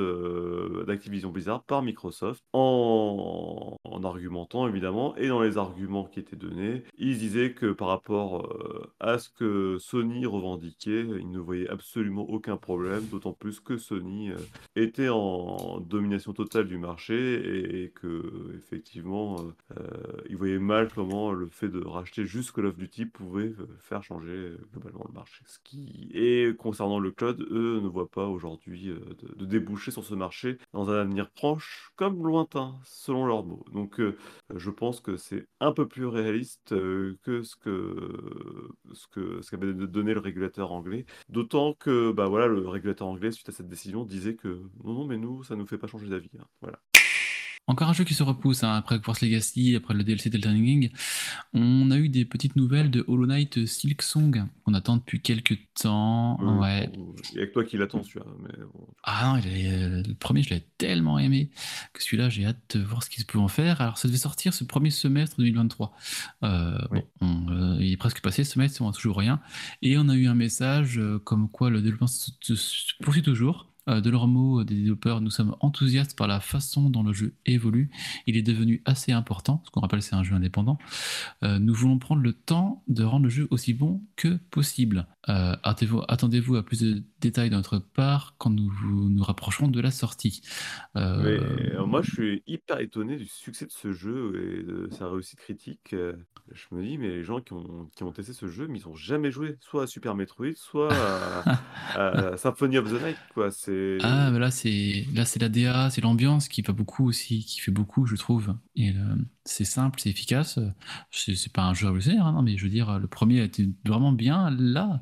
d'Activision Blizzard par Microsoft, en, en argumentant évidemment, et dans les arguments qui étaient donnés, ils disaient que par rapport euh, à ce que Sony revendiquait, ils ne voyaient absolument aucun problème d'autant plus que Sony euh, était en domination totale du marché et, que effectivement, euh, euh, ils voyaient mal comment le fait de racheter juste Call of Duty pouvait euh, faire changer globalement le marché. Ce qui et concernant le cloud, eux ne voient pas aujourd'hui de, déboucher sur ce marché dans un avenir proche comme lointain, selon leurs mots. Donc, je pense que c'est un peu plus réaliste que ce que ce que ce qu'avait donné le régulateur anglais. D'autant que bah voilà, le régulateur anglais, suite à cette décision, disait que non, non, mais nous, ça nous fait pas changer d'avis. hein. Voilà. Encore un jeu qui se repousse hein, après Hogwarts Legacy, après le DLC Ring. On a eu des petites nouvelles de Hollow Knight Silk Song qu'on attend depuis quelques temps. Euh, ouais. Il y a que toi qui l'attends, celui-là. Mais. Ah non, il est- euh, le premier, je l'ai tellement aimé que celui-là, j'ai hâte de voir ce qu'il peut en faire. Alors, ça devait sortir ce premier semestre 2023. Euh, Oui. Bon, on, euh, il est presque passé ce semestre, on n'a toujours rien. Et on a eu un message comme quoi le développement se poursuit toujours. Euh, de leurs mots euh, des développeurs, nous sommes enthousiastes par la façon dont le jeu évolue. Il est devenu assez important, ce qu'on rappelle c'est un jeu indépendant. Euh, nous voulons prendre le temps de rendre le jeu aussi bon que possible. Euh, attendez-vous, à plus de détails de notre part quand nous nous rapprocherons de la sortie. Euh, Mais moi, je suis hyper étonné du succès de ce jeu et de sa réussite critique. Je me dis, mais les gens qui ont, qui ont testé ce jeu, mais ils n'ont jamais joué soit à Super Metroid, soit à, à Symphony of the Night. Quoi. C'est... Ah, mais là, c'est là, c'est la DA, c'est l'ambiance qui va beaucoup aussi, qui fait beaucoup, je trouve. Et c'est simple, c'est efficace. C'est pas un jeu révolutionnaire, hein, non, mais je veux dire, le premier a été vraiment bien. Là,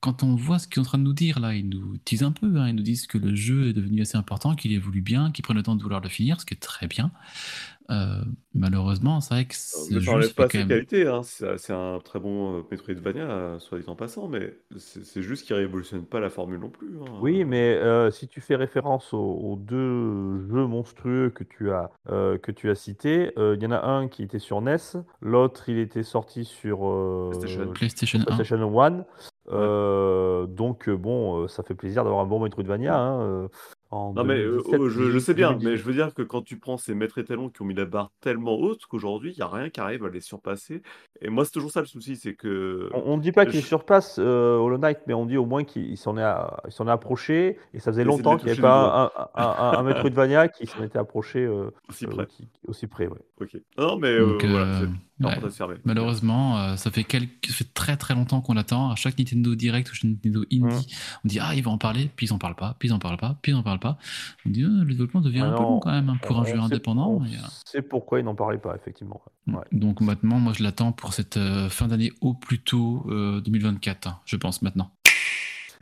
quand on voit ce qu'ils sont en train de nous dire, là, ils nous disent un peu, hein, ils nous disent que le jeu est devenu assez important, qu'il évolue bien, qu'ils prennent le temps de vouloir le finir, ce qui est très bien. Euh, malheureusement, c'est vrai que jeu, enlève ça pas même. qualités, hein. C'est un très bon euh, Metroidvania, euh, soit dit en passant, mais c'est juste qu'il révolutionne pas la formule non plus. hein. Oui, mais euh, si tu fais référence aux, aux deux jeux monstrueux que tu as, euh, que tu as cités, euh, il y en a un qui était sur NES, l'autre il était sorti sur euh, PlayStation. PlayStation 1. PlayStation 1. Euh, donc euh, bon, euh, ça fait plaisir d'avoir un bon Metroidvania. hein, euh, en Non mais euh, 2017, oh, je, je 18, sais bien, mais 2018. je veux dire que quand tu prends ces maîtres étalons qui ont mis la barre tellement haute qu'aujourd'hui, il n'y a rien qui arrive à les surpasser. Et moi, c'est toujours ça le souci, c'est que... On ne dit pas qu'il je- surpasse euh, Hollow Knight, mais on dit au moins qu'il il s'en est, à- il s'en est approché. Et ça faisait de longtemps les qu'il n'y avait toucher du pas un, un, un- un Metroidvania qui s'en était approché euh, Aussi euh, près. aussi, aussi près. ouais. Ok. Non, mais euh, Donc, voilà, euh, c'est ouais. parenthèse fermée. Malheureusement, euh, ça fait quelques... ça fait très très longtemps qu'on l'attend. À chaque Nintendo Direct ou chaque Nintendo Indie, Mhm. on dit ah ils vont en parler, puis ils en parlent pas, puis ils en parlent pas, puis ils en parlent pas. On dit euh, le développement devient un peu Alors, long quand même hein, pour un On jeu indépendant. Euh, sait pourquoi ils n'en parlaient pas, effectivement. Ouais. Donc maintenant, moi je l'attends pour cette euh, fin d'année au plus tôt euh, 2024, hein, je pense maintenant.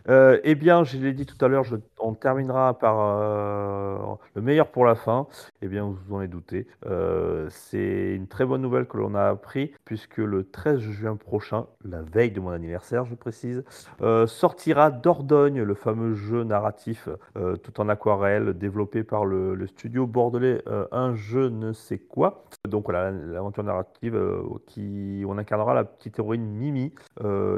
Euh, eh bien, je l'ai dit tout à l'heure, je- on terminera par euh, le meilleur pour la fin. Eh bien, vous en êtes douté. Euh, c'est une très bonne nouvelle que l'on a appris, puisque le 13 juin prochain, la veille de mon anniversaire, je précise, euh, sortira Dordogne, le fameux jeu narratif tout en aquarelle, développé par le, le studio bordelais Un jeu ne sais quoi. Donc voilà, l'aventure narrative qui on incarnera la petite héroïne Mimi,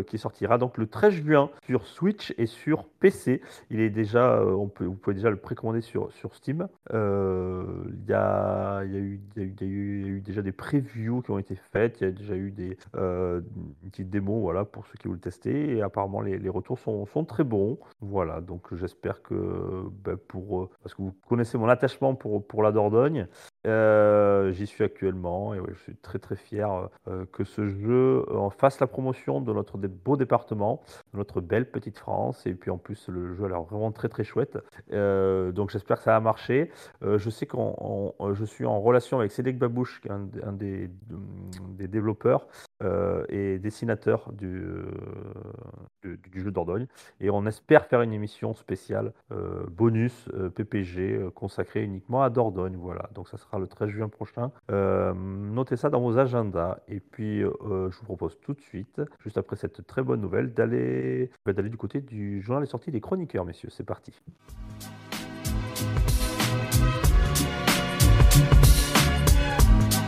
qui sortira donc le 13 juin sur Switch et sur PC. Il est déjà, euh, vous pouvez déjà le précommander sur, sur Steam. Il y, a, eu- déjà des previews qui ont été faites. Il y a déjà eu des euh, une petite démo, voilà, pour ceux qui veulent le tester. Et apparemment, les, retours sont, très bons. Voilà, donc j'espère que, ben, pour, euh, parce que vous connaissez mon attachement pour la Dordogne, euh, J'y suis actuellement et ouais, je suis très très fier euh, que ce jeu euh, en fasse la promotion de notre beau département, de notre belle petite France. Et puis en plus, le jeu a l'air vraiment très très chouette. Donc j'espère que ça va marcher. Euh, je sais que je suis en relation avec Cédric Babouche, qui est un, un des, des développeurs euh, et dessinateurs du, euh, du, du jeu Dordogne. Et on espère faire une émission spéciale euh, bonus euh, PPG consacrée uniquement à Dordogne. Voilà, donc ça sera le 13 juin prochain. Notez ça dans vos agendas. Et puis, je vous propose tout de suite, juste après cette très bonne nouvelle, d'aller bah, du côté du journal des sorties des chroniqueurs, messieurs. C'est parti.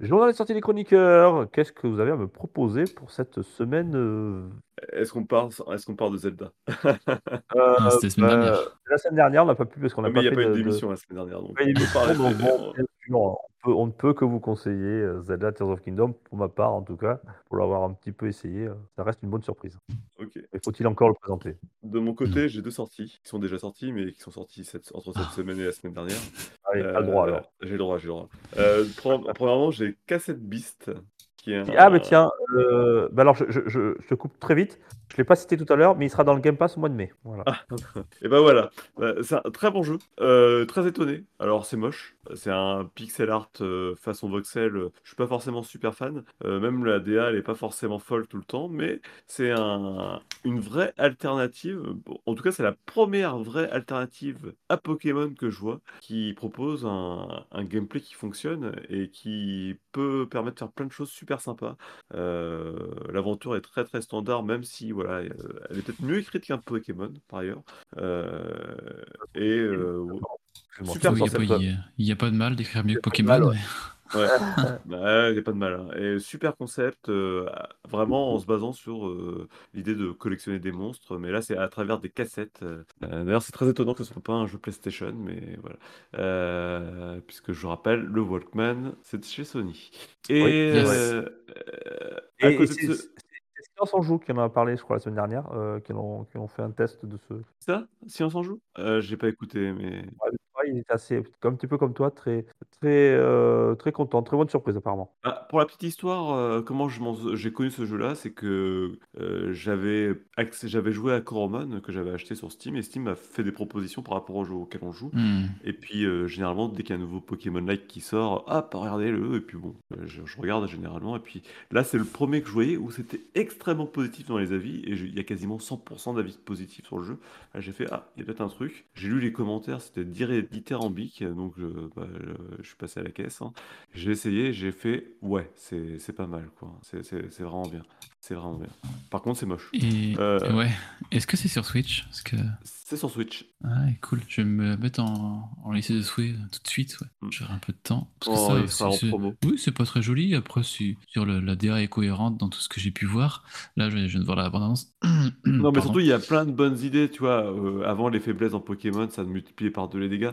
Journal des sorties des chroniqueurs, qu'est-ce que vous avez à me proposer pour cette semaine euh, Est-ce qu'on parle, est-ce qu'on parle de Zelda? Ah, c'était la semaine bah, dernière. La semaine dernière, on n'a pas pu parce qu'on Ah, n'a mais il pas n'y a fait pas eu de- d'émission la semaine dernière. Donc on peut on, peut- on ne peut que vous conseiller euh, Zelda Tears of Kingdom, pour ma part en tout cas, pour l'avoir un petit peu essayé. euh, Ça reste une bonne surprise. Ok. Mais faut-il encore le présenter? De mon côté, j'ai deux sorties qui sont déjà sorties, mais qui sont sorties cette- entre cette Ah. semaine et la semaine dernière. Le droit Euh, alors. J'ai le droit, j'ai le droit. Euh, pre- premièrement, j'ai Cassette Beast, qui est un... Ah, mais tiens, euh, bah alors je, je- je- je te coupe très vite. Je ne l'ai pas cité tout à l'heure, mais il sera dans le Game Pass au mois de mai. Voilà. Et ben voilà, Bah, c'est un très bon jeu, euh, très étonné. Alors c'est moche, c'est un pixel art euh, façon voxel. euh, Je suis pas forcément super fan. Euh, même la DA, elle est pas forcément folle tout le temps, mais c'est un, une vraie alternative. En tout cas, c'est la première vraie alternative à Pokémon que je vois, qui propose un, un gameplay qui fonctionne et qui peut permettre de faire plein de choses super sympas. Euh, L'aventure est très très standard, même si voilà, euh, elle est peut-être mieux écrite qu'un Pokémon par ailleurs. Euh, et euh. Super Oui, Il n'y a, pas- a- de mal d'écrire mieux que Pokémon. mal, ouais. mais- ouais, bah, y a pas de mal. hein. Et super concept, euh, vraiment en se basant sur euh, l'idée de collectionner des monstres, mais là c'est à travers des cassettes. euh. D'ailleurs, c'est très étonnant que ce soit pas un jeu PlayStation, mais voilà. Euh, puisque je rappelle, le Walkman, c'est de chez Sony. Et Oui, yes. euh, euh, à Et, et côté c'est de ce... c'est Silence en joue qui en a parlé, je crois, la semaine dernière, euh, qui, ont, qui ont fait un test de ce. Ça, si on s'en joue? Euh, j'ai pas écouté, mais. Il était assez, comme, un petit peu comme toi, très, très, euh, très content, très bonne surprise apparemment. Ah, pour la petite histoire, euh, comment j'ai connu ce jeu-là, c'est que euh, j'avais joué à Coromon que j'avais acheté sur Steam et Steam m'a fait des propositions par rapport au jeu auquel on joue. Hmm. Et puis euh, généralement dès qu'il y a un nouveau Pokémon-like qui sort, hop, regardez-le et puis bon, je, je regarde généralement et puis là c'est le premier que je voyais où c'était extrêmement positif dans les avis et il y a quasiment 100% d'avis positifs sur le jeu. Là j'ai fait ah il y a peut-être un truc. J'ai lu les commentaires, c'était diré- dithyrambique donc je, bah, je- je suis passé à la caisse. hein. J'ai essayé, j'ai fait ouais, c'est pas mal quoi. C'est vraiment bien. C'est vraiment bien. Par contre, c'est moche. Et Euh. ouais, est-ce que c'est sur Switch? Parce que C'est sur Switch. ah, cool. Je vais me mettre en, en lycée de souhait euh, tout de suite. Ouais. Mm. J'aurai un peu de temps. Parce que Oh, ça, il sera en promo. Oui, c'est pas très joli. Après, sur le- la DA est cohérente dans tout ce que j'ai pu voir. Là, je, je viens de voir la bande-annonce. Non, mais Pardon. surtout, il y a plein de bonnes idées, tu vois. euh, avant, les faiblesses en Pokémon, ça multipliait par deux les dégâts.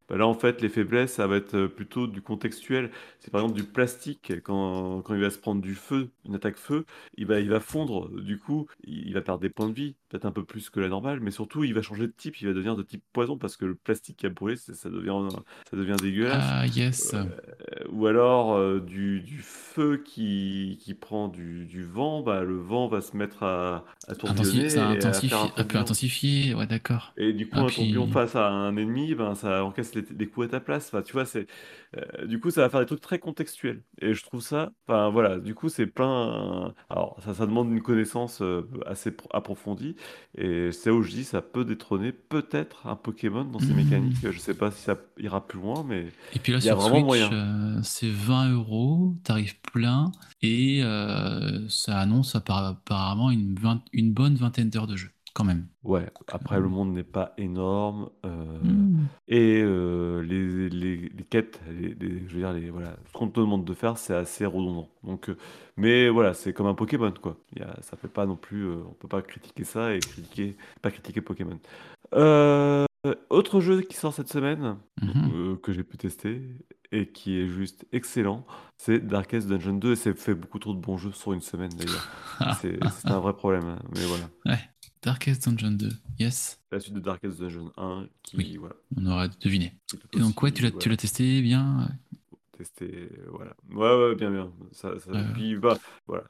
Bah là, en fait, les faiblesses, ça va être euh, plutôt du contextuel. C'est par exemple du plastique. Quand, quand il va se prendre du feu, une attaque feu, il va, il va fondre. Du coup, il va perdre des points de vie, peut-être un peu plus que la normale. Mais surtout, il va changer de type. Il va devenir de type poison parce que le plastique qui a brûlé, ça devient, ça devient dégueulasse. Ah, yes. Euh, ou alors euh, du, du feu qui, qui prend du, du vent, bah, le vent va se mettre à, à tourbillonner ça intensifie, un un peu tourbillon. intensifié. Ouais, d'accord. Et du coup, Ah, un tourbillon puis- face à un ennemi, ben, ça encaisse les, les coups à ta place. Enfin, tu vois, c'est, euh, du coup, ça va faire des trucs très contextuels. Et je trouve ça, enfin voilà, du coup, c'est plein. Alors, ça, ça demande une connaissance euh, assez pro- approfondie. Et c'est où je dis, ça peut détrôner peut-être un Pokémon dans ses Mhm. mécaniques. Je sais pas si ça ira plus loin, mais Et puis là, Il y a sur vraiment Switch, moyen. euh, c'est 20 euros, tarif plein, et euh, ça annonce apparemment une bonne vingtaine d'heures de jeu, quand même. Ouais, après le monde n'est pas énorme euh, Hmm. et euh, les, les, les quêtes, les, je veux dire, les, voilà, ce qu'on te demande de faire, c'est assez redondant. Donc, euh, mais voilà, c'est comme un Pokémon, quoi. Y a, ça fait pas non plus, on peut pas critiquer ça et critiquer, pas critiquer Pokémon. Autre jeu qui sort cette semaine, Mhm. que j'ai pu tester et qui est juste excellent, c'est Darkest Dungeon 2 et c'est fait beaucoup trop de bons jeux sur une semaine d'ailleurs. C'est un vrai problème, hein, mais voilà. Darkest Dungeon 2, yes, La suite de Darkest Dungeon 1 qui, Oui. voilà. on aurait deviné. Et donc, ouais, tu l'as voilà, testé bien testé, voilà. Ouais, ouais, bien, bien. Ça, ça, puis, bah, voilà.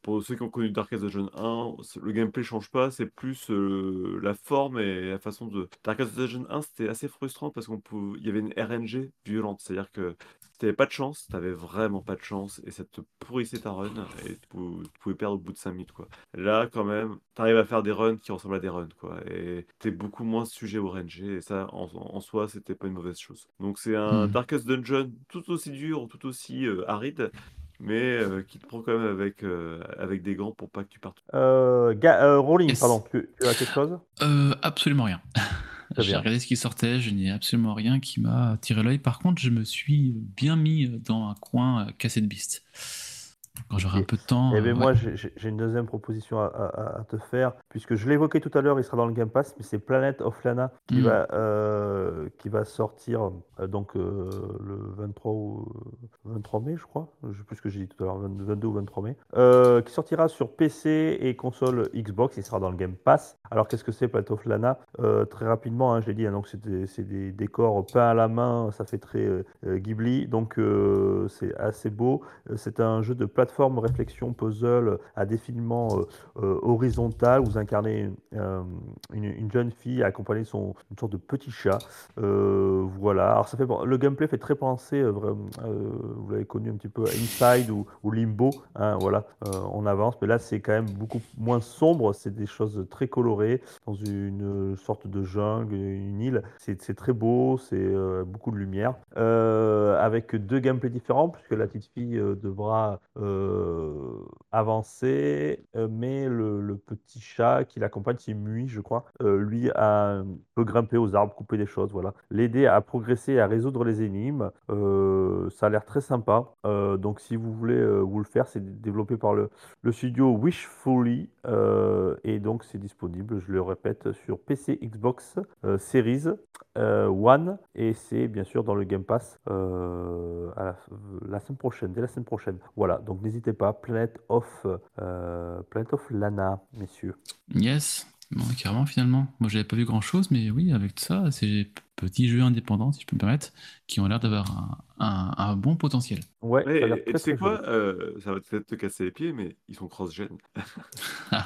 Pour ceux qui ont connu Darkest Dungeon 1, c'est- le gameplay change pas, c'est plus euh, la forme et la façou de. Darkest Dungeon 1, c'était assez frustrant parce qu'on pouvait... il y avait une RNG violente, c'est-à-dire que t'avais pas de chance, t'avais vraiment pas de chance et ça te pourrissait ta run et tu pou- tu pouvais perdre au bout de 5 minutes, quoi. Là, quand même, t'arrives à faire des runs qui ressemblent à des runs, quoi. Et t'es beaucoup moins sujet au RNG et ça, en, en soi, c'était pas une mauvaise chose. Donc, c'est un Hmm. Darkest Dungeon tout aussi dur, tout aussi euh, aride, mais euh, qui te prend quand même avec, euh, avec des gants pour pas que tu partes. Euh, Ga- euh, Rolling, Yes. pardon, tu, tu as quelque chose? Euh, absolument rien. J'ai bien. regardé ce qui sortait, je n'ai absolument rien qui m'a tiré l'œil. Par contre, je me suis bien mis dans un coin euh, cassette Beast. Quand j'aurai un peu de temps. Eh euh, bien, ouais. moi, j'ai j'ai- j'ai une deuxième proposition à, à- à te faire, puisque je l'évoquais tout à l'heure, il sera dans le Game Pass, mais c'est Planet of Lana qui, Mm. va, euh, qui va sortir euh, donc euh, le 23, ou, 23 mai, je crois. Je ne sais plus ce que j'ai dit tout à l'heure, 22 22 ou 23 mai. qui sortira sur PC et console Xbox. Il sera dans le Game Pass. Alors, qu'est-ce que c'est Planet of Lana? Très rapidement, hein, je l'ai dit, hein, donc c'est des, des décors peints à la main, ça fait très Ghibli, donc c'est assez beau. C'est un jeu de plateforme réflexion puzzle à défilement horizontal. Vous incarnez euh, une, une jeune fille accompagnée de son une sorte de petit chat. Euh, voilà. Alors ça fait le gameplay fait très penser, euh, euh, vous l'avez connu un petit peu Inside ou, Limbo. hein, voilà, on avance, mais là c'est quand même beaucoup moins sombre. C'est des choses très colorées dans une sorte de jungle, une île. C'est très beau, c'est beaucoup de lumière, avec deux gameplays différents puisque la petite fille devra avancer, mais le petit chat qui l'accompagne, c'est Mui, je crois, euh, lui a, peut grimper aux arbres, couper des choses, voilà, l'aider à progresser, à résoudre les énigmes. Euh, ça a l'air très sympa. Euh, donc si vous voulez euh, vous le faire, c'est développé par le, studio Wishfully euh, et donc c'est disponible, je le répète, sur PC, Xbox, euh, Series, euh, One et c'est bien sûr dans le Game Pass euh, la, la semaine prochaine, dès la semaine prochaine. Voilà, donc n'hésitez pas, Planet of, euh, Planet of Lana, messieurs. Yes, bon, carrément finalement. Moi, j'avais pas vu grand chose, mais oui, avec ça, c'est petits jeux indépendants, si je peux me permettre, qui ont l'air d'avoir un, un- un bon potentiel. Ouais, Ouais, et, tu sais quoi? euh, ça va peut-être te casser les pieds, mais ils sont cross-gen.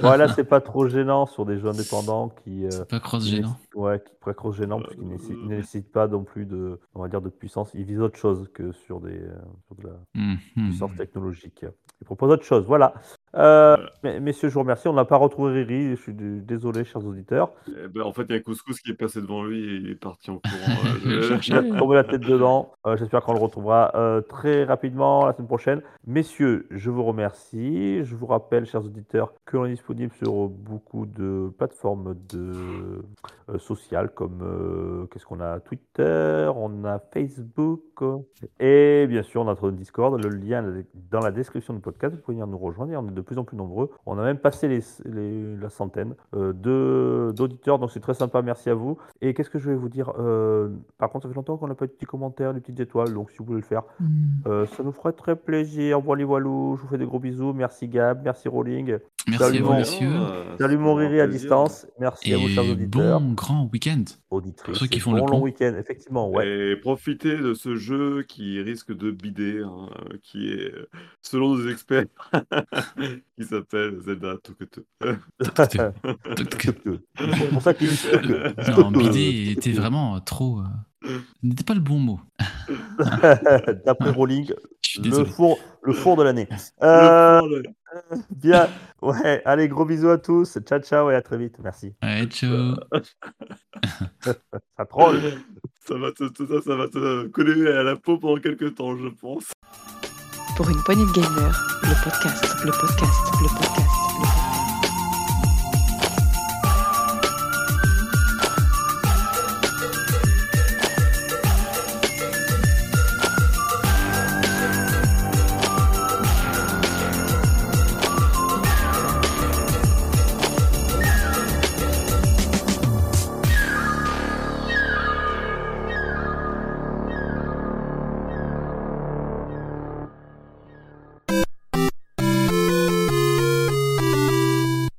voilà, c'est pas trop gênant sur des jeux indépendants qui, euh, C'est pas cross-gênant. ouais, qui pourraient être gênants parce qu'ils ils ne nécessitent pas non plus de, on va dire, de puissance. Ils visent autre chose que sur des, euh, sur de la Mhm. puissance technologique. Ils proposent autre chose. Voilà. Euh, messieurs, je vous remercie. On n'a pas retrouvé Riri. Je suis désolé, chers auditeurs. Eh ben, en fait, il y a un couscous qui est passé devant lui et il est parti en courant. euh, Je. Il a tombé la tête dedans. Euh, J'espère qu'on le retrouvera euh, très rapidement la semaine prochaine. Messieurs, je vous remercie. Je vous rappelle, chers auditeurs, que l'on est disponible sur beaucoup de plateformes de, euh, sociales comme euh, qu'est-ce qu'on a? Twitter, on a Facebook et bien sûr notre Discord. Le lien est dans la description du podcast. Vous pouvez venir nous rejoindre. On est de plus en plus nombreux. On a même passé les, les- la centaine euh, d'auditeurs. Donc c'est très sympa. Merci à vous. Et qu'est-ce que je vais vous dire Euh, Par contre, ça fait longtemps qu'on n'a pas eu de petits commentaires, des petites étoiles. Donc si vous voulez le faire, Mhm. euh, ça nous ferait très plaisir. Voilà, voilou. Je vous fais des gros bisous. Merci Gab, merci Rolling. Merci Salut, à vous, mon- messieurs. Salut mon Riri à distance. Merci à vous, chers Et auditeurs. bon grand week-end. Auditrices. ceux qui font le bon long week-end, effectivement. Ouais. Et profitez de ce jeu qui risque de bider, hein, euh, qui est, selon nos experts, qui s'appelle Zelda Tokuto. C'est pour ça qu'il dit que- Non, bidet était vraiment euh, trop. euh, N'était pas le bon mot. D'après suis le four, le four de l'année. Euh, bien. Ouais. Allez, gros bisous à tous. Ciao, ciao et à très vite. Merci. Ouais, ciao. Ça troll. ça va te, ça, ça va te coller à la peau pendant quelques temps, je pense. Pour une poignée de gamers, le podcast, le podcast, le podcast.